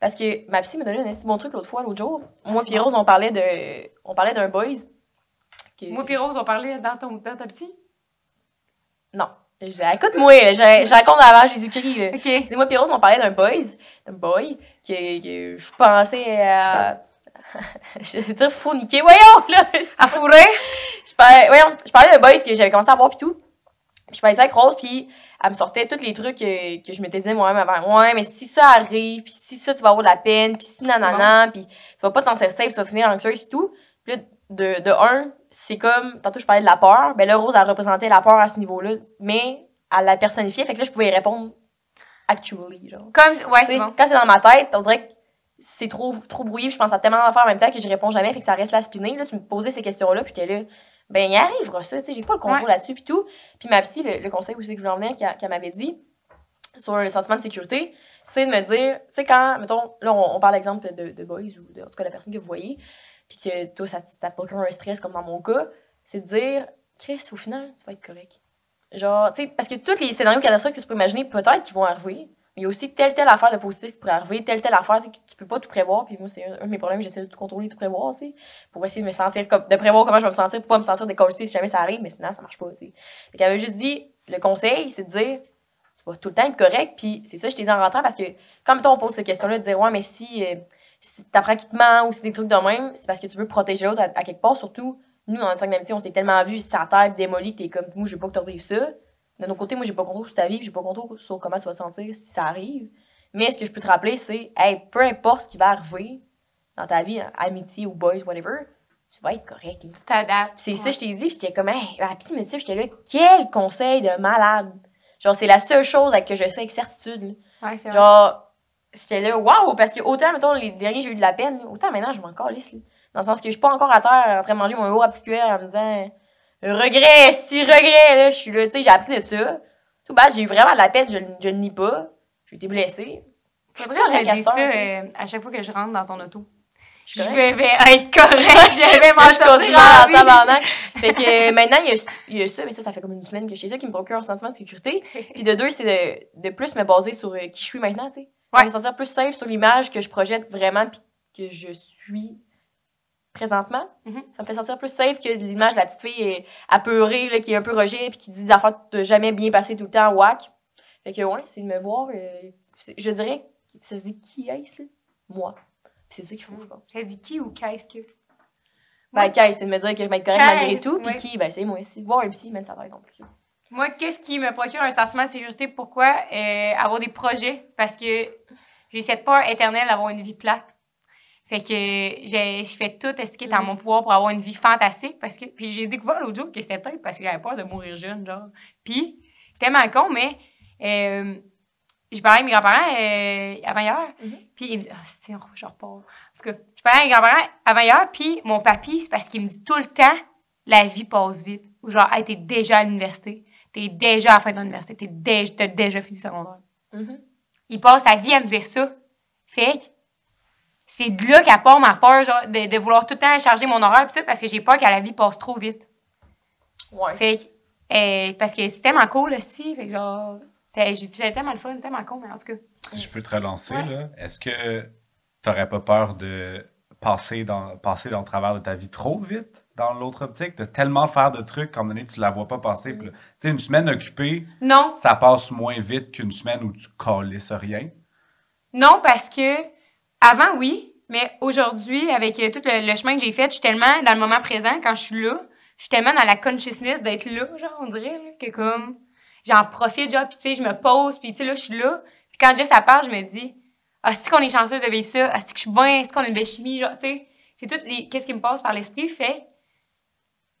Parce que ma psy m'a donné un bon truc l'autre fois, l'autre jour. Moi et Rose, on parlait de, on parlait d'un boys. que- Moi et Rose, on parlait dans, ton, dans ta psy? Non. Je disais, écoute-moi, je, raconte avant Jésus-Christ. là. OK. C'est moi et Rose, on parlait d'un boys, d'un boy, que, que je pensais à... je veux dire fourniquer, voyons, là! À fourrer? je parlais, voyons, je parlais d'un boys que j'avais commencé à voir pis tout. Puis je parlais ça avec Rose, puis elle me sortait tous les trucs que, que je m'étais dit moi-même avant. Ouais, mais si ça arrive, puis si ça, tu vas avoir de la peine, puis si nanana, puis tu vas pas t'en sortir safe, ça va finir anxieuse pis tout. Puis là, de, de un, c'est comme, tantôt je parlais de la peur, ben là, Rose, elle représentait la peur à ce niveau-là, mais elle la personnifiait, fait que là, je pouvais y répondre actually, genre. Comme, ouais, Tu c'est bon. Quand c'est dans ma tête, on dirait que c'est trop, trop brouillé, je pense à tellement d'affaires en même temps que je réponds jamais, fait que ça reste là spinner. Là, tu me posais ces questions-là, puis j'étais là, ben, il arrivera ça, tu sais, j'ai pas le contrôle Ouais. là-dessus, puis tout. Puis ma psy, le, le conseil aussi que je voulais en venir, qu'elle m'avait dit, sur le sentiment de sécurité, c'est de me dire, tu sais, quand, mettons, là, on, on parle d'exemple de, de boys ou de, en tout cas, la personne que vous voyez, puis que toi, ça t'a procuré un stress, comme dans mon cas, c'est de dire, Chris, au final, tu vas être correct. Genre, tu sais, parce que tous les scénarios catastrophes que tu peux imaginer, peut-être qu'ils vont arriver, il y a aussi telle, telle affaire de positif qui pourrait arriver, telle, telle affaire, que tu peux pas tout prévoir, puis moi, c'est un, de mes problèmes, j'essaie de tout contrôler, tout prévoir, tu pour essayer de me sentir comme, de prévoir comment je vais me sentir, pour pas me sentir décollée si jamais ça arrive, mais finalement, ça marche pas, tu sais. Qu'elle avait juste dit, le conseil, c'est de dire, tu vas tout le temps être correct, puis c'est ça, je t'ai dit en rentrant, parce que, comme toi, on pose ces questions-là, de dire, ouais, mais si, euh, si t'apprends qu'il te ment ou si des trucs de même, c'est parce que tu veux protéger l'autre à, quelque part, surtout, nous, dans le cercle d'amitié, on s'est tellement vu, c'est à terre, démoli, que t'es comme, moi, je veux pas que tu ça. De notre côté, moi, j'ai pas contrôle sur ta vie, j'ai pas contrôle sur comment tu vas sentir si ça arrive. Mais ce que je peux te rappeler, c'est, hey, peu importe ce qui va arriver dans ta vie, hein, amitié ou boys, whatever, tu vas être correct. Tu t'adaptes. C'est ça, je t'ai dit, puis j'étais comme, hey, la ça, puis j'étais là, quel conseil de malade. Genre, c'est la seule chose avec que je sais avec certitude. Ouais, c'est vrai. Genre, j'étais là, waouh, parce que autant, mettons, les derniers, j'ai eu de la peine, autant maintenant, je m'en calisse. Dans le sens que je suis pas encore à terre en train de manger mon eau obscure en me disant, regret, si regret, là, je suis là, tu sais, j'ai appris de ça. Tout bas, j'ai eu vraiment de la peine, je, je ne nie pas. J'ai été blessée. Faudrait que je me dise ça euh, à chaque fois que je rentre dans ton auto? Je vais, être correct, je vais m'en sortir en tabarnak. Fait que euh, maintenant, il y, a, il y a ça, mais ça, ça fait comme une semaine que je sais ça qui me procure un sentiment de sécurité. Puis de deux, c'est de, de plus me baser sur euh, qui je suis maintenant, tu sais. Ouais. me sentir plus safe sur l'image que je projette vraiment puis que je suis présentement. Mhm. Ça me fait sentir plus safe que l'image de la petite fille euh, apeurée, là, qui est un peu rejet puis qui dit des affaires de jamais bien passer tout le temps, whack. Fait que ouais, c'est de me voir, euh, je dirais, ça se dit qui est-ce? Moi. Puis c'est ça qu'il faut, je pense. Ça dit qui ou qu'est-ce que? Ben, Ouais. Kai, c'est de me dire que je vais être correct malgré tout. Puis qui, ben, c'est moi aussi. Voir un psy, même ça va être plus. Moi, qu'est-ce qui me procure un sentiment de sécurité? Pourquoi? Euh, avoir des projets? Parce que j'ai cette peur éternelle d'avoir une vie plate. Fait que je fais tout ce qui est en Mhm. mon pouvoir pour avoir une vie fantastique. Parce que, puis j'ai découvert l'autre jour que c'était peut-être parce que j'avais peur de mourir jeune, genre. Puis c'était mal con, mais euh, je parlais avec mes grands-parents euh, avant hier. Mhm. Puis ils me disent, ah, c'est, je repars. En tout cas, je parlais avec mes grands-parents avant hier. Puis mon papy, c'est parce qu'il me dit tout le temps, la vie passe vite. Ou genre, hey, t'es déjà à l'université. T'es déjà à la fin de ton université. T'es déjà, t'as déjà fini le secondaire. Mhm. Il passe sa vie à me dire ça. Fait que c'est de là qu'elle part ma peur, genre, de, de vouloir tout le temps charger mon horaire pis tout, parce que j'ai peur que la vie passe trop vite. Ouais. Fait que, euh, parce que c'est tellement cool, aussi. Fait que genre, c'est, j'ai c'est tellement le fun, tellement con, mais en tout cas. Si je peux te relancer, Ouais. là, est-ce que t'aurais pas peur de passer dans, passer dans le travers de ta vie trop vite dans l'autre optique, de tellement faire de trucs qu'à un moment donné, tu la vois pas passer. là, Tu sais, une semaine occupée, Non, ça passe moins vite qu'une semaine où tu calisses rien? non, parce que avant, oui, mais aujourd'hui, avec euh, tout le, chemin que j'ai fait, je suis tellement dans le moment présent quand je suis là. Je suis tellement dans la consciousness d'être là, genre, on dirait, que comme, j'en profite, genre, puis tu sais, je me pose, puis tu sais, là, je suis là. Puis quand Jess, parle, je me dis, ah, c'est qu'on est chanceuse de vivre ça, ah, c'est que je suis bien, c'est qu'on a une belle chimie, genre, tu sais. C'est tout, les, qu'est-ce qui me passe par l'esprit, fait,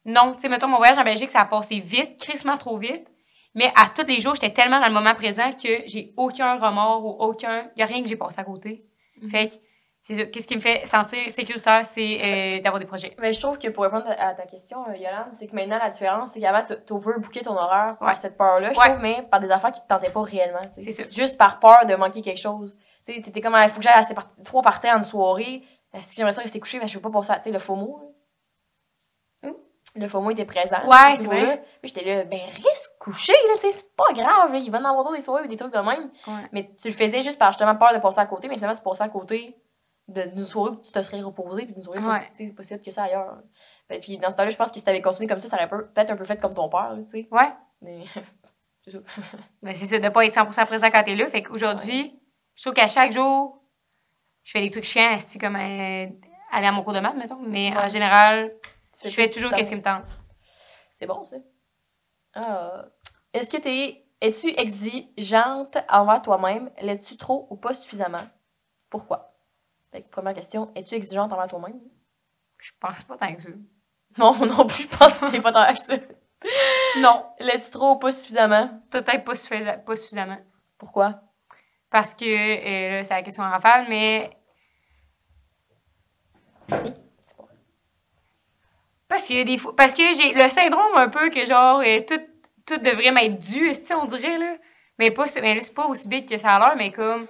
non, tu sais, mettons, mon voyage en Belgique, ça a passé vite, crissement trop vite. Mais à tous les jours, j'étais tellement dans le moment présent que j'ai aucun remords ou aucun. Il n'y a rien que j'ai passé à côté. Fait que, c'est ça. Qu'est-ce qui me fait sentir sécuritaire, c'est euh, d'avoir des projets. Mais je trouve que pour répondre à ta question, euh, Yolande, c'est que maintenant, la différence, c'est qu'avant, tu overbooké ton horaire par Ouais. cette peur-là, je Ouais. trouve, mais par des affaires qui te tentaient pas réellement. C'est ça. Juste par peur de manquer quelque chose. Tu sais, t'étais comme, il faut que j'aille à trois parties en une soirée. Euh, Si j'aimerais ça rester couché, ben, je veux pas passer à, tu sais, le FOMO. là. Le FOMO était présent. Ouais, c'est vrai. Puis j'étais là, ben, reste couché, là, tu sais, c'est pas grave, là. Il va en avoir d'autres des soirées ou des trucs de même. Ouais. Mais tu le faisais juste par justement peur de passer à côté, mais finalement, tu passais à côté de- d'une soirée où tu te serais reposé, puis d'une soirée Ouais. hot que ça ailleurs. Ben, puis dans ce temps-là, je pense que si t'avais continué comme ça, ça aurait peu- peut-être un peu fait comme ton père, tu sais. Ouais. Mais c'est ça. Ben, c'est ça, de pas être 100% présent quand t'es là. Fait qu'aujourd'hui, je trouve qu'à chaque jour, je fais des trucs chiants, comme euh, aller à mon cours de maths, mettons. Mais en Ouais. général, Tu je fais toujours qu'est-ce qui me tente. C'est bon, ça. Ah. Est-ce que t'es. Es-tu exigeante envers toi-même? L'es-tu trop ou pas suffisamment? Pourquoi? Fait que, première question, es-tu exigeante envers toi-même? Je pense pas tant que ça. Non, non plus, je pense que t'es pas dans ça. Non, L'es-tu trop ou pas suffisamment? peut-être pas, suffisa- pas suffisamment. Pourquoi? Parce que, euh, là, c'est la question en rafale, mais. Parce que des fois, parce que j'ai le syndrome un peu que genre euh, tout, tout devrait m'être dû, si on dirait là? Mais pas mais là, c'est pas aussi big que ça a l'air, mais comme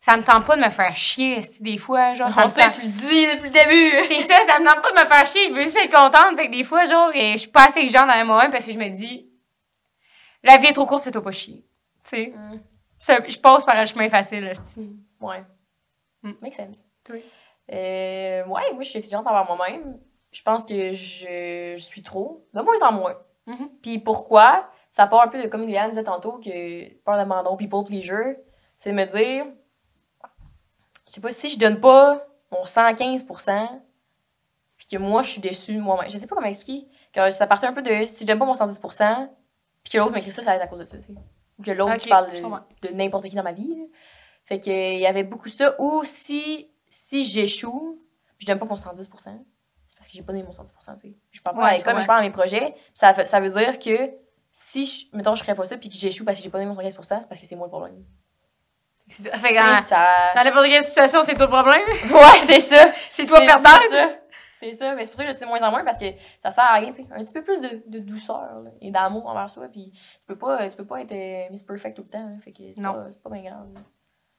ça me tente pas de me faire chier des fois, genre ça On me sait, tente- tu le dis depuis le début! C'est ça, ça me tente pas de me faire chier, je veux juste être contente, fait que des fois genre euh, je suis pas assez exigeante dans moi-même parce que je me dis la vie est trop courte, fais-toi pas chier. Tu sais, Mm. Je passe par un chemin facile esti. Ouais. Mm. Make sense. Oui. Euh, ouais, moi, je suis exigeante envers moi-même. Je pense que je, je suis trop, de moins en moins. Mhm. Puis pourquoi? Ça part un peu de, comme Liliane disait tantôt, que peur d'abandon, people pleaser, c'est me dire, je sais pas, si je donne pas mon 115%, puis que moi, je suis déçue moi-même. Je sais pas comment expliquer. Que ça partait un peu de, si je donne pas mon 110%, puis que l'autre m'écrit ça, ça va être à cause de ça, tu sais. Ou que l'autre Ok, qui parle de, n'importe qui dans ma vie. là. Fait que, il y avait beaucoup ça. Ou si, si j'échoue, je donne pas mon 110%, c'est parce que j'ai pas donné mon 110%, tu sais. Je parle pas Ouais, à l'école, mais je parle à mes projets. Ça, veut- ça veut dire que si, je, mettons, je ferais pas ça, puis que j'échoue parce que j'ai pas donné mon 115%, c'est parce que c'est moi le problème. Fait que dans, ça... dans n'importe quelle situation, c'est toi le problème? Ouais, c'est ça! C'est toi perdant. C'est ça. C'est ça, mais c'est pour ça que je suis de moins en moins parce que ça sert à rien, tu sais. Un petit peu plus de, de douceur là, et d'amour envers soi, puis tu peux pas, tu peux pas être euh, Miss Perfect tout le temps, hein, fait que c'est pas, c'est pas bien grave. là.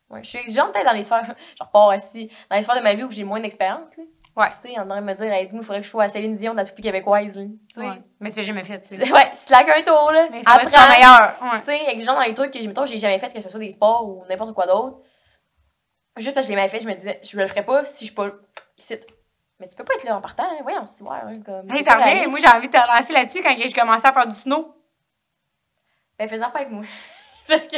Ouais, je suis exigeante peut-être dans les sphères, genre pas aussi, dans les sphères de ma vie où j'ai moins d'expérience, là. Ouais. Tu sais, en train de me dire, moi, il faudrait que je sois à Céline Dion de la toupie québécoise, là. Tu sais. Ouais. Mais tu l'as jamais fait, tu sais. C'est- Ouais, slack un tour, là. Mais il faudrait Apprends. meilleur. Ouais. Tu sais, exigeant dans les trucs que, mettons, j'ai jamais fait, que ce soit des sports ou n'importe quoi d'autre. Juste parce que je l'ai jamais fait, je me disais, je le ferais pas si je suis pas ici. Mais tu peux pas être là en partant, là. Voyons, c'est ouais, hein, comme. Hey, ça revient. Moi, j'ai envie de te lancer là-dessus quand j'ai commencé à faire du snow. Ben, fais-en pas avec moi. parce que.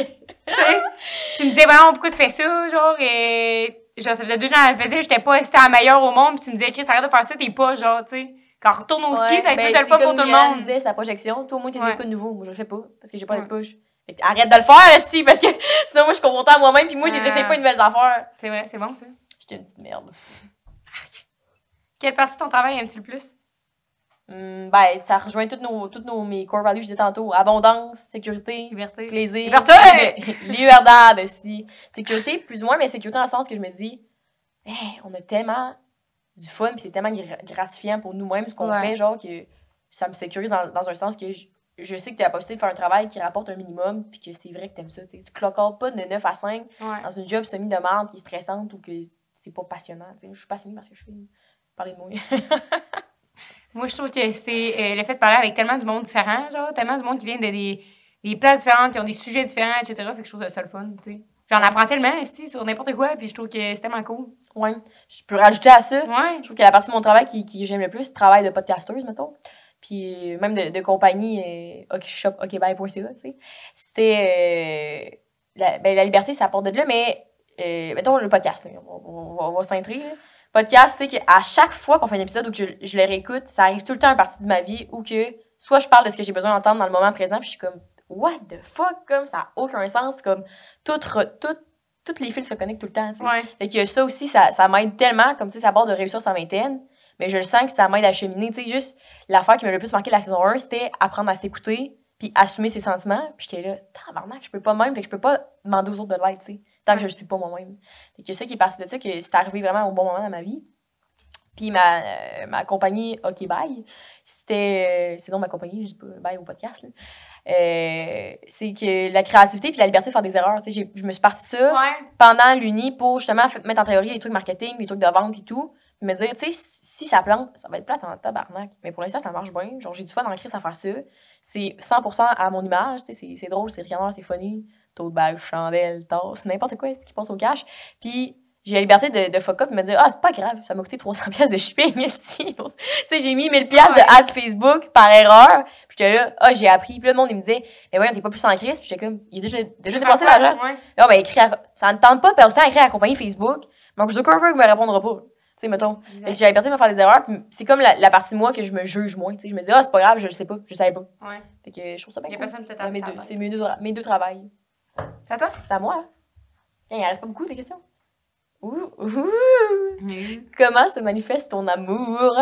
Tu me disais vraiment pourquoi tu fais ça, genre, et. Genre, ça faisait deux ans que je le faisais, j'étais pas c'était la meilleure au monde, puis tu me disais, Chris, arrête de faire ça, t'es pas, genre, tu sais. Quand on retourne au ski, Ouais, ça va être ben, plus le c'est fun pour tout le monde. disait, c'est la projection. Toi, au moins, t'es Ouais. quoi de nouveau. Moi, je le fais pas parce que j'ai pas de push. Arrête de le faire, Esti, parce que sinon, moi, je suis confrontée à moi-même, puis moi, Ouais. j'essaie pas de nouvelles affaires. C'est vrai, c'est bon, ça. J'étais une petite merde. Quelle partie de ton travail aimes-tu le plus? Hum, ben, ça rejoint toutes nos, toutes nos, mes core values, je disais tantôt. Abondance, sécurité, Liberté. plaisir. Liberté! Liberté, si. Sécurité, plus ou moins, mais sécurité dans le sens que je me dis, hey, on a tellement du fun, puis c'est tellement gra- gratifiant pour nous-mêmes ce qu'on Ouais. fait, genre, que ça me sécurise dans, dans un sens que je, je sais que tu as la possibilité de faire un travail qui rapporte un minimum, puis que c'est vrai que t'aimes ça. tu sais. Tu clocardes pas de 9 à 5 Ouais. dans une job semi de merde qui est stressante ou que c'est pas passionnant. Je suis passionnée parce que je fais parler de moi. Moi, je trouve que c'est euh, le fait de parler avec tellement du monde différent, genre, tellement du monde qui vient de des, des places différentes, qui ont des sujets différents, etc. Fait que je trouve ça le fun, tu sais. J'en apprends tellement, esti, sur n'importe quoi, puis je trouve que c'est tellement cool. ouais. Je peux rajouter à ça. Ouais. Je trouve que la partie de mon travail qui, qui j'aime le plus, travail de podcasteuse, mettons. Puis même de, de compagnie, euh, ok, shop, okbye.ca, tu sais. C'était. euh, la, ben, la liberté, ça apporte de là, mais euh, mettons le podcast, hein, on, va- on va s'intrer. Podcast, c'est qu'à chaque fois qu'on fait un épisode ou que je, je le réécoute, ça arrive tout le temps à une partie de ma vie où que soit je parle de ce que j'ai besoin d'entendre dans le moment présent, puis je suis comme, what the fuck, comme ça n'a aucun sens, comme tout, re- tout, toutes les fils se connectent tout le temps. Ouais. Fait que ça aussi, ça, ça m'aide tellement, comme tu sais, ça part de réussir sa vingtaine. Mais je le sens que ça m'aide à cheminer. Tu sais, juste l'affaire qui m'a le plus marqué de la saison 1, c'était apprendre à s'écouter, puis assumer ses sentiments. Puis j'étais là, tabarnak, je peux pas même, fait que je peux pas demander aux autres de l'aide, tu sais, tant que je le suis pas moi-même. Fait que ça qui est parti de ça, que c'est arrivé vraiment au bon moment dans ma vie. Puis ma, euh, ma compagnie OK Bye, c'était. euh, c'est donc ma compagnie, je dis pas bye au podcast, là. Euh, c'est que la créativité puis la liberté de faire des erreurs. Tu sais, j'ai- je me suis partie ça Ouais. pendant l'uni pour justement mettre en théorie les trucs marketing, les trucs de vente et tout. Me dire, tu sais, si ça plante, ça va être plate en tabarnak. Mais pour l'instant, ça marche bien. Genre, j'ai du fun dans le crise à faire ça. C'est 100% à mon image. C'est- c'est drôle, c'est ricaneur, c'est funny. Taux de bague, chandelle, tasse, n'importe quoi ce qui passe au cash. Puis j'ai la liberté de, de fuck up et me dire, ah, c'est pas grave, ça m'a coûté 300 pièces de shipping. Tu sais, j'ai mis 1000 pièces de ads Facebook par erreur. Puis j'étais là, ah, j'ai appris. Puis là, le monde, il me disait, mais ouais, t'es pas plus en crise. Puis j'étais comme, il a déjà, déjà dépensé l'argent. Ouais. Là, ben, écrit à- ça ne tente pas de perdre du temps à écrire à la compagnie Facebook. Mark Zuckerberg me répondra pas. Tu sais, mettons. Que j'ai la liberté de me faire des erreurs. C'est comme la, la partie de moi que je me juge moins. Tu sais, je me dis, ah, c'est pas grave, je le sais pas, je savais pas. Ouais. Fait que je trouve ça bien. Il y a cool. personne peut-être mes deux- C'est mes deux, mes deux travails. C'est à toi? C'est à moi. hein? Tiens, Il en reste pas beaucoup des questions. Ouh, ouh. Comment se manifeste ton amour?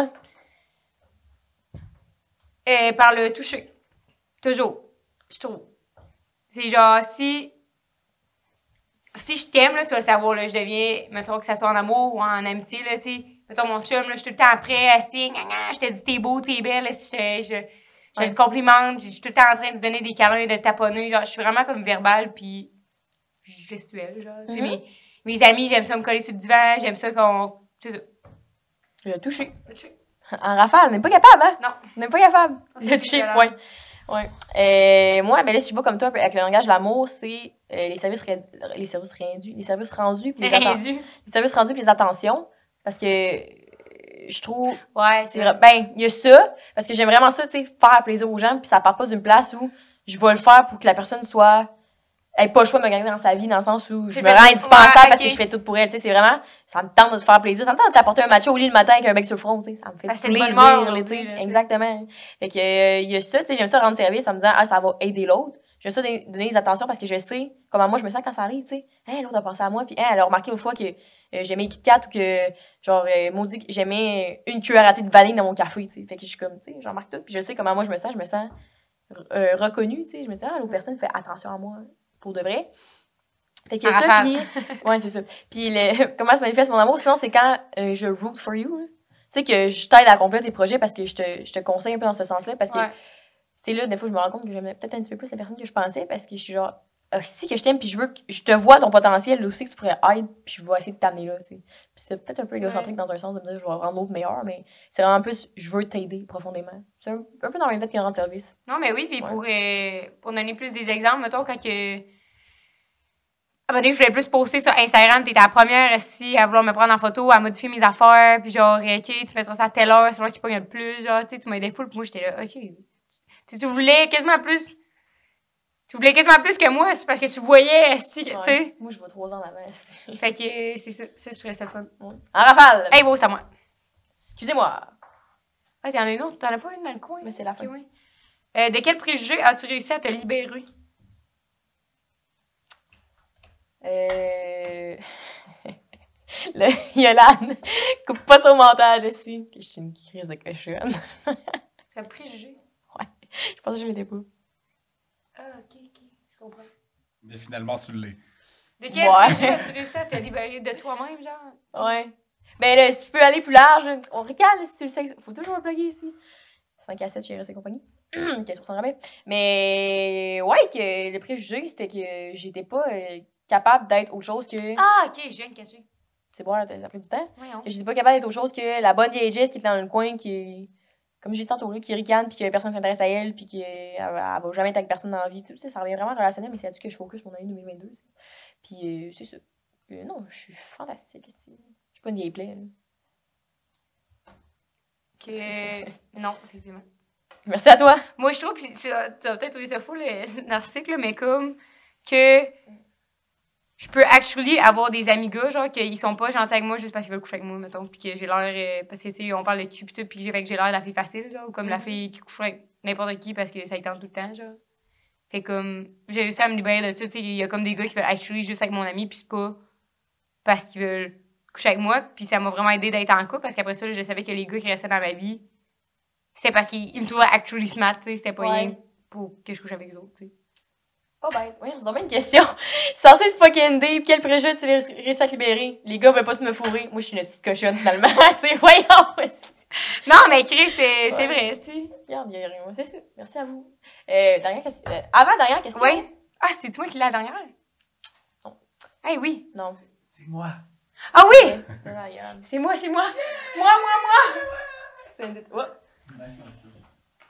Euh, par le toucher. Toujours. Je trouve. C'est genre, si. Si je t'aime, tu vas le savoir, là, je deviens, mettons que ça soit en amour ou en amitié, là, tu sais. Mettons mon chum, là, je suis tout le temps prêt à se dire, je te dis t'es beau, t'es belle, là, si je, je, je Ouais. le complimente, je suis tout le temps en train de donner des câlins, de le taponner, genre, je suis vraiment comme verbale, puis gestuelle, genre, tu sais. Mhm. mes, mes amis, j'aime ça me coller sur le divan, j'aime ça qu'on. Ça. Je l'ai touché. Le toucher. En rafale, on n'est pas capable, hein? Non. On n'est pas capable. Ça, Le toucher, point. Ouais. Euh, moi, ben là, si je vois comme toi, avec le langage de l'amour, c'est euh, les services les services rendus, les services rendus puis les, atten- Résu. les services rendus puis les attentions parce que je trouve Ouais, c'est vrai- ben il y a ça parce que j'aime vraiment ça, tu sais, faire plaisir aux gens puis ça part pas d'une place où je vais le faire pour que la personne soit ait pas le choix de me gagner dans sa vie dans le sens où je me rends indispensable parce que je fais tout pour elle, tu sais, c'est vraiment ça me tente de te faire plaisir, ça me tente de t'apporter un match au lit le matin avec un bec sur le front, tu sais, ça me fait Parce de plaisir, humeur là, exactement. Fait que euh, il y a ça, tu sais, j'aime ça rendre service en me disant ah ça va aider l'autre. J'aime ça donner donner des attentions parce que je sais comment moi je me sens quand ça arrive, tu sais. Hein, l'autre a pensé à moi puis hein, elle a remarqué une fois que euh, j'aimais Kit Kat ou que genre euh, maudit j'aimais une cuillère à thé de vanille dans mon café, tu sais. Fait que je suis comme tu sais, j'en remarque tout puis je sais comment moi je me sens, je me sens euh, reconnue, tu sais. Je me dis ah l'autre personne fait attention à moi pour de vrai. Fait que ça puis ouais, c'est ça. Puis le, comment se manifeste mon amour? Sinon c'est quand euh, je root for you. Tu sais que je t'aide à accomplir tes projets parce que je te, je te conseille un peu dans ce sens-là parce que Ouais. c'est là, des fois, je me rends compte que j'aimais peut-être un petit peu plus la personne que je pensais parce que je suis genre, ah, si que je t'aime, puis je veux que je te vois ton potentiel, aussi que tu pourrais être, puis je vais essayer de t'amener là, tu sais. Puis c'est peut-être un peu égocentrique dans un sens de me dire je vais rendre l'autre meilleur, mais c'est vraiment plus je veux t'aider profondément. C'est un, un peu dans le même fait qu'un rendre service. Non, mais oui, puis Ouais. pour, euh, pour donner plus des exemples, mettons, quand que. À un moment donné, je voulais plus poster sur Instagram, t'étais la première ici à vouloir me prendre en photo, à modifier mes affaires, puis genre, OK, tu mettras ça à telle heure, c'est l'heure qui pogne le plus, genre, tu sais, tu m'aidais full, puis moi, j'étais là, OK. Tu tu voulais quasiment plus. Tu voulais quasiment plus que moi, c'est parce que tu voyais, si, tu sais. Ouais. Moi, je vois trois ans en avant. c'est- Fait que c'est ça, ça, je trouvais ça fun. Ouais. En rafale! Hey, beau, c'est à moi. Excusez-moi. Ah, t'en as une autre, t'en as pas une dans le coin? Mais c'est la fin. oui. Euh, de quel préjugé as-tu réussi à te libérer? Euh... Le Yolande, coupe pas son montage ici. Que je suis une crise de cochonne. C'est un préjugé. Je pense que je l'étais pas. Comprends. Mais finalement, tu l'es. De quel Ouais. as-tu réussi à te libérer de toi-même, genre? Ouais. Ben là, si tu peux aller plus large, on recale si tu le sais. Faut toujours le plugger ici. 5 à 7 chez RS et compagnie. 15% rabais. Mais ouais, que le préjugé, c'était que j'étais pas euh, capable d'être autre chose que. Ah, ok, je viens de cacher. C'est bon, ça a pris du temps. Que j'étais pas capable d'être autre chose que la bonne vieille qui est dans le coin, qui comme j'ai dit tantôt, là, qui ricane, puis que personne s'intéresse à elle, puis qu'elle elle, va jamais être avec personne dans la vie. Tout ça, ça revient vraiment relationnel, mais c'est là-dessus que je focus mon année 2022. ça. Puis euh, c'est ça. Euh, non, je suis fantastique. Je suis pas une vieille plaie. Que... Non, effectivement. Merci à toi. Moi, je trouve, puis tu as peut-être trouvé ça fou, le narcissique, mais comme que je peux actually avoir des amis gars, genre, qu'ils sont pas gentils avec moi juste parce qu'ils veulent coucher avec moi, mettons, puis que j'ai l'air. euh, parce que, tu sais, on parle de cul, puis que j'ai fait que j'ai l'air de la fille facile, genre, ou comme la Mhm. fille qui couche avec n'importe qui parce que ça y tente tout le temps, genre. Fait comme, j'ai réussi à me libérer de ça, tu sais, il y a comme des gars qui veulent actually juste avec mon ami, puis c'est pas parce qu'ils veulent coucher avec moi, puis ça m'a vraiment aidé d'être en couple, parce qu'après ça, je savais que les gars qui restaient dans ma vie, c'était parce qu'ils ils me trouvaient actually smart, tu sais, c'était pas Ouais. rien pour que je couche avec eux autres, tu sais. Pas bête. Oui, on se donne une question. Censé être fucking deep, quel préjugé tu as réussi à te libérer? Les gars veulent pas se me fourrer. Moi, je suis une petite cochonne, finalement. tu sais, voyons. Non, mais Chris, c'est c'est Ouais. vrai, tu sais. Regarde, il y a rien. C'est ça. Merci à vous. Euh, dernière question. Euh, avant, dernière question. Oui. Ah, c'était-tu moi qui l'ai la dernière? Non. Eh oui. Non. C'est moi. Ah oui! C'est moi, c'est moi. Moi, moi, moi. C'est une- Oh.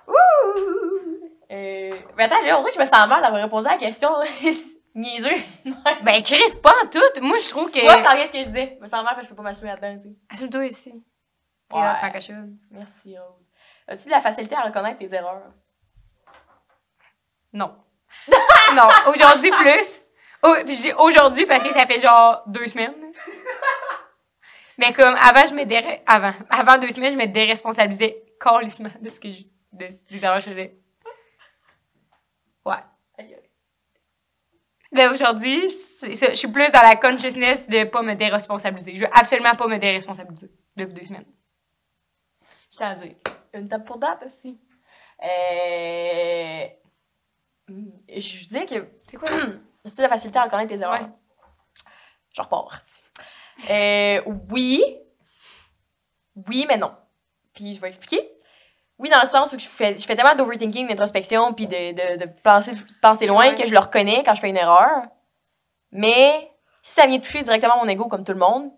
Ouh! Euh, mais attends, là, on dirait que je me sens mal d'avoir répondu à la question. Niaiseux. Ben, Chris, pas en tout. Moi, je trouve que. Vois, ça revient ce que je disais. Je me sens mal parce que je peux pas m'assumer là-dedans, tu sais. Assume-toi ici. T'es Ouais. là, cochonne. Merci, Rose. As-tu de la facilité à reconnaître tes erreurs? Non. non, aujourd'hui plus. Oh, puis je dis aujourd'hui parce que ça fait genre deux semaines. Mais comme avant, je me avant, avant deux semaines, je me déresponsabilisais carrément de ce que je... de- des erreurs que je faisais. Ouais. Aïe. Là, aujourd'hui, c'est ça, je suis plus dans la consciousness de pas me déresponsabiliser. Je veux absolument pas me déresponsabiliser depuis deux semaines. Je tiens à dire. Une table pour date aussi. Euh... Je dis que C'est quoi? c'est la facilité à reconnaître tes erreurs. Ouais. Je repars. Euh, oui. Oui, mais non. Puis je vais expliquer. Oui, dans le sens où je fais, je fais tellement d'overthinking, d'introspection, puis de, de, de penser, penser loin Ouais. que je le reconnais quand je fais une erreur. Mais si ça vient toucher directement mon ego comme tout le monde,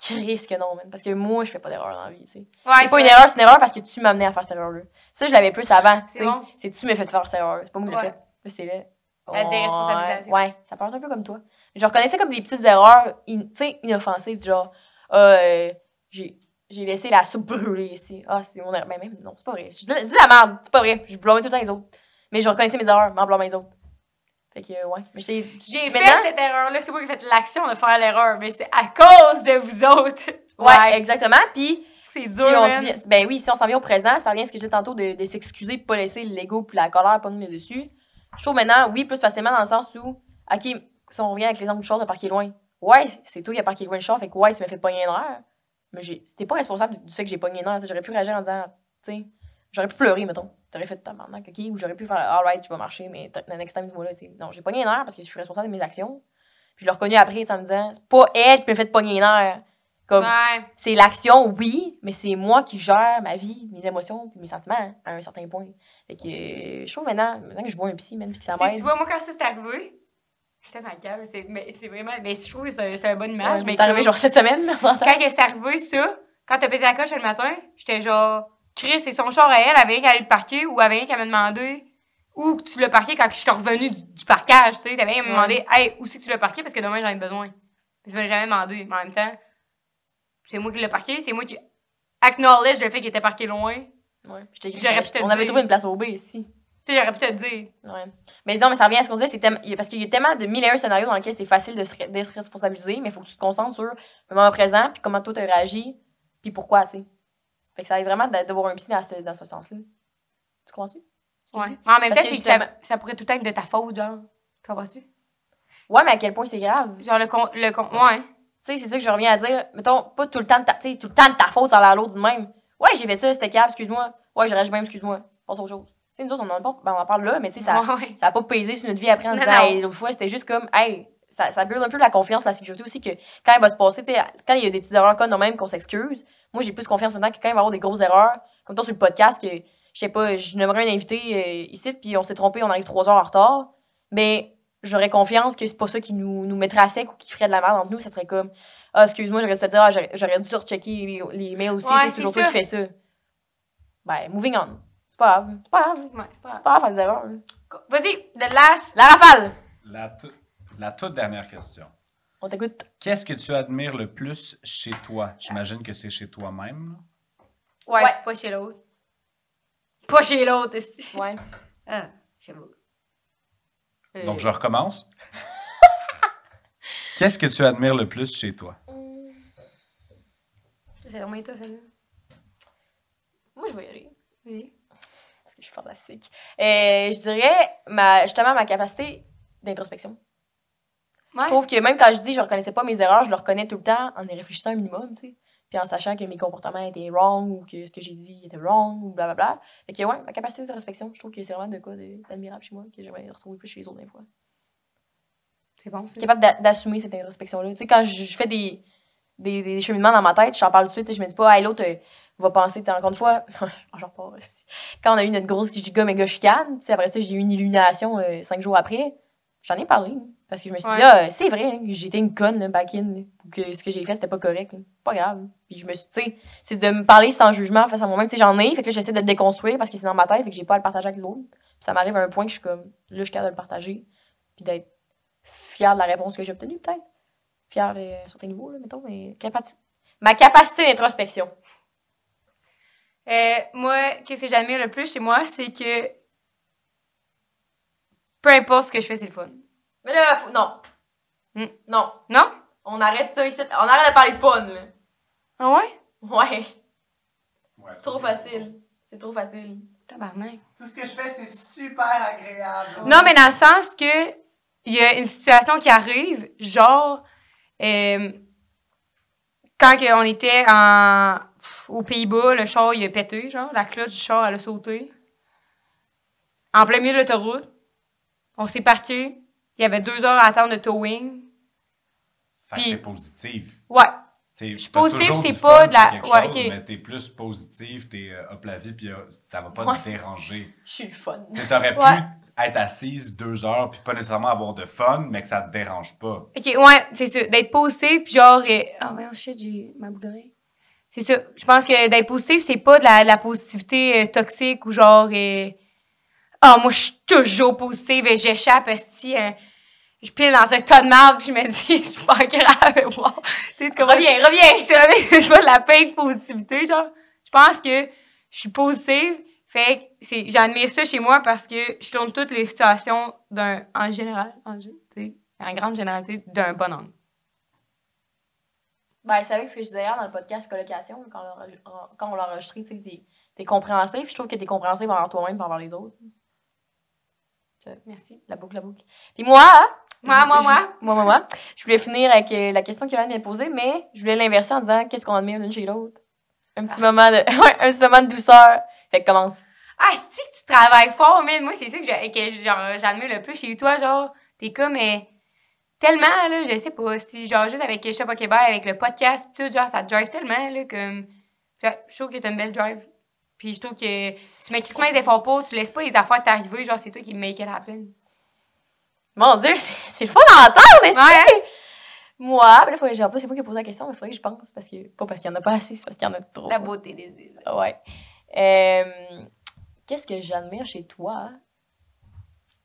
Chris que non, man. Parce que moi, je fais pas d'erreur dans la vie, tu sais. Ouais, C'est pas une erreur, c'est une erreur parce que tu m'as amené à faire cette erreur-là. Ça, je l'avais plus avant. C'est tu sais. bon. C'est tu m'as fait faire cette erreur. C'est pas moi qui l'ai fait. Là, c'est là. La déresponsabilisation. Ouais, ça part un peu comme toi. Je reconnaissais comme des petites erreurs, in- tu sais, inoffensives, du genre, euh, j'ai j'ai laissé la soupe brûler ici. Ah, c'est mon erreur. Mais même, non, c'est pas vrai. Je dis de la- merde, c'est pas vrai. Je blâmais tout le temps les autres. Mais je reconnaissais mes erreurs, mais en blâmant les autres. Fait que, euh, ouais. Mais. J'ai Maintenant- fait cette erreur-là, c'est moi qui ai fait l'action de faire l'erreur, mais c'est à cause de vous autres. Ouais, exactement. Puis, C'est si dur, on man. se vient- ben oui, si on s'en vient au présent, ça revient à ce que j'ai dit tantôt de, de s'excuser, de pas laisser l'ego puis la colère pogner le dessus. Je trouve maintenant, oui, plus facilement dans le sens où, ok, si on revient avec l'exemple du char de parquer loin, ouais, c'est toi qui as parqué loin le char, fait que ouais, tu m'as fait pogner un air. Mais c'était pas responsable du, fait que j'ai pogné un air. J'aurais pu réagir en disant, tu sais, j'aurais pu pleurer, mettons. T'aurais fait ta maman, ok, ou j'aurais pu faire, alright, tu vas marcher, mais the next time, dis-moi là, tu sais. Non, j'ai pogné un air parce que je suis responsable de mes actions. Puis je l'ai reconnu après, en me disant, c'est pas elle qui m'a fait pogner un air. Comme, Ouais. c'est l'action, oui, mais c'est moi qui gère ma vie, mes émotions, puis mes sentiments à un certain point. Fait que je trouve maintenant, maintenant que je vois un psy, même, puis que ça m'aide. tu vois, moi, quand ça s'est arrivé, C'était ma cave. C'est, mais c'est vraiment. Mais je trouve que c'est, un- c'est une bonne Ouais, image. mais c'est arrivé genre cette semaine, mais. Quand c'est arrivé, ça, quand t'as pété la coche le matin, j'étais genre, Chris, c'est son char à elle, avait rien qu'à le parquer ou avait rien qu'à me demander où tu l'as parqué quand je suis revenue du, du parquage, tu sais. T'avais rien à me demander, hey, où c'est que tu l'as parqué parce que demain j'en ai besoin. Je me l'ai jamais demandé, mais en même temps, c'est moi qui l'ai parqué, c'est moi qui acknowledge le fait qu'il était parqué loin. Ouais, je t'ai J'aurais On avait trouvé une place au B ici. Tu sais, j'aurais pu te le dire. Ouais. Mais non, mais ça revient à ce qu'on disait, c'est parce qu'il y a tellement de mille et un scénarios dans lesquels c'est facile de se, de se responsabiliser, mais il faut que tu te concentres sur le moment présent, puis comment toi tu réagi, puis pourquoi, tu sais. Fait que ça aide vraiment d'a- d'avoir un psy dans ce, dans ce sens-là. Tu comprends-tu? Ouais. Mais en même temps, que c'est que ça, ça pourrait tout être de ta faute, genre. Tu comprends-tu? Ouais, mais à quel point c'est grave? Genre, le con. Le con ouais. Tu sais, c'est ça que je reviens à dire. Mettons, pas tout le temps de ta, tout le temps de ta faute, ça a l'air l'autre du même. Ouais, j'ai fait ça, c'était grave, excuse-moi. Ouais, je réagis même, excuse-moi. Passe autre chose. Sais, nous autres, on en, parle- ben, on en parle là, mais tu sais, ça, Ouais, ouais. ça a pas pesé sur notre vie après en Non, disant, hey, l'autre fois, c'était juste comme, hey, ça, ça build un peu la confiance, la sécurité aussi, que quand il va se passer, quand il y a des petites erreurs comme même qu'on s'excuse, moi, j'ai plus confiance maintenant que quand il va y avoir des grosses erreurs, comme toi sur le podcast, que, je sais pas, je nommerais un invité euh, ici, puis on s'est trompé, on arrive trois heures en retard, mais j'aurais confiance que c'est pas ça qui nous, nous mettrait à sec ou qui ferait de la merde entre nous, ça serait comme, ah, excuse-moi, j'aurais dû te dire, ah, j'aurais dû surchecker les, les mails aussi, Ouais, c'est toujours toi qui fais ça. Ben, moving on. Pas grave. C'est pas grave. Ouais. C'est pas grave, faire des erreurs. Vas-y, the last. La rafale! La, tout- la toute dernière question. On t'écoute. Qu'est-ce que tu admires le plus chez toi? J'imagine que c'est chez toi-même. là. Ouais, Ouais. pas chez l'autre. Pas chez l'autre, esti. Ouais. Ah, sais pas. Euh, Donc, je recommence. Qu'est-ce que tu admires le plus chez toi? C'est vraiment toi, celle-là. Moi, je vais y aller. Oui. Je suis fantastique. Euh, je dirais, ma, justement, ma capacité d'introspection. Ouais. Je trouve que même quand je dis je reconnaissais pas mes erreurs, je le reconnais tout le temps en y réfléchissant un minimum, tu sais. Puis en sachant que mes comportements étaient wrong ou que ce que j'ai dit était wrong ou blablabla. Fait que ouais, ma capacité d'introspection, je trouve que c'est vraiment de quoi d'admirable chez moi, que j'aimerais retrouver plus chez les autres des fois. C'est bon, ça. capable d'a- d'assumer cette introspection-là. Tu sais, quand je, je fais des, des, des cheminements dans ma tête, j'en parle tout de suite, je me dis pas, hey, l'autre va penser, encore une fois, j'en repars aussi. Quand on a eu notre grosse giga méga chicane, après ça, j'ai eu une illumination euh, cinq jours après, j'en ai parlé. hein, parce que je me suis dit, ah, c'est vrai, hein, j'étais une conne, là, back in, que ce que j'ai fait, c'était pas correct. Pas grave. Puis je me suis, tu sais, c'est de me parler sans jugement face à moi-même. Tu sais, j'en ai, fait que là, j'essaie de le déconstruire parce que c'est dans ma tête, fait que j'ai pas à le partager avec l'autre. Puis ça m'arrive à un point que je suis comme, là, je suis capable de le partager, puis d'être fière de la réponse que j'ai obtenue, peut-être. Fière euh, sur tes niveaux, là, mettons, mais. Ma capacité d'introspection. Euh, moi, qu'est-ce que j'admire le plus chez moi, c'est que peu importe ce que je fais, c'est le fun. Mais là, faut... non. Hmm. Non. Non? On arrête ça ici. On arrête de parler de fun, là. Ah ouais? Ouais. Ouais, Trop facile. C'est trop facile. Tabarnak. Tout ce que je fais, c'est super agréable. Non, mais dans le sens que il y a une situation qui arrive, genre, euh, quand on était en, aux Pays-Bas, le char, il a pété, genre, la cloche du char, elle a sauté. En plein milieu de l'autoroute. On s'est parqué. Il y avait deux heures à attendre de towing. Fait que t'es positive. Ouais. Je suis positive, c'est pas de la- ouais, ok. Mais t'es plus positive, t'es euh, hop la vie, puis euh, ça va pas Ouais. te déranger. Je suis fun. T'aurais Ouais. pu être assise deux heures, puis pas nécessairement avoir de fun, mais que ça te dérange pas. Ok, ouais, c'est ça. D'être positif, puis genre. euh, Ah, ouais, shit, j'ai ma boucle d'oreille. C'est ça. Je pense que d'être positif, c'est pas de la, de la positivité euh, toxique ou genre. euh, Ah, moi, je suis toujours positive et j'échappe, esti. euh, je pile dans un tas de marde, puis je me dis, c'est pas grave, wow. Tu sais, tu? Reviens, reviens. Tu vois, c'est pas de la peine positivité, genre. Je pense que je suis positive. Fait que c'est, j'admire ça chez moi parce que je tourne toutes les situations d'un, en général, en, en grande généralité, d'un bon angle. Ben, c'est avec ce que je disais hier dans le podcast Colocation, quand on l'a- quand on l'a enregistré, tu sais, t'es- compréhensif. Je trouve que t'es compréhensif envers toi-même et envers les autres. Merci. La boucle, la boucle. Puis moi, Moi, je- moi, je- moi. moi, moi, moi, je voulais finir avec euh, la question qu'Hélène m'a posée, mais je voulais l'inverser en disant qu'est-ce qu'on admire l'une chez l'autre? Un petit moment de, ouais, un petit moment de douceur. Fait que commence. Ah, que tu travailles fort, mais moi, c'est ça que, j'admire le plus chez toi, genre, t'es comme, euh, tellement, là, je sais pas, si, genre, juste avec Shop au Québec, avec le podcast, pis tout, genre, ça drive tellement, là, comme, je trouve que t'as une belle drive. Puis je trouve que tu mets crissement les efforts pour, tu laisses pas les affaires t'arriver, genre, c'est toi qui make it happen. Mon Dieu, c'est le fun d'entendre, mais Ouais. Moi, ben là, faudrait- en plus, c'est moi qui ai posé la question, mais il faudrait que je pense, parce que... Pas parce qu'il y en a pas assez, c'est parce qu'il y en a trop. La beauté des îles. Ouais. Euh, Qu'est-ce que j'admire chez toi?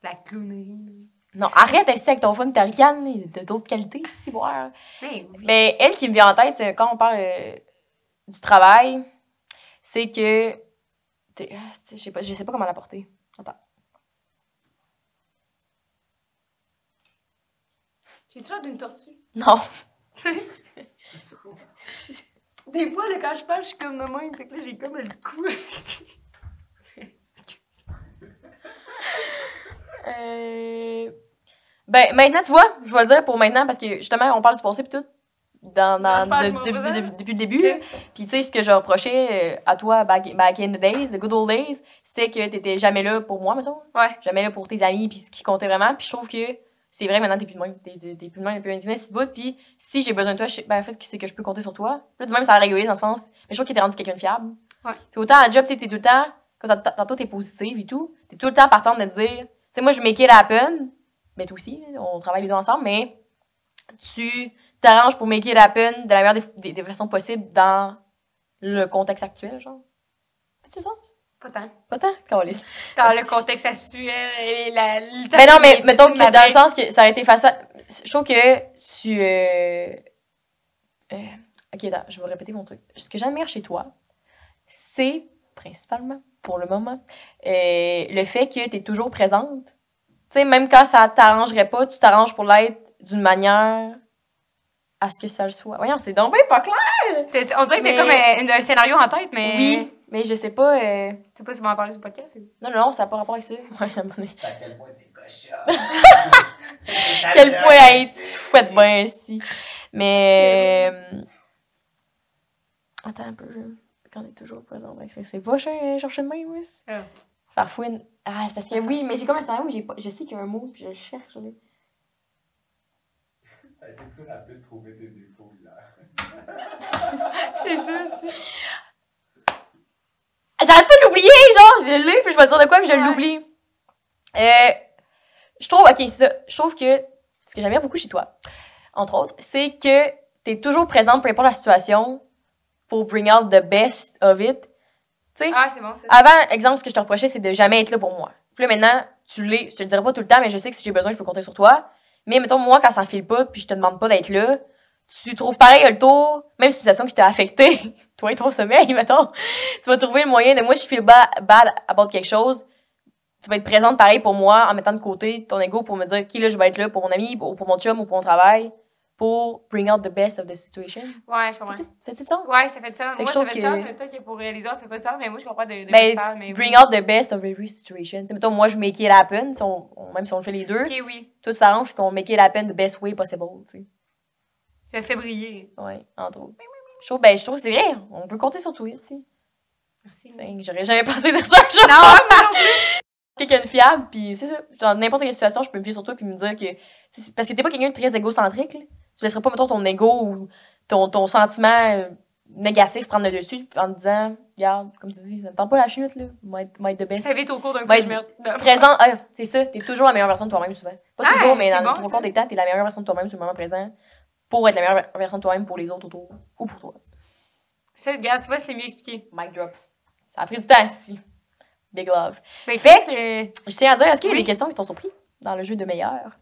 La clownerie. Non, arrête d'essayer avec ton fun ta ricane, de d'autres qualités, si voir. Mais oui. Mais elle qui me vient en tête, c'est quand on parle euh, du travail, c'est que. ah, Je sais pas, je sais pas comment l'apporter. Attends. J'ai toujours d'une tortue? Non. Des fois, là, quand je parle, je suis comme de même. Fait que là, j'ai comme le cou. Excuse. Euh, Ben, maintenant, tu vois, je vais le dire pour maintenant parce que justement, on parle du passé puis tout. Dans, dans- de- depuis, le début. Ok. Puis tu sais, ce que je reprochais euh, à toi back, back in the days, the good old days, c'était que t'étais jamais là pour moi, mettons. Ouais. Jamais là pour tes amis puis ce qui comptait vraiment. Puis je trouve que c'est vrai, maintenant, t'es plus de même. T'es, t'es- plus de même, t'es plus un petit bout. Puis si j'ai besoin de toi, je, ben, en fait, c'est que je peux compter sur toi. Là, du même, ça a régulier dans le sens. Mais je trouve que t'es rendu quelqu'un de fiable. Ouais. Puis autant à job, tu t'es tout le temps, quand tantôt t'es positive et tout, t'es tout le temps partant de dire, tu sais, moi, je make it happen. Mais toi aussi, on travaille les deux ensemble, mais tu t'arranges pour make it happen de la meilleure des, des- des façons possibles dans le contexte actuel, genre. Fais-tu sens? Pas tant. Pas tant? Dans Parce- le contexte actuel et la. Mais non, mais mettons que dans le sens que ça a été facile. Je trouve que tu. euh, euh, ok, attends, je vais répéter mon truc. Ce que j'admire chez toi, c'est principalement, pour le moment, euh, le fait que tu es toujours présente. Tu sais, même quand ça t'arrangerait pas, tu t'arranges pour l'être d'une manière à ce que ça le soit. Voyons, c'est donc bien pas clair! T'es- On dirait que t'as Mais- comme un, un scénario en tête, mais. Oui, mais je sais pas. euh, Tu sais pas si on va en parler sur le podcast. ou- Non, non, non, ça n'a pas rapport avec ça. Ouais, à un moment donné. C'est à quel point t'es cochon. quel point hey, tu fouettes bien ici. Mais. euh, Attends un peu. Quand on est toujours présent, c'est- c'est pas cher- chercher de même, oui. Ah. Farfouine. Ah, c'est parce que oui, mais j'ai comme un scénario où j'ai pas- je sais qu'il y a un mot, puis je le cherche. là. Ça a été plus rapide de trouver des défauts hier. C'est ça, c'est. J'arrête pas de l'oublier, genre, je l'ai, puis je vais te dire de quoi, puis je Ouais. l'oublie. Euh, je trouve, ok, c'est ça. Je trouve que ce que j'aime bien beaucoup chez toi, entre autres, c'est que t'es toujours présente, peu importe la situation, pour bring out the best of it. Tu Ah, c'est bon, ça. Avant, exemple, ce que je te reprochais, c'est de jamais être là pour moi. Puis là, maintenant, tu l'es. Je te le dirai pas tout le temps, mais je sais que si j'ai besoin, je peux compter sur toi. Mais mettons, moi, quand ça ne file pas, puis je te demande pas d'être là, tu trouves pareil le tour, même si une situation qui t'a affecté, toi et ton sommeil, mettons, tu vas trouver le moyen de moi, je feel ba- bad about quelque chose. Tu vas être présente pareil pour moi en mettant de côté ton ego pour me dire, qui là, je vais être là pour mon ami, ou pour mon chum, ou pour mon travail, pour bring out the best of the situation. Ouais, je comprends. Fais-tu du sens? Ouais, ça fait du sens. Que Moi, je ça trouve fait du que- sens. mais Toi, qui pour les autres, ça fait pas de sens, mais moi, je comprends de, de tu Ben, parles, mais oui. bring out the best of every situation. Tu sais, mettons, moi, je make it happen, si on- on- même si on le fait les deux. Ok, oui. Toi, tu t'arranges qu'on make it happen the best way possible, tu sais. Je le fais briller. Ouais, entre autres. Je trouve, ben, je trouve que c'est vrai, on peut compter sur toi ici. Merci. Ben, J'aurais jamais pensé dire ça jour. Non, mais non plus. quelqu'un de fiable, puis c'est ça. Dans n'importe quelle situation, je peux me fier sur toi puis me dire que. Parce que t'es pas quelqu'un de très égocentrique, là. Tu laisseras pas, mettons, ton ego ou ton, ton sentiment négatif prendre le dessus en te disant, regarde, comme tu dis, ça me tente pas la chute, là. Might, might the best. Ça vite au cours d'un coup, je merde. Présentes, ah, c'est ça, t'es toujours la meilleure version de toi-même souvent. Pas Ah, toujours, mais dans bon, ça. quarts des temps, t'es la meilleure version de toi-même sur le moment présent pour être la meilleure version de toi-même pour les autres autour ou pour toi. Ça, regarde, tu vois, c'est mieux expliqué. Mic drop. Ça a pris du temps ici. Big love. Ben, Fait euh, Je tiens à dire, est-ce qu'il y a Oui. des questions qui t'ont surpris dans le jeu de meilleur?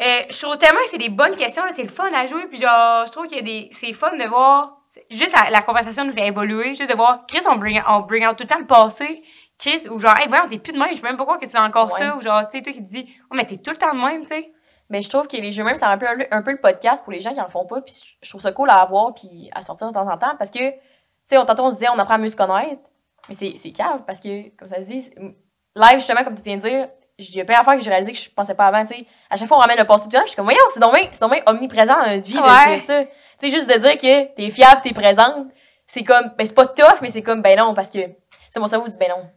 Euh, je trouve tellement que c'est des bonnes questions, c'est le fun à jouer, puis genre, je trouve qu'il y a des, c'est fun de voir, juste la, la conversation nous fait évoluer, juste de voir, Chris, on bring, on bring out tout le temps le passé, Chris, ou genre, hey, voyons, t'es plus de même, je peux même pas croire que tu as encore Ouais. ça, ou genre, tu sais, toi qui te dis, oh, mais t'es tout le temps de même, tu sais. Mais je trouve que les jeux même, ça rappelle un, peu- un peu le podcast pour les gens qui en font pas. Puis je trouve ça cool à avoir puis à sortir de temps en temps parce que, tu sais, on- tantôt on se disait on apprend à mieux se connaître. Mais c'est cave parce que, comme ça se dit, live, justement, comme tu viens de dire, il y a plein d'affaires que j'ai réalisé que je pensais pas avant, tu sais. À chaque fois, on ramène le passé le temps, je suis comme, voyons, c'est bien- c'est omniprésent dans notre vie de Ouais. dire ça. Tu sais, juste de dire que t'es fiable, t'es présente, c'est comme, ben c'est pas tough, mais c'est comme, ben non, parce que, c'est mon cerveau dit, ben non.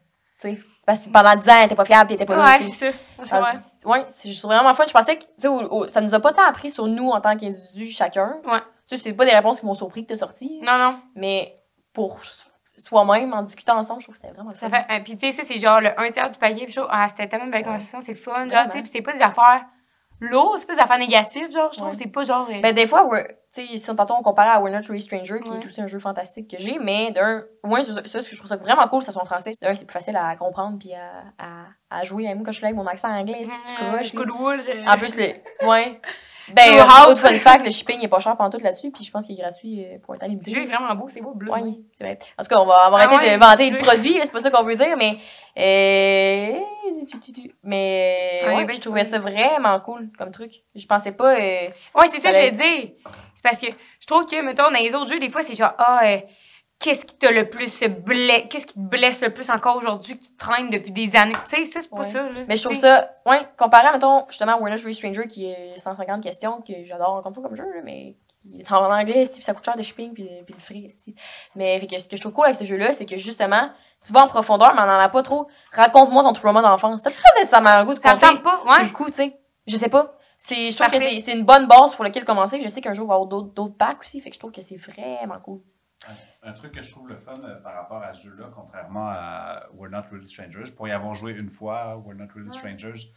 Tu sais, c'est parce que pendant 10 ans, t'es pas fiable pis t'es pas Ouais, c'est ça. C'est- Ouais, c'est vraiment fun. Je pensais que, tu sais, ça nous a pas tant appris sur nous en tant qu'individus chacun. Ouais. Tu sais, c'est pas des réponses qui m'ont surpris que t'as sorti. Non, non. Mais pour soi-même en discutant ensemble. Je trouve que c'était vraiment Ça fun. fait, euh, puis tu sais, ça, c'est genre le un tiers du paquet. Puis je trouve, ah, c'était tellement une belle conversation, c'est le fun. Genre, tu sais, puis c'est pas des affaires lourdes, c'est pas des affaires négatives. Genre, je trouve Ouais. que c'est pas genre. euh, Ben, des fois, we're- tu sais, si on- comparait à We're Not Really Stranger, qui Ouais. est aussi un jeu fantastique que j'ai, mais d'un, moi, ça, ça, je trouve ça vraiment cool, ça soit en français. D'un, c'est plus facile à comprendre puis à, à, à jouer. Moi, quand je suis là avec mon accent anglais, c'est tout croche. En plus, le. Ouais. Ben, euh, autre fun fact, le shipping est pas cher pendant tout là-dessus, puis je pense qu'il est gratuit euh, pour un temps Le limité. jeu est vraiment beau, c'est beau, bleu. Ouais, c'est vrai. En tout cas, on va, on va Ah arrêter ouais, de vanter le produit, c'est pas ça qu'on veut dire, mais. Euh... tu, tu, tu. Mais. Ouais, ouais, ben, je tu trouvais ça vraiment cool comme truc. Je pensais pas. euh, Ouais, c'est ça que vais dire. C'est parce que je trouve que, mettons, dans les autres jeux, des fois, c'est genre, ah, euh, qu'est-ce qui t'a le plus blessé, qu'est-ce qui te blesse le plus encore aujourd'hui que tu traînes depuis des années? Tu sais, ça, c'est pas Ouais. ça, là. Mais je trouve ça, ouais, comparé à, mettons, justement, Not Really Stranger, qui est 150 questions, que j'adore encore fois comme jeu, mais qui est en anglais, puis ça coûte cher de shipping, puis, puis le free, esti. Mais fait que ce que je trouve cool avec ce jeu-là, c'est que justement, tu vas en profondeur, mais on en a pas trop. Raconte-moi ton trauma d'enfance. T'as pas nécessairement le goût de Ça compter tente pas, ouais. le coup, tu sais. Je sais pas. C'est, je trouve que c'est, une bonne base pour laquelle commencer. Je sais qu'un jour, il va y avoir d'autres, d'autres packs aussi, fait que je trouve que c'est vraiment cool. Un truc que je trouve le fun euh, par rapport à ce jeu-là, contrairement à We're Not Really Strangers, pour y avoir joué une fois, We're Not Really Strangers,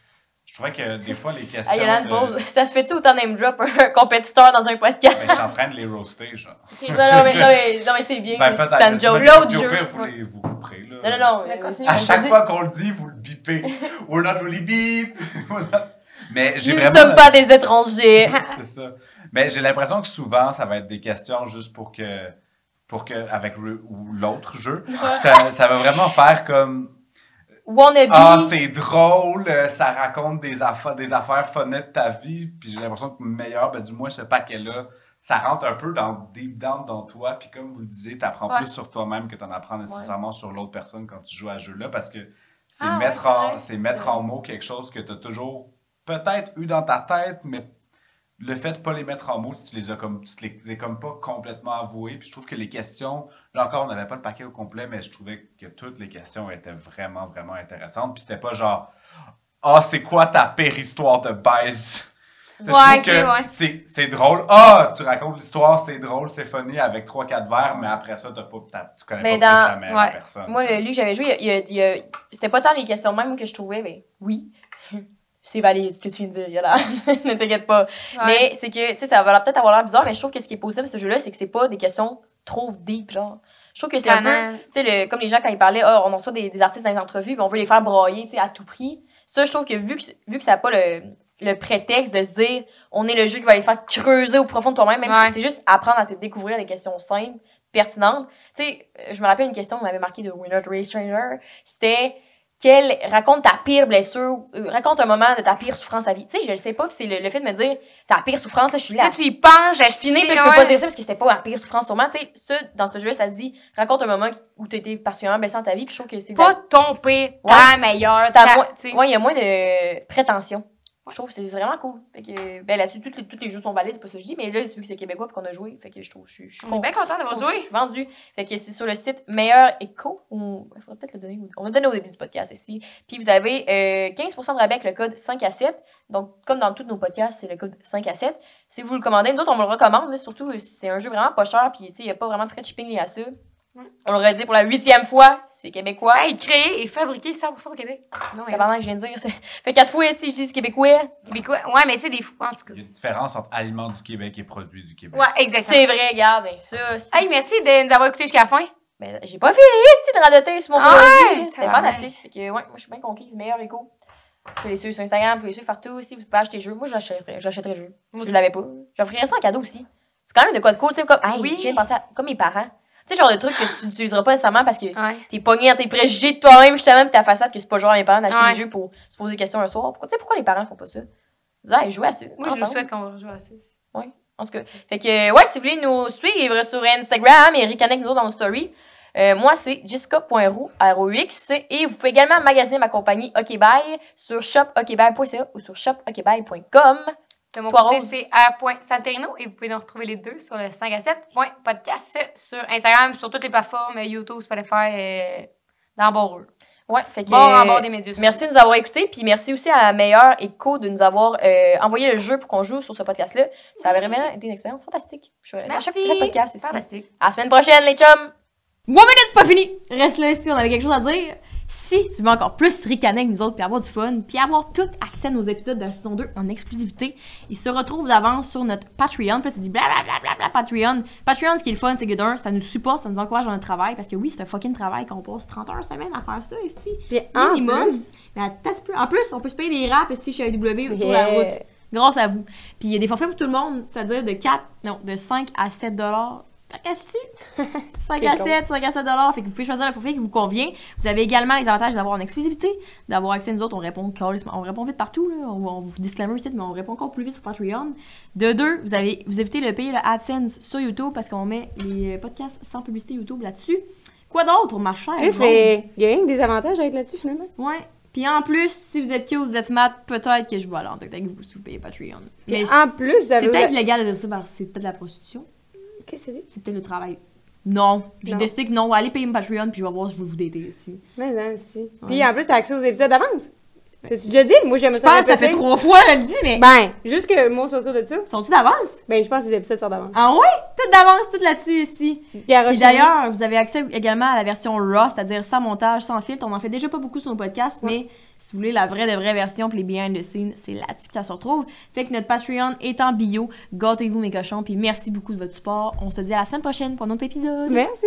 je trouvais que des fois les questions. Ah, Yolande, de- pause. Ça se fait-tu autant name drop un compétiteur dans un podcast? Ben, je suis en train de les roaster, genre. non, non, mais, non, mais, non, mais c'est bien. Ben, c'est un joke. L'autre jeu. pire, vous, les, vous couperez, là. Non, non, non. Euh, continue. À chaque dit- fois qu'on le dit, vous le bipez. We're not really beep. Mais j'ai Nous ne vraiment. sommes pas des étrangers. c'est ça. Mais j'ai l'impression que souvent, ça va être des questions juste pour que. Pour que, avec l'autre jeu, ça, ça va vraiment faire comme. Wannabe. Ah, c'est drôle, euh, ça raconte des affaires, des affaires funnettes de ta vie, puis j'ai l'impression que meilleur, ben, du moins ce paquet-là, ça rentre un peu dans deep down dans toi, puis comme vous le disiez, tu apprends Ouais. plus sur toi-même que tu en apprends nécessairement sur l'autre personne quand tu joues à ce jeu-là, parce que c'est Ah, mettre, ouais, en, mettre en mots quelque chose que tu as toujours peut-être eu dans ta tête, mais le fait de pas les mettre en mots, tu les as comme tu te les as comme pas complètement avoués. Puis je trouve que les questions, là encore, on n'avait pas le paquet au complet, mais je trouvais que toutes les questions étaient vraiment, vraiment intéressantes. Puis c'était pas genre Ah, c'est quoi ta pire histoire de baise? Ouais, ouais. c'est, drôle. Ah, tu racontes l'histoire, c'est drôle, c'est funny avec 3-4 vers, mais après ça, t'as pas, tu connais Mais pas dans- plus la ouais. personne. Moi, le- lui que j'avais joué, c'était pas tant les questions même que je trouvais, mais oui. C'est valide ce que tu viens de dire, Yola. ne t'inquiète pas. Ouais. Mais c'est que, tu sais, ça va peut-être avoir l'air bizarre, mais je trouve que ce qui est positif de ce jeu-là, c'est que c'est pas des questions trop deep, genre. Je trouve que c'est un peu, tu sais, le- comme les gens quand ils parlaient, Ah, on reçoit des, des artistes dans les entrevues, puis on veut les faire broyer, tu sais, à tout prix. Ça, je trouve que vu que, vu que ça n'a pas le, le prétexte de se dire, on est le jeu qui va les faire creuser au profond de toi-même, même Ouais. si c'est juste apprendre à te découvrir des questions simples, pertinentes. Tu sais, je me rappelle une question qu'on m'avait marquée de Winner Race Trainer, c'était quelle raconte ta pire blessure, euh, raconte un moment de ta pire souffrance à vie. Tu sais, je le sais pas, puis c'est le, le fait de me dire ta pire souffrance, là, je suis là. Là, tu y penses, Je suis puis je peux ouais. pas dire ça parce que c'était pas ma pire souffrance sûrement. Tu sais, ça, dans ce jeu-là, ça dit, raconte un moment où tu été particulièrement blessé dans ta vie, puis je trouve que c'est de la- Pas ton pire, ta meilleure, ça a ta- ouais, il y a moins de prétention. Je trouve que c'est vraiment cool. Fait que, ben là-dessus, tous les, tous les jeux sont valides, c'est pas ça que je dis, mais là, vu que c'est québécois et qu'on a joué, fait que je trouve, je suis- je suis On est bien content d'avoir je joué. suis vendue. Fait que c'est sur le site Meilleur Écho. Ou... Il faudrait peut-être le donner. On va le donner au début du podcast ici. Puis vous avez euh, 15% de rabais avec le code 5 à 7. Donc, comme dans tous nos podcasts, c'est le code 5 à 7. Si vous le commandez, nous autres, on vous le recommande. là, surtout, euh, c'est un jeu vraiment pas cher. Puis, tu sais, il n'y a pas vraiment de frais de shipping liés à ça. On l'aurait dit pour la huitième fois. C'est québécois. Hey, créé et fabriqué 100% au Québec. Non, mais Tabarnak, je viens de dire. c'est- Fait quatre fois si je dis c'est québécois. québécois. Ouais, mais c'est des fous, en tout cas. Il y a une différence entre aliments du Québec et produits du Québec. Ouais, exactement. C'est vrai, regarde. Ben, ça, Hey, merci de nous avoir écoutés jusqu'à la fin. Ben, j'ai pas fait les de radoter sur mon Ah produit. ouais, C'était fantastique. Fait que, ouais, moi, je suis bien conquise. Meilleur écho. Vous pouvez les suivre sur Instagram, vous pouvez les suivre partout aussi. Vous pouvez acheter le jeu. Moi, j'achèterais, j'achèterais le jeu. Je l'avais pas. J'offrirais ça en cadeau aussi. C'est quand même de quoi de cool, tu sais, comme, hey, Oui. je viens de penser à, comme mes parents. Tu sais, genre de truc que tu n'utiliseras pas nécessairement parce que Ouais. t'es pogné dans tes préjugés de toi-même, justement, pis ta façade que c'est pas genre à mes parents d'acheter Ouais. des jeux pour se poser des questions un soir. Pourquoi, tu sais, pourquoi les parents font pas ça? Ils disent, jouez à ça. Moi, je ensemble. souhaite qu'on va rejouer à ça. En tout cas. Fait que, ouais, si vous voulez nous suivre sur Instagram et reconnecter nous autres dans nos stories, euh, moi, c'est jessica.roux, R-O-U-X, et vous pouvez également magasiner ma compagnie OkBuy sur shopokbuy.ca ou sur shopokbuy.com. De mon Toi, côté, c'est a.santerino et vous pouvez nous retrouver les deux sur le 5 à 7.podcast sur Instagram, sur toutes les plateformes, YouTube, Spotify, euh, dans bon rôle. Ouais, fait que. Bon en bord des médias. Merci de nous avoir écoutés, puis merci aussi à Meilleur Echo de nous avoir euh, envoyé le jeu pour qu'on joue sur ce podcast-là. Ça avait vraiment été une expérience fantastique. Je suis à Merci. chaque, chaque podcast ici. Fantastique. À la semaine prochaine, les chums! One minute, c'est pas fini! Reste là si on avait quelque chose à dire. Si tu veux encore plus ricaner avec nous autres, puis avoir du fun, puis avoir tout accès à nos épisodes de la saison 2 en exclusivité, ils se retrouvent d'avance sur notre Patreon. Puis là, tu dis blablabla Patreon. Patreon, ce qui est le fun, c'est que d'un, ça nous supporte, ça nous encourage dans notre travail, parce que oui, c'est un fucking travail qu'on passe 30 heures semaine à faire ça, ici. Minimum. plus, Mais. En plus, on peut se payer des raps ici chez AW sur la route. Grâce à vous. Puis il y a des forfaits pour tout le monde, c'est-à-dire de 4, non, de 5 à 7 dollars. T'as caché-tu? 5 C'est à con. 7, 5 à 7 dollars. Fait que vous pouvez choisir le forfait qui vous convient. Vous avez également les avantages d'avoir en exclusivité, d'avoir accès à nous autres. On répond, on répond vite partout, là. On, on vous disclaimer ici, mais on répond encore plus vite sur Patreon. De deux, vous avez, vous évitez de payer le AdSense sur YouTube parce qu'on met les euh, podcasts sans publicité YouTube là-dessus. Quoi d'autre, ma chère? Il y a rien que des avantages à être là-dessus, finalement. Ouais. Puis en plus, si vous êtes cute, vous êtes smart, peut-être que je vais aller en avec vous payez Patreon. Mais en plus, vous avez. c'est peut-être illégal de dire ça parce que c'est peut-être la prostitution. Qu'est-ce que c'est? Peut-être le travail. Non. J'ai décidé que non. Allez payer mon Patreon puis je vais voir si je veux vous dater ici. Mais non, si. Puis en plus, t'as accès aux épisodes d'avance. T'as-tu déjà dit? Moi, j'aime ça. Je pense que ça fait trois fois, je le dis, mais. Ben, juste que moi, soit sûr de ça. Sont-tu d'avance? Ben, je pense que les épisodes sont d'avance. Ah oui? Tout d'avance, tout là-dessus ici. Et d'ailleurs, vous avez accès également à la version RAW, c'est-à-dire sans montage, sans filtre. On en fait déjà pas beaucoup sur nos podcasts, mais si vous voulez la vraie de vraie version, puis les behind the scenes, c'est là-dessus que ça se retrouve. Fait que notre Patreon est en bio. Gâtez-vous, mes cochons, puis merci beaucoup de votre support. On se dit à la semaine prochaine pour notre épisode. Merci!